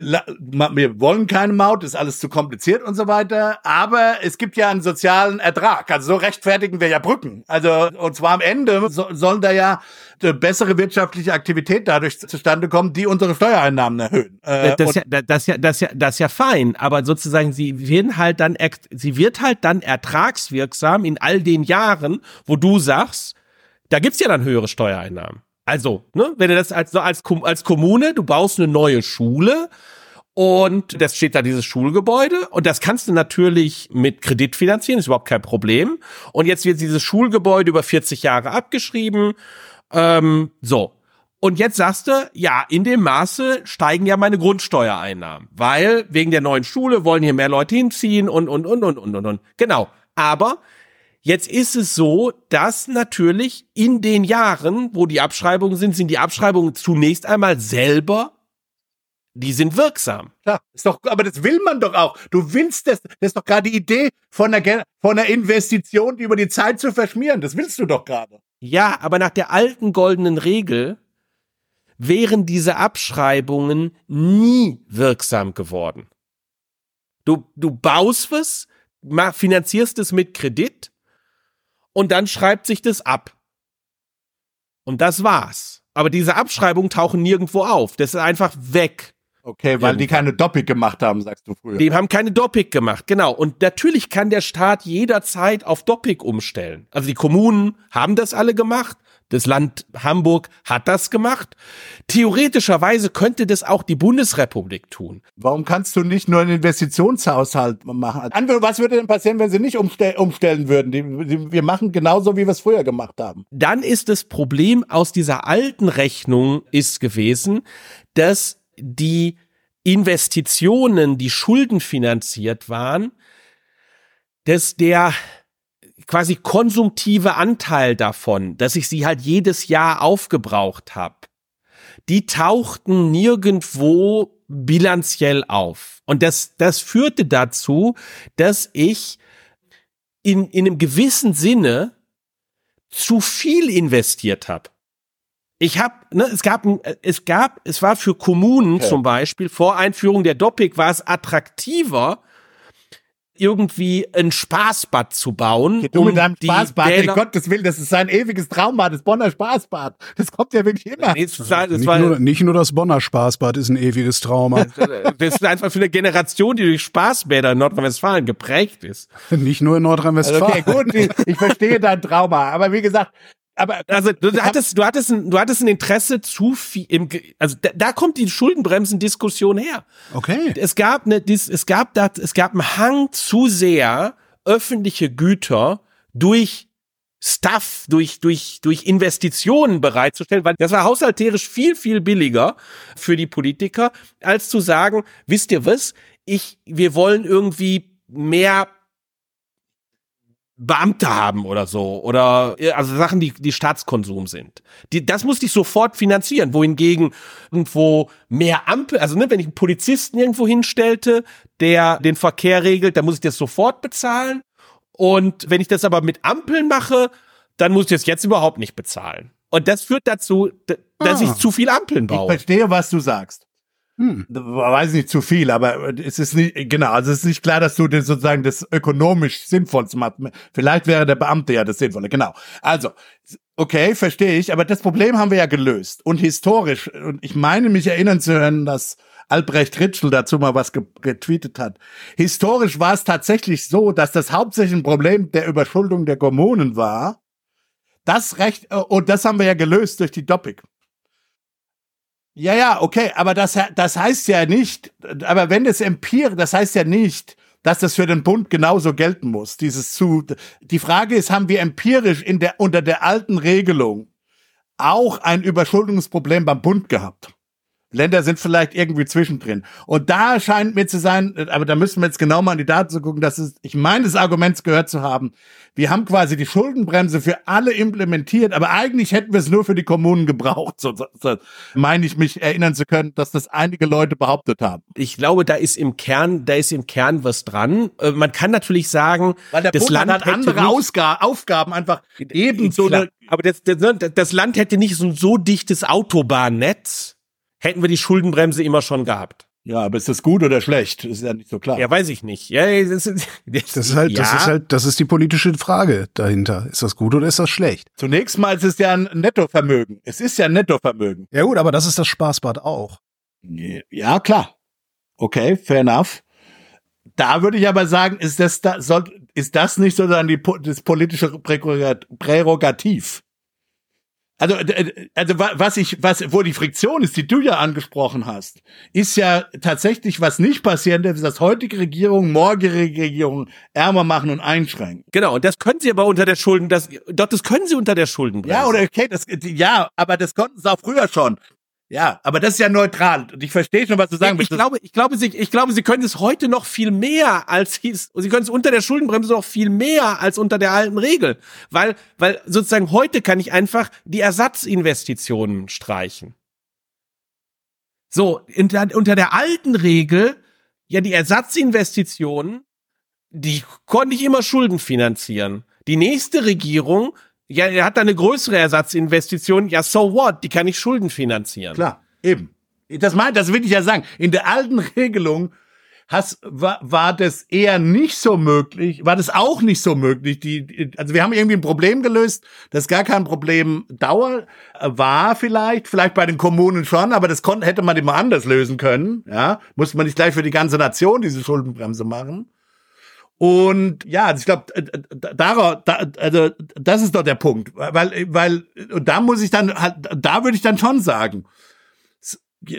wir wollen keine Maut, ist alles zu kompliziert und so weiter. Aber es gibt ja einen sozialen Ertrag. Also so rechtfertigen wir ja Brücken. Also, und zwar am Ende so, sollen da ja bessere wirtschaftliche Aktivität dadurch zustande kommen, die unsere Steuereinnahmen erhöhen. Äh, das, ja, das, ja, das, ja, das ist ja fein. Aber sozusagen, sie werden halt dann, sie wird halt dann ertragswirksam in all den Jahren, wo du sagst, da gibt's ja dann höhere Steuereinnahmen. Also, ne, wenn du das als, als, als Kommune, du baust eine neue Schule und das steht da dieses Schulgebäude und das kannst du natürlich mit Kredit finanzieren, ist überhaupt kein Problem. Und jetzt wird dieses Schulgebäude über 40 Jahre abgeschrieben. Ähm, so. Und jetzt sagst du, ja, in dem Maße steigen ja meine Grundsteuereinnahmen, weil wegen der neuen Schule wollen hier mehr Leute hinziehen und, und, und, und, und, und, und. Genau. Aber Jetzt ist es so, dass natürlich in den Jahren, wo die Abschreibungen sind, sind die Abschreibungen zunächst einmal selber die sind wirksam. Ja, ist doch, aber das will man doch auch. Du willst das, das ist doch gerade die Idee von einer, von einer Investition, die über die Zeit zu verschmieren. Das willst du doch gerade. Ja, aber nach der alten goldenen Regel wären diese Abschreibungen nie wirksam geworden. Du, du baust was, finanzierst es mit Kredit und dann schreibt sich das ab. Und das war's. Aber diese Abschreibungen tauchen nirgendwo auf. Das ist einfach weg. Okay, weil Irgendwann. die keine Doppik gemacht haben, sagst du früher. Die haben keine Doppik gemacht, genau. Und natürlich kann der Staat jederzeit auf Doppik umstellen. Also die Kommunen haben das alle gemacht. Das Land Hamburg hat das gemacht. Theoretischerweise könnte das auch die Bundesrepublik tun. Warum kannst du nicht nur einen Investitionshaushalt machen? Was würde denn passieren, wenn sie nicht umstell umstellen würden? Die, die, wir machen genauso, wie wir es früher gemacht haben. Dann ist das Problem aus dieser alten Rechnung ist gewesen, dass die Investitionen, die schuldenfinanziert waren, dass der quasi konsumtive Anteil davon, dass ich sie halt jedes Jahr aufgebraucht habe, die tauchten nirgendwo bilanziell auf. Und das, das führte dazu, dass ich in, in einem gewissen Sinne zu viel investiert habe. Ich habe, ne, es gab, es gab, es war für Kommunen okay. zum Beispiel vor Einführung der Doppik war es attraktiver, irgendwie ein Spaßbad zu bauen. Geh du um mit deinem Spaßbad, ey Gottes Willen, das ist sein ewiges Trauma, das Bonner Spaßbad. Das kommt ja wirklich immer. Nee, das war, das nicht, war, nur, nicht nur das Bonner Spaßbad ist ein ewiges Trauma. das ist einfach für eine Generation, die durch Spaßbäder in Nordrhein-Westfalen geprägt ist. Nicht nur in Nordrhein-Westfalen. Also okay, gut, ich, ich verstehe dein Trauma, aber wie gesagt, aber also du, hattest, du hattest, ein, du hattest ein Interesse zu viel. Im, also da, da kommt die Schuldenbremsen-Diskussion her. Okay. Es gab eine, es gab da, es gab einen Hang zu sehr öffentliche Güter durch Stuff, durch, durch, durch Investitionen bereitzustellen, weil das war haushalterisch viel, viel billiger für die Politiker, als zu sagen, wisst ihr was, ich, wir wollen irgendwie mehr Beamte haben oder so oder also Sachen, die die Staatskonsum sind. Die, das musste ich sofort finanzieren. Wohingegen irgendwo mehr Ampel, also ne, wenn ich einen Polizisten irgendwo hinstellte, der den Verkehr regelt, dann muss ich das sofort bezahlen. Und wenn ich das aber mit Ampeln mache, dann muss ich das jetzt überhaupt nicht bezahlen. Und das führt dazu, dass ah. ich zu viel Ampeln baue. Ich verstehe, was du sagst. Hm. Weiß nicht zu viel, aber es ist nicht, genau, also es ist nicht klar, dass du das sozusagen das ökonomisch sinnvollste machst. Vielleicht wäre der Beamte ja das Sinnvolle, genau. Also, okay, verstehe ich, aber das Problem haben wir ja gelöst. Und historisch, und ich meine mich erinnern zu hören, dass Albrecht Ritschel dazu mal was getweetet hat. Historisch war es tatsächlich so, dass das hauptsächlich ein Problem der Überschuldung der Kommunen war. Das Recht, äh, und das haben wir ja gelöst durch die Doppik. Ja, ja, okay, aber das, das heißt ja nicht, aber wenn es empirisch, das heißt ja nicht, dass das für den Bund genauso gelten muss. Dieses zu, die Frage ist, haben wir empirisch in der, unter der alten Regelung auch ein Überschuldungsproblem beim Bund gehabt? Länder sind vielleicht irgendwie zwischendrin. Und da scheint mir zu sein, aber da müssen wir jetzt genau mal in die Daten zu gucken, dass es, ich meine, das Argument gehört zu haben, wir haben quasi die Schuldenbremse für alle implementiert, aber eigentlich hätten wir es nur für die Kommunen gebraucht. So, so, so meine ich mich erinnern zu können, dass das einige Leute behauptet haben. Ich glaube, da ist im Kern, da ist im Kern was dran. Äh, man kann natürlich sagen, weil der das Bund Land hat andere Ausga Aufgaben einfach ebenso. Aber das, das, das Land hätte nicht so ein so dichtes Autobahnnetz hätten wir die Schuldenbremse immer schon gehabt. Ja, aber ist das gut oder schlecht? Das ist ja nicht so klar. Ja, weiß ich nicht. Ja, das, ist, das, das ist halt, ja. das ist halt, das ist die politische Frage dahinter. Ist das gut oder ist das schlecht? Zunächst mal ist es ja ein Nettovermögen. Es ist ja ein Nettovermögen. Ja gut, aber das ist das Spaßbad auch. Ja, klar. Okay, fair enough. Da würde ich aber sagen, ist das, da, soll, ist das nicht sozusagen die, das politische Prärogativ? Also, also was ich, was, wo die Friktion ist, die du ja angesprochen hast, ist ja tatsächlich was nicht passieren darf, dass heutige Regierung, morgige Regierung ärmer machen und einschränken. Genau, und das können sie aber unter der Schulden, das, doch, das können sie unter der Schulden. Ja, oder okay, das, ja, aber das konnten sie auch früher schon. Ja, aber das ist ja neutral. Und ich verstehe schon, was du sagen willst. Ich glaube, ich glaube, sie, ich glaube, sie können es heute noch viel mehr als hieß. Sie können es unter der Schuldenbremse noch viel mehr als unter der alten Regel. Weil, weil sozusagen heute kann ich einfach die Ersatzinvestitionen streichen. So, unter, unter der alten Regel, ja, die Ersatzinvestitionen, die konnte ich immer Schulden finanzieren. Die nächste Regierung ja, er hat da eine größere Ersatzinvestition. Ja, so what? Die kann ich Schulden finanzieren. Klar, eben. Das meint, das will ich ja sagen. In der alten Regelung has, war, war das eher nicht so möglich, war das auch nicht so möglich. Die, also wir haben irgendwie ein Problem gelöst, das gar kein Problem Dauer war vielleicht, vielleicht bei den Kommunen schon, aber das konnte, hätte man immer anders lösen können. Ja, musste man nicht gleich für die ganze Nation diese Schuldenbremse machen. Und ja, also ich glaube, darauf, da, also das ist doch der Punkt, weil, weil und da muss ich dann halt, da würde ich dann schon sagen,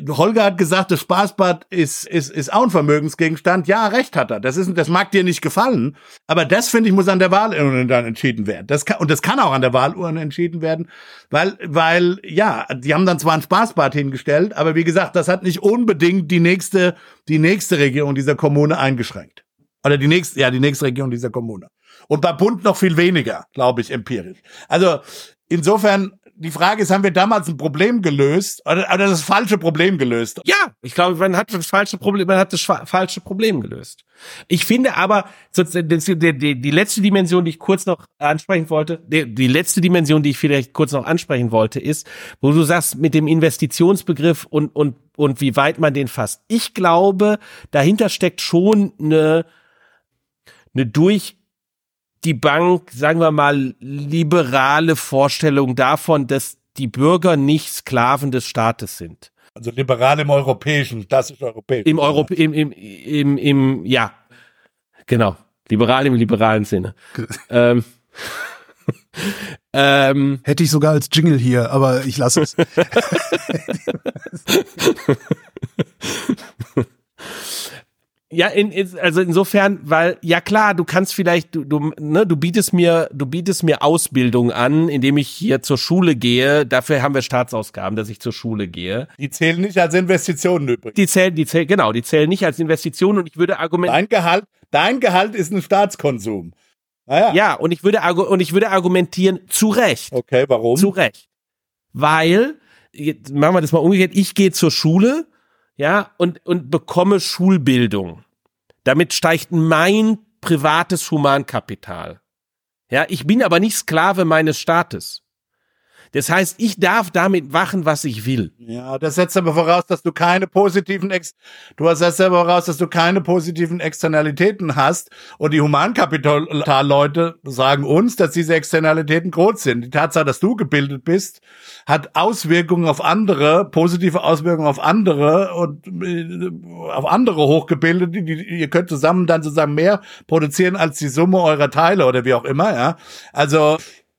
Holger hat gesagt, das Spaßbad ist, ist, ist auch ein Vermögensgegenstand. Ja, recht hat er. Das ist, das mag dir nicht gefallen. Aber das, finde ich, muss an der Wahlurne dann entschieden werden. Das kann, und das kann auch an der Wahlurne entschieden werden, weil, weil, ja, die haben dann zwar ein Spaßbad hingestellt, aber wie gesagt, das hat nicht unbedingt die nächste, die nächste Regierung dieser Kommune eingeschränkt. Oder die nächste, ja, die nächste Region dieser Kommune. Und bei Bund noch viel weniger, glaube ich, empirisch. Also insofern, die Frage ist, haben wir damals ein Problem gelöst oder, oder das falsche Problem gelöst? Ja, ich glaube, man hat das falsche Problem, man hat das falsche Problem gelöst. Ich finde aber, die, letzte Dimension, die ich kurz noch ansprechen wollte, die, die letzte Dimension, die ich vielleicht kurz noch ansprechen wollte, ist, wo du sagst, mit dem Investitionsbegriff und, und, und wie weit man den fasst. Ich glaube, dahinter steckt schon eine, eine durch die Bank, sagen wir mal, liberale Vorstellung davon, dass die Bürger nicht Sklaven des Staates sind. Also liberal im europäischen, das ist europäisch. Im Europ im, im, im, im, ja, genau. Liberal im liberalen Sinne. ähm, ähm, Hätte ich sogar als Jingle hier, aber ich lasse es. Ja, in, also insofern, weil ja klar, du kannst vielleicht du du ne, du bietest mir du bietest mir Ausbildung an, indem ich hier zur Schule gehe. Dafür haben wir Staatsausgaben, dass ich zur Schule gehe. Die zählen nicht als Investitionen übrigens. Die zählen, die zählen genau, die zählen nicht als Investitionen und ich würde argumentieren. Dein Gehalt, dein Gehalt ist ein Staatskonsum. Ah, ja. ja, und ich würde und ich würde argumentieren zu Recht. Okay, warum? Zu Recht, weil jetzt machen wir das mal umgekehrt. Ich gehe zur Schule ja, und, und bekomme Schulbildung. Damit steigt mein privates Humankapital. Ja, ich bin aber nicht Sklave meines Staates. Das heißt, ich darf damit machen, was ich will. Ja, das setzt aber voraus, dass du keine positiven Ex du das aber voraus, dass du keine positiven Externalitäten hast und die Humankapitalleute sagen uns, dass diese Externalitäten groß sind. Die Tatsache, dass du gebildet bist, hat Auswirkungen auf andere, positive Auswirkungen auf andere und äh, auf andere Hochgebildete, ihr könnt zusammen dann sozusagen mehr produzieren als die Summe eurer Teile oder wie auch immer, ja. Also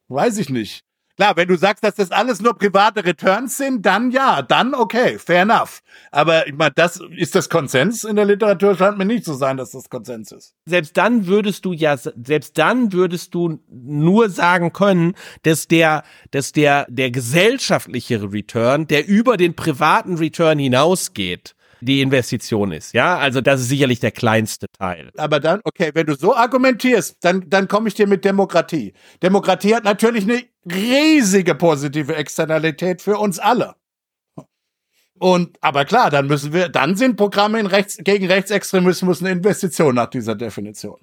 weiß ich nicht. Klar, wenn du sagst, dass das alles nur private Returns sind, dann ja, dann okay, fair enough. Aber ich meine, das ist das Konsens in der Literatur scheint mir nicht zu sein, dass das Konsens ist. Selbst dann würdest du ja, selbst dann würdest du nur sagen können, dass der, dass der, der gesellschaftliche Return, der über den privaten Return hinausgeht, die Investition ist. Ja, also das ist sicherlich der kleinste Teil. Aber dann, okay, wenn du so argumentierst, dann, dann komme ich dir mit Demokratie. Demokratie hat natürlich eine riesige positive Externalität für uns alle. Und, aber klar, dann müssen wir, dann sind Programme in Rechts, gegen Rechtsextremismus eine Investition nach dieser Definition.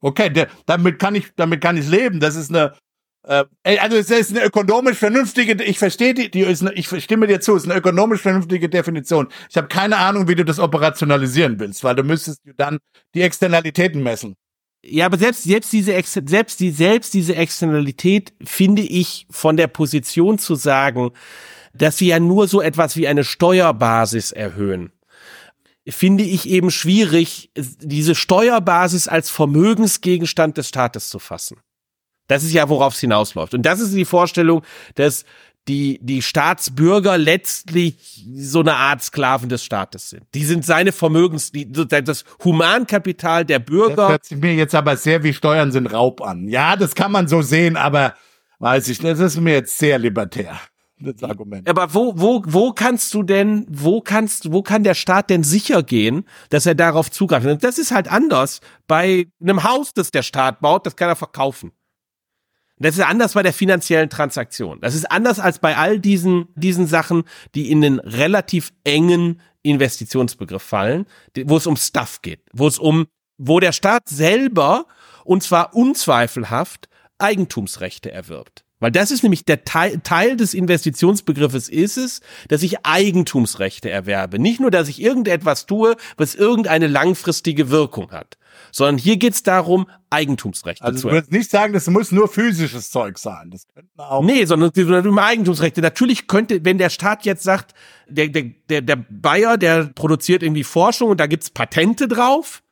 Okay, der, damit kann ich, damit kann ich leben. Das ist eine, äh, also es ist eine ökonomisch vernünftige, ich verstehe die, die ist eine, ich stimme dir zu, es ist eine ökonomisch vernünftige Definition. Ich habe keine Ahnung, wie du das operationalisieren willst, weil du müsstest dann die Externalitäten messen. Ja, aber selbst selbst diese selbst die selbst diese Externalität finde ich von der Position zu sagen, dass sie ja nur so etwas wie eine Steuerbasis erhöhen finde ich eben schwierig, diese Steuerbasis als Vermögensgegenstand des Staates zu fassen. Das ist ja, worauf es hinausläuft. Und das ist die Vorstellung, dass die, die Staatsbürger letztlich so eine Art Sklaven des Staates sind. Die sind seine Vermögens, die, das Humankapital der Bürger. Das hört sich mir jetzt aber sehr wie Steuern sind Raub an. Ja, das kann man so sehen, aber weiß ich, das ist mir jetzt sehr libertär. Das Argument. Aber wo, wo, wo kannst du denn, wo kannst, wo kann der Staat denn sicher gehen, dass er darauf zugreift? Und das ist halt anders bei einem Haus, das der Staat baut, das kann er verkaufen. Das ist anders bei der finanziellen Transaktion. Das ist anders als bei all diesen, diesen Sachen, die in den relativ engen Investitionsbegriff fallen, wo es um Stuff geht, wo es um, wo der Staat selber, und zwar unzweifelhaft, Eigentumsrechte erwirbt. Weil das ist nämlich der Teil, Teil des Investitionsbegriffes ist es, dass ich Eigentumsrechte erwerbe. Nicht nur, dass ich irgendetwas tue, was irgendeine langfristige Wirkung hat, sondern hier geht's darum, Eigentumsrechte also zu Also du würdest nicht sagen, das muss nur physisches Zeug sein. Das könnten auch. Nee, sondern immer Eigentumsrechte. Natürlich könnte, wenn der Staat jetzt sagt, der, der, der, der Bayer, der produziert irgendwie Forschung und da gibt's Patente drauf,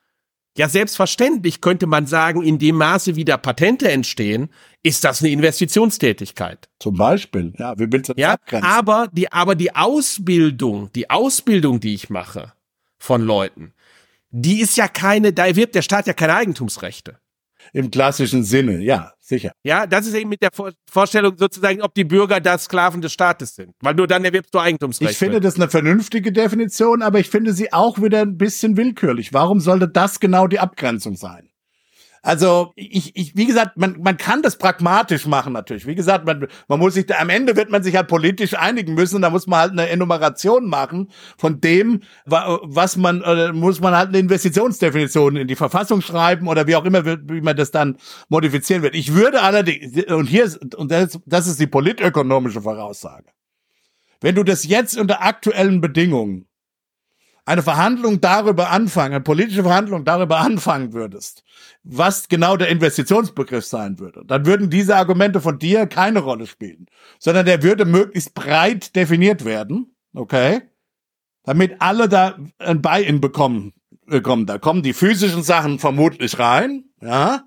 ja, selbstverständlich könnte man sagen, in dem Maße, wie da Patente entstehen, ist das eine Investitionstätigkeit. Zum Beispiel, ja, du das ja, abgrenzen? Aber die, aber die Ausbildung, die Ausbildung, die ich mache von Leuten, die ist ja keine, da erwirbt der Staat ja keine Eigentumsrechte. Im klassischen Sinne, ja, sicher. Ja, das ist eben mit der Vorstellung sozusagen, ob die Bürger da Sklaven des Staates sind. Weil nur dann erwirbst du Eigentumsrechte. Ich finde das eine vernünftige Definition, aber ich finde sie auch wieder ein bisschen willkürlich. Warum sollte das genau die Abgrenzung sein? Also ich, ich, wie gesagt, man, man kann das pragmatisch machen natürlich. Wie gesagt, man, man muss sich, da, am Ende wird man sich halt politisch einigen müssen. Da muss man halt eine Enumeration machen von dem, was man, äh, muss man halt eine Investitionsdefinition in die Verfassung schreiben oder wie auch immer, wie man das dann modifizieren wird. Ich würde allerdings, und hier ist, und das, das ist die politökonomische Voraussage. Wenn du das jetzt unter aktuellen Bedingungen eine Verhandlung darüber anfangen, eine politische Verhandlung darüber anfangen würdest, was genau der Investitionsbegriff sein würde, dann würden diese Argumente von dir keine Rolle spielen, sondern der würde möglichst breit definiert werden, okay? Damit alle da ein Buy-in bekommen, bekommen. Da kommen die physischen Sachen vermutlich rein, ja?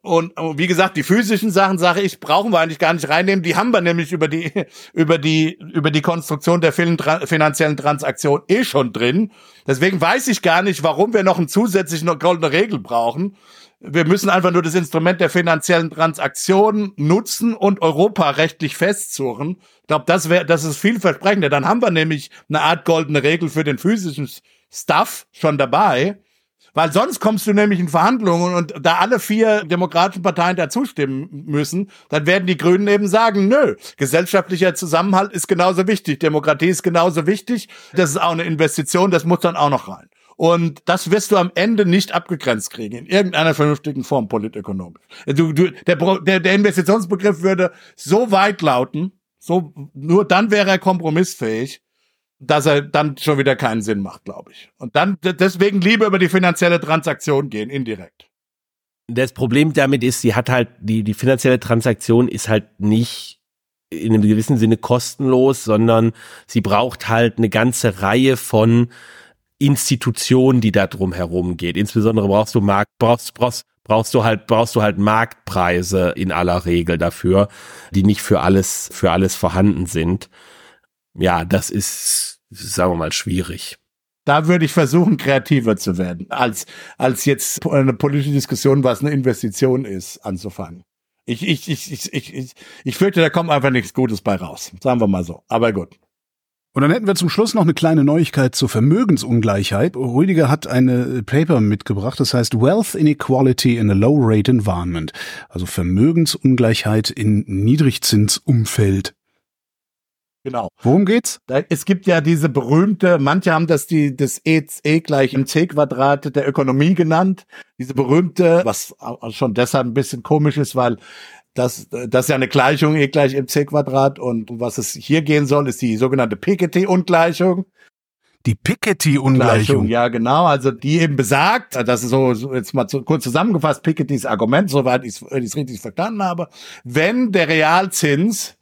Und wie gesagt, die physischen Sachen, sage ich, brauchen wir eigentlich gar nicht reinnehmen. Die haben wir nämlich über die, über die, über die Konstruktion der finanziellen Transaktion eh schon drin. Deswegen weiß ich gar nicht, warum wir noch eine zusätzliche goldene Regel brauchen. Wir müssen einfach nur das Instrument der finanziellen Transaktion nutzen und Europa rechtlich festzurren. Ich glaube, das wäre, das ist vielversprechender. Dann haben wir nämlich eine Art goldene Regel für den physischen Stuff schon dabei. Weil sonst kommst du nämlich in Verhandlungen und da alle vier demokratischen Parteien da zustimmen müssen, dann werden die Grünen eben sagen, nö, gesellschaftlicher Zusammenhalt ist genauso wichtig, Demokratie ist genauso wichtig, das ist auch eine Investition, das muss dann auch noch rein. Und das wirst du am Ende nicht abgegrenzt kriegen, in irgendeiner vernünftigen Form politökonomisch. Du, du, der, der, der Investitionsbegriff würde so weit lauten, so, nur dann wäre er kompromissfähig, dass er dann schon wieder keinen Sinn macht, glaube ich. Und dann deswegen lieber über die finanzielle Transaktion gehen, indirekt. Das Problem damit ist, sie hat halt, die, die finanzielle Transaktion ist halt nicht in einem gewissen Sinne kostenlos, sondern sie braucht halt eine ganze Reihe von Institutionen, die da drum herum geht. Insbesondere brauchst du Markt, brauchst, brauchst, brauchst du halt, brauchst du halt Marktpreise in aller Regel dafür, die nicht für alles, für alles vorhanden sind ja, das ist, sagen wir mal, schwierig. Da würde ich versuchen, kreativer zu werden, als, als jetzt eine politische Diskussion, was eine Investition ist, anzufangen. Ich, ich, ich, ich, ich, ich, ich fürchte, da kommt einfach nichts Gutes bei raus. Sagen wir mal so. Aber gut. Und dann hätten wir zum Schluss noch eine kleine Neuigkeit zur Vermögensungleichheit. Rüdiger hat eine Paper mitgebracht, das heißt Wealth Inequality in a Low Rate Environment. Also Vermögensungleichheit in Niedrigzinsumfeld. Genau. Worum geht's? Es gibt ja diese berühmte, manche haben das die das E, e gleich im C Quadrat der Ökonomie genannt. Diese berühmte, was schon deshalb ein bisschen komisch ist, weil das, das ist ja eine Gleichung E gleich im C Quadrat und was es hier gehen soll, ist die sogenannte Piketty-Ungleichung. Die Piketty-Ungleichung. Ja, genau. Also die eben besagt, das ist so, so jetzt mal zu, kurz zusammengefasst, Pikettys Argument, soweit ich es richtig verstanden habe, wenn der Realzins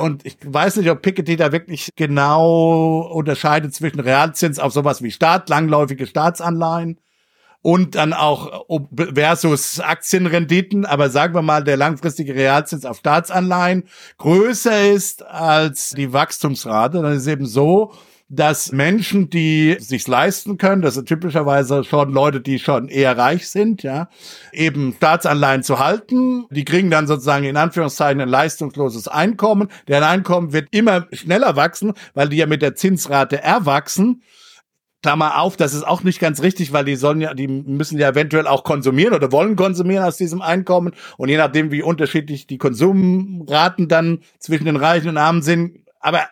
und ich weiß nicht, ob Piketty da wirklich genau unterscheidet zwischen Realzins auf sowas wie Staat, langläufige Staatsanleihen und dann auch versus Aktienrenditen. Aber sagen wir mal, der langfristige Realzins auf Staatsanleihen größer ist als die Wachstumsrate. Dann ist es eben so, dass Menschen, die sich's leisten können, das sind typischerweise schon Leute, die schon eher reich sind, ja, eben Staatsanleihen zu halten. Die kriegen dann sozusagen in Anführungszeichen ein leistungsloses Einkommen. Deren Einkommen wird immer schneller wachsen, weil die ja mit der Zinsrate erwachsen. Klammer auf, das ist auch nicht ganz richtig, weil die sollen ja, die müssen ja eventuell auch konsumieren oder wollen konsumieren aus diesem Einkommen. Und je nachdem, wie unterschiedlich die Konsumraten dann zwischen den Reichen und Armen sind, aber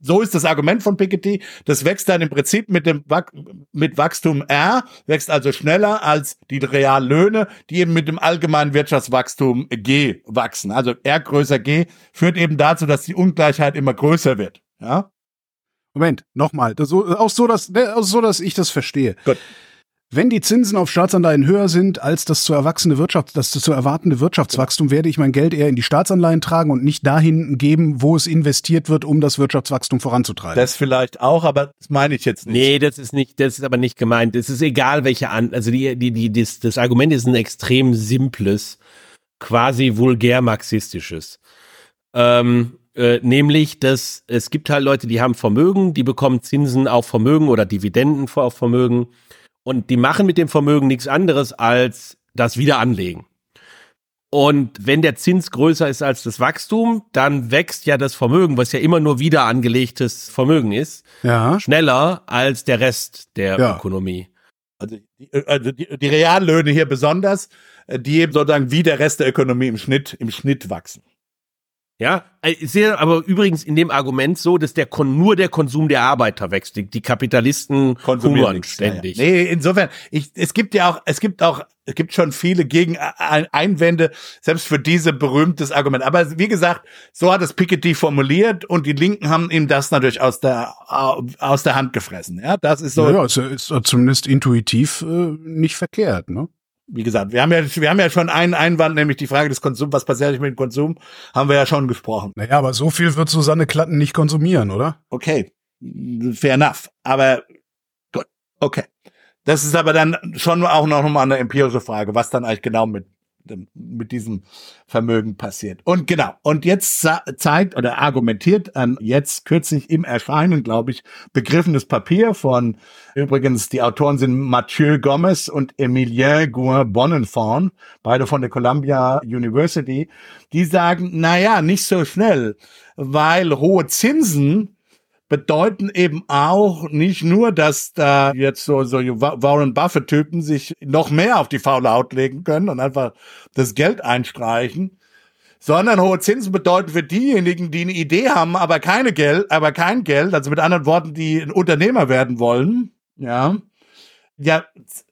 so ist das Argument von Piketty. Das wächst dann im Prinzip mit dem mit Wachstum R, wächst also schneller als die Reallöhne, die eben mit dem allgemeinen Wirtschaftswachstum G wachsen. Also R größer G führt eben dazu, dass die Ungleichheit immer größer wird. Ja. Moment, nochmal, auch so, dass, auch so, dass ich das verstehe. Gut. Wenn die Zinsen auf Staatsanleihen höher sind als das zu erwachsene Wirtschaft, das zu erwartende Wirtschaftswachstum, werde ich mein Geld eher in die Staatsanleihen tragen und nicht dahin geben, wo es investiert wird, um das Wirtschaftswachstum voranzutreiben. Das vielleicht auch, aber das meine ich jetzt nicht. Nee, das ist nicht, das ist aber nicht gemeint. Es ist egal, welche an, also die, die, die, das, das Argument ist ein extrem simples, quasi vulgär marxistisches. Ähm, äh, nämlich, dass es gibt halt Leute, die haben Vermögen, die bekommen Zinsen auf Vermögen oder Dividenden auf Vermögen und die machen mit dem Vermögen nichts anderes als das wieder anlegen. Und wenn der Zins größer ist als das Wachstum, dann wächst ja das Vermögen, was ja immer nur wieder angelegtes Vermögen ist, ja. schneller als der Rest der ja. Ökonomie. Also die, also die, die Reallöhne hier besonders, äh, die eben sozusagen wie der Rest der Ökonomie im Schnitt, im Schnitt wachsen. Ja, äh, ich sehe aber übrigens in dem Argument so, dass der nur der Konsum der Arbeiter wächst. Die, die Kapitalisten hungern ständig. Ja, ja. Nee, insofern, ich, es gibt ja auch, es gibt auch, es gibt schon viele Gegeneinwände, selbst für diese berühmtes Argument. Aber wie gesagt, so hat es Piketty formuliert und die Linken haben ihm das natürlich aus der, aus der Hand gefressen. Ja, das ist so. Ja, ist, ist zumindest intuitiv äh, nicht verkehrt, ne? Wie gesagt, wir haben ja, wir haben ja schon einen Einwand, nämlich die Frage des Konsums, was passiert mit dem Konsum, haben wir ja schon gesprochen. Naja, aber so viel wird Susanne Klatten nicht konsumieren, oder? Okay, fair enough. Aber gut, okay. Das ist aber dann schon auch noch mal eine empirische Frage, was dann eigentlich genau mit mit diesem Vermögen passiert. Und genau, und jetzt zeigt oder argumentiert an jetzt kürzlich im Erscheinen, glaube ich, begriffenes Papier von, übrigens, die Autoren sind Mathieu Gomez und Emilien Gouin Bonnenfant, beide von der Columbia University, die sagen, na ja, nicht so schnell, weil hohe Zinsen bedeuten eben auch nicht nur, dass da jetzt so, so Warren Buffett-Typen sich noch mehr auf die faule Haut legen können und einfach das Geld einstreichen, sondern hohe Zinsen bedeuten für diejenigen, die eine Idee haben, aber keine Geld, aber kein Geld, also mit anderen Worten, die ein Unternehmer werden wollen, ja, ja,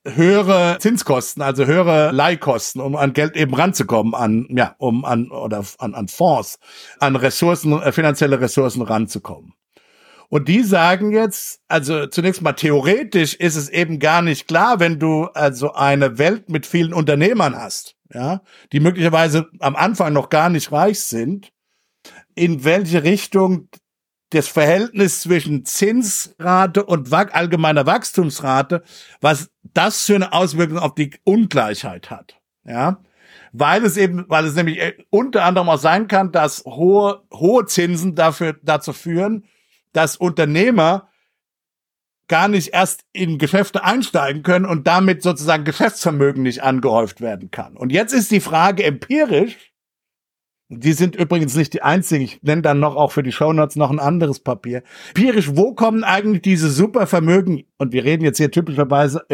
höhere Zinskosten, also höhere Leihkosten, um an Geld eben ranzukommen, an, ja, um an, oder an, an Fonds, an Ressourcen, äh, finanzielle Ressourcen ranzukommen. Und die sagen jetzt, also zunächst mal theoretisch ist es eben gar nicht klar, wenn du also eine Welt mit vielen Unternehmern hast, ja, die möglicherweise am Anfang noch gar nicht reich sind, in welche Richtung das Verhältnis zwischen Zinsrate und allgemeiner Wachstumsrate, was das für eine Auswirkung auf die Ungleichheit hat, ja, weil es eben, weil es nämlich unter anderem auch sein kann, dass hohe hohe Zinsen dafür dazu führen, dass Unternehmer gar nicht erst in Geschäfte einsteigen können und damit sozusagen Geschäftsvermögen nicht angehäuft werden kann. Und jetzt ist die Frage empirisch, die sind übrigens nicht die einzigen, ich nenne dann noch auch für die Shownotes noch ein anderes Papier. Empirisch, wo kommen eigentlich diese Supervermögen, und wir reden jetzt hier typischerweise,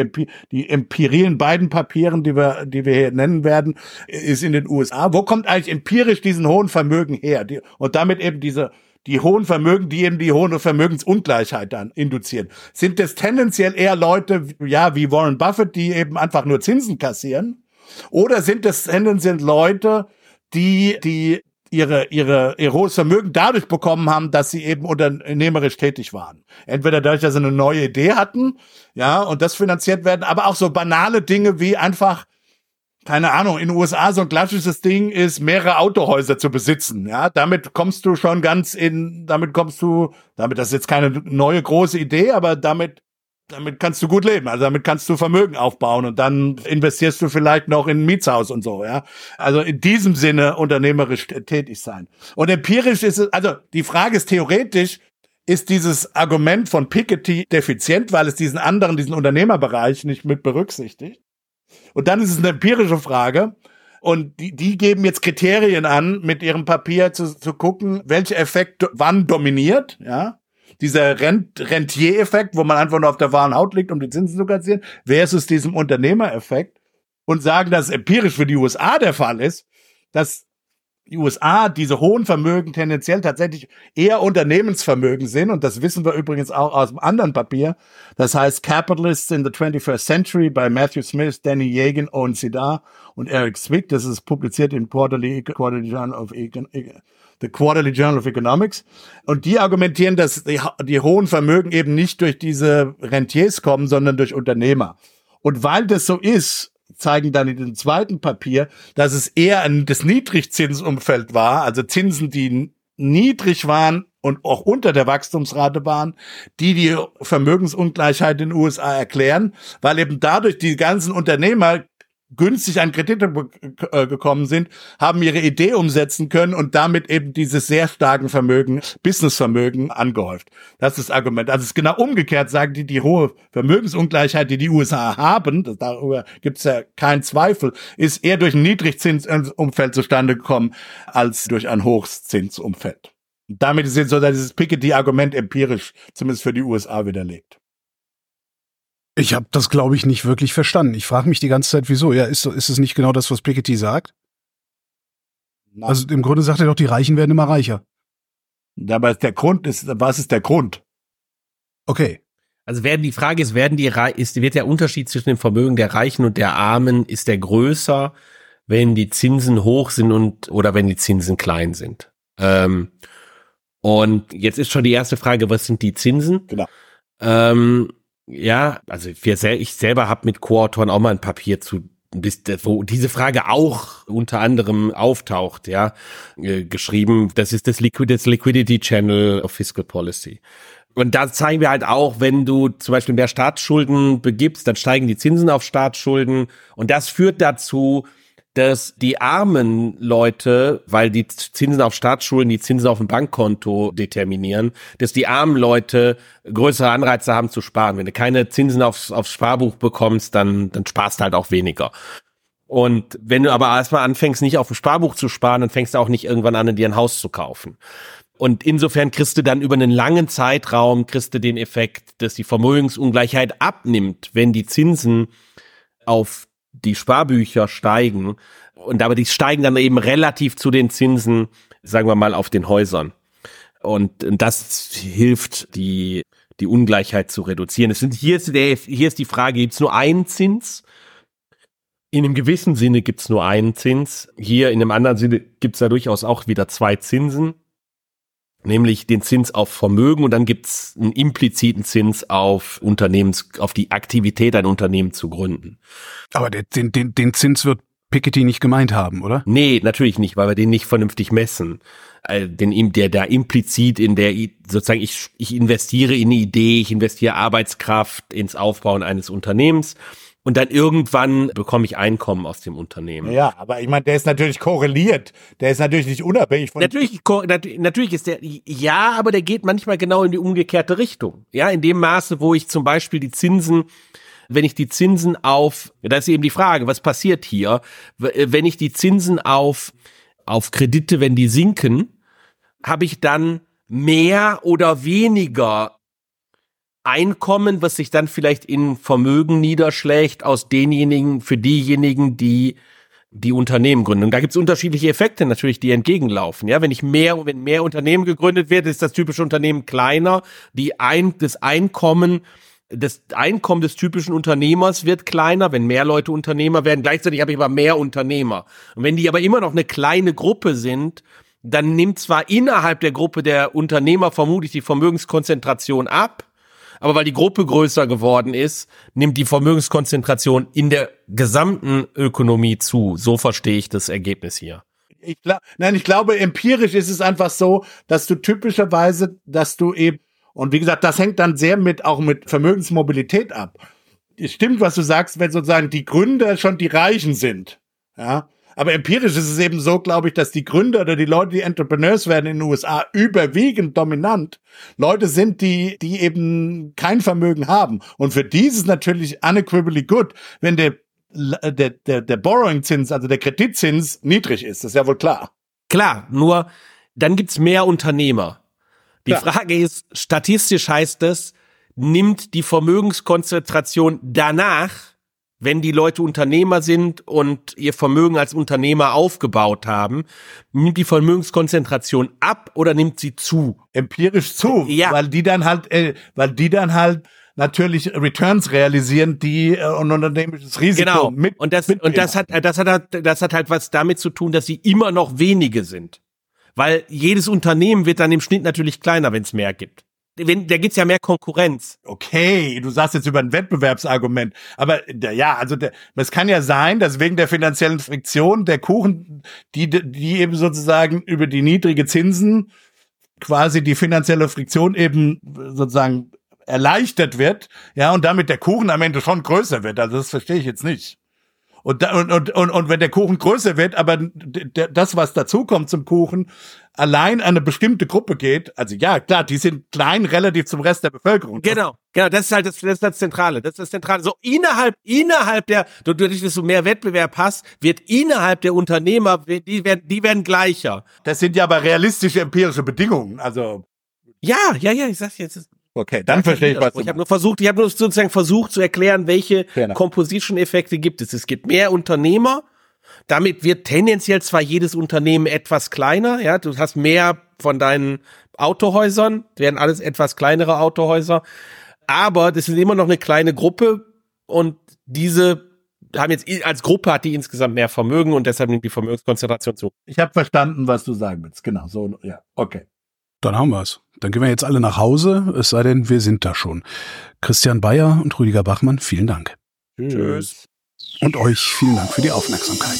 die empirilen beiden Papieren, die wir, die wir hier nennen werden, ist in den USA. Wo kommt eigentlich empirisch diesen hohen Vermögen her? und damit eben diese die hohen Vermögen, die eben die hohe Vermögensungleichheit dann induzieren. Sind das tendenziell eher Leute, ja, wie Warren Buffett, die eben einfach nur Zinsen kassieren? Oder sind das tendenziell Leute, die, die ihre, ihre, ihr hohes Vermögen dadurch bekommen haben, dass sie eben unternehmerisch tätig waren. Entweder dadurch, dass sie eine neue Idee hatten, ja, und das finanziert werden, aber auch so banale Dinge wie einfach keine Ahnung, in den USA so ein klassisches Ding ist, mehrere Autohäuser zu besitzen. Ja, damit kommst du schon ganz in, damit kommst du, damit das ist jetzt keine neue große Idee, aber damit, damit kannst du gut leben. Also damit kannst du Vermögen aufbauen und dann investierst du vielleicht noch in ein Mietshaus und so. Ja, also in diesem Sinne unternehmerisch tätig sein. Und empirisch ist es, also die Frage ist theoretisch, ist dieses Argument von Piketty defizient, weil es diesen anderen, diesen Unternehmerbereich nicht mit berücksichtigt? Und dann ist es eine empirische Frage. Und die, die geben jetzt Kriterien an, mit ihrem Papier zu, zu gucken, welcher Effekt wann dominiert, ja. Dieser Rent Rentier-Effekt, wo man einfach nur auf der wahren Haut liegt, um die Zinsen zu kassieren, versus diesem Unternehmereffekt und sagen, dass es empirisch für die USA der Fall ist, dass die USA diese hohen Vermögen tendenziell tatsächlich eher Unternehmensvermögen sind. Und das wissen wir übrigens auch aus dem anderen Papier. Das heißt Capitalists in the 21st Century bei Matthew Smith, Danny Yegan, Owen Sidar und Eric Zwick. Das ist publiziert im Quarterly, Quarterly Journal of Econ The Quarterly Journal of Economics. Und die argumentieren, dass die, die hohen Vermögen eben nicht durch diese Rentiers kommen, sondern durch Unternehmer. Und weil das so ist, zeigen dann in dem zweiten Papier, dass es eher ein, das Niedrigzinsumfeld war, also Zinsen, die niedrig waren und auch unter der Wachstumsrate waren, die die Vermögensungleichheit in den USA erklären, weil eben dadurch die ganzen Unternehmer günstig an Kredite äh, gekommen sind, haben ihre Idee umsetzen können und damit eben dieses sehr starken Vermögen, Businessvermögen angehäuft. Das ist das Argument. Also es ist genau umgekehrt, sagen die, die hohe Vermögensungleichheit, die die USA haben, darüber gibt es ja keinen Zweifel, ist eher durch ein Niedrigzinsumfeld zustande gekommen, als durch ein Hochzinsumfeld. Damit ist jetzt so dieses Piketty-Argument empirisch, zumindest für die USA, widerlegt. Ich habe das, glaube ich, nicht wirklich verstanden. Ich frage mich die ganze Zeit, wieso? Ja, ist, ist es nicht genau das, was Piketty sagt? Nein. Also im Grunde sagt er doch, die Reichen werden immer reicher. Aber der Grund ist, was ist der Grund? Okay. Also werden die Frage ist, werden die ist wird der Unterschied zwischen dem Vermögen der Reichen und der Armen ist der größer, wenn die Zinsen hoch sind und oder wenn die Zinsen klein sind. Ähm, und jetzt ist schon die erste Frage, was sind die Zinsen? Genau. Ähm, ja, also ich selber habe mit Co-Autoren auch mal ein Papier zu wo diese Frage auch unter anderem auftaucht, ja, äh, geschrieben. Das ist das, Liquid, das Liquidity Channel of Fiscal Policy. Und da zeigen wir halt auch, wenn du zum Beispiel mehr Staatsschulden begibst, dann steigen die Zinsen auf Staatsschulden. Und das führt dazu, dass die armen Leute, weil die Zinsen auf Staatsschulen die Zinsen auf dem Bankkonto determinieren, dass die armen Leute größere Anreize haben zu sparen. Wenn du keine Zinsen aufs, aufs Sparbuch bekommst, dann, dann sparst halt auch weniger. Und wenn du aber erstmal anfängst, nicht auf dem Sparbuch zu sparen, dann fängst du auch nicht irgendwann an, dir ein Haus zu kaufen. Und insofern kriegst du dann über einen langen Zeitraum kriegst du den Effekt, dass die Vermögensungleichheit abnimmt, wenn die Zinsen auf die Sparbücher steigen und aber die steigen dann eben relativ zu den Zinsen, sagen wir mal, auf den Häusern. Und das hilft, die, die Ungleichheit zu reduzieren. Es sind, hier, ist der, hier ist die Frage, gibt es nur einen Zins? In einem gewissen Sinne gibt es nur einen Zins. Hier in einem anderen Sinne gibt es da durchaus auch wieder zwei Zinsen nämlich den Zins auf Vermögen und dann gibt's einen impliziten Zins auf Unternehmens, auf die Aktivität, ein Unternehmen zu gründen. Aber den, den, den Zins wird Piketty nicht gemeint haben, oder? Nee, natürlich nicht, weil wir den nicht vernünftig messen. Äh, den, der da implizit in der, sozusagen, ich, ich investiere in eine Idee, ich investiere Arbeitskraft ins Aufbauen eines Unternehmens und dann irgendwann bekomme ich Einkommen aus dem Unternehmen. Ja, aber ich meine, der ist natürlich korreliert. Der ist natürlich nicht unabhängig von. Natürlich, natürlich ist der, ja, aber der geht manchmal genau in die umgekehrte Richtung. Ja, in dem Maße, wo ich zum Beispiel die Zinsen wenn ich die Zinsen auf, da ist eben die Frage, was passiert hier, wenn ich die Zinsen auf, auf Kredite, wenn die sinken, habe ich dann mehr oder weniger Einkommen, was sich dann vielleicht in Vermögen niederschlägt, aus denjenigen, für diejenigen, die die Unternehmen gründen. Und da gibt es unterschiedliche Effekte natürlich, die entgegenlaufen. Ja, wenn ich mehr, wenn mehr Unternehmen gegründet wird, ist das typische Unternehmen kleiner. Die ein, das Einkommen, das Einkommen des typischen Unternehmers wird kleiner, wenn mehr Leute Unternehmer werden. Gleichzeitig habe ich aber mehr Unternehmer. Und wenn die aber immer noch eine kleine Gruppe sind, dann nimmt zwar innerhalb der Gruppe der Unternehmer vermutlich die Vermögenskonzentration ab, aber weil die Gruppe größer geworden ist, nimmt die Vermögenskonzentration in der gesamten Ökonomie zu. So verstehe ich das Ergebnis hier. Ich glaub, nein, ich glaube, empirisch ist es einfach so, dass du typischerweise, dass du eben, und wie gesagt, das hängt dann sehr mit, auch mit Vermögensmobilität ab. Es stimmt, was du sagst, wenn sozusagen die Gründer schon die Reichen sind. Ja, aber empirisch ist es eben so, glaube ich, dass die Gründer oder die Leute, die Entrepreneurs werden in den USA, überwiegend dominant Leute sind, die, die eben kein Vermögen haben. Und für die ist es natürlich unequivocally good, wenn der, der, der, der Borrowing-Zins, also der Kreditzins niedrig ist. Das ist ja wohl klar. Klar, nur dann gibt's mehr Unternehmer. Die klar. Frage ist, statistisch heißt es, nimmt die Vermögenskonzentration danach wenn die Leute Unternehmer sind und ihr Vermögen als Unternehmer aufgebaut haben, nimmt die Vermögenskonzentration ab oder nimmt sie zu? Empirisch zu, ja. weil die dann halt, äh, weil die dann halt natürlich Returns realisieren, die äh, ein unternehmisches Risiko genau. mit und das und das hat das hat das hat halt was damit zu tun, dass sie immer noch wenige sind, weil jedes Unternehmen wird dann im Schnitt natürlich kleiner, wenn es mehr gibt wenn, da gibt's ja mehr Konkurrenz. Okay, du sagst jetzt über ein Wettbewerbsargument, aber ja, also es kann ja sein, dass wegen der finanziellen Friktion der Kuchen, die die eben sozusagen über die niedrige Zinsen quasi die finanzielle Friktion eben sozusagen erleichtert wird, ja, und damit der Kuchen am Ende schon größer wird. Also das verstehe ich jetzt nicht. Und, und, und, und, und wenn der Kuchen größer wird, aber das, was dazukommt zum Kuchen, allein an eine bestimmte Gruppe geht, also ja, klar, die sind klein relativ zum Rest der Bevölkerung. Genau, genau, das ist halt das, das, ist das Zentrale, das ist das Zentrale. So innerhalb, innerhalb der, dadurch, dass du mehr Wettbewerb hast, wird innerhalb der Unternehmer, die werden, die werden gleicher. Das sind ja aber realistische empirische Bedingungen, also. Ja, ja, ja, ich sag's jetzt. Okay, dann verstehe ich was. Ich habe nur versucht, ich habe nur sozusagen versucht zu erklären, welche Composition-Effekte gibt es. Es gibt mehr Unternehmer. Damit wird tendenziell zwar jedes Unternehmen etwas kleiner, ja, du hast mehr von deinen Autohäusern, werden alles etwas kleinere Autohäuser, aber das ist immer noch eine kleine Gruppe und diese haben jetzt als Gruppe hat die insgesamt mehr Vermögen und deshalb nimmt die Vermögenskonzentration zu. Ich habe verstanden, was du sagen willst. Genau, so ja, okay. Dann haben wir's. Dann gehen wir jetzt alle nach Hause, es sei denn, wir sind da schon. Christian Bayer und Rüdiger Bachmann, vielen Dank. Tschüss. Und euch vielen Dank für die Aufmerksamkeit.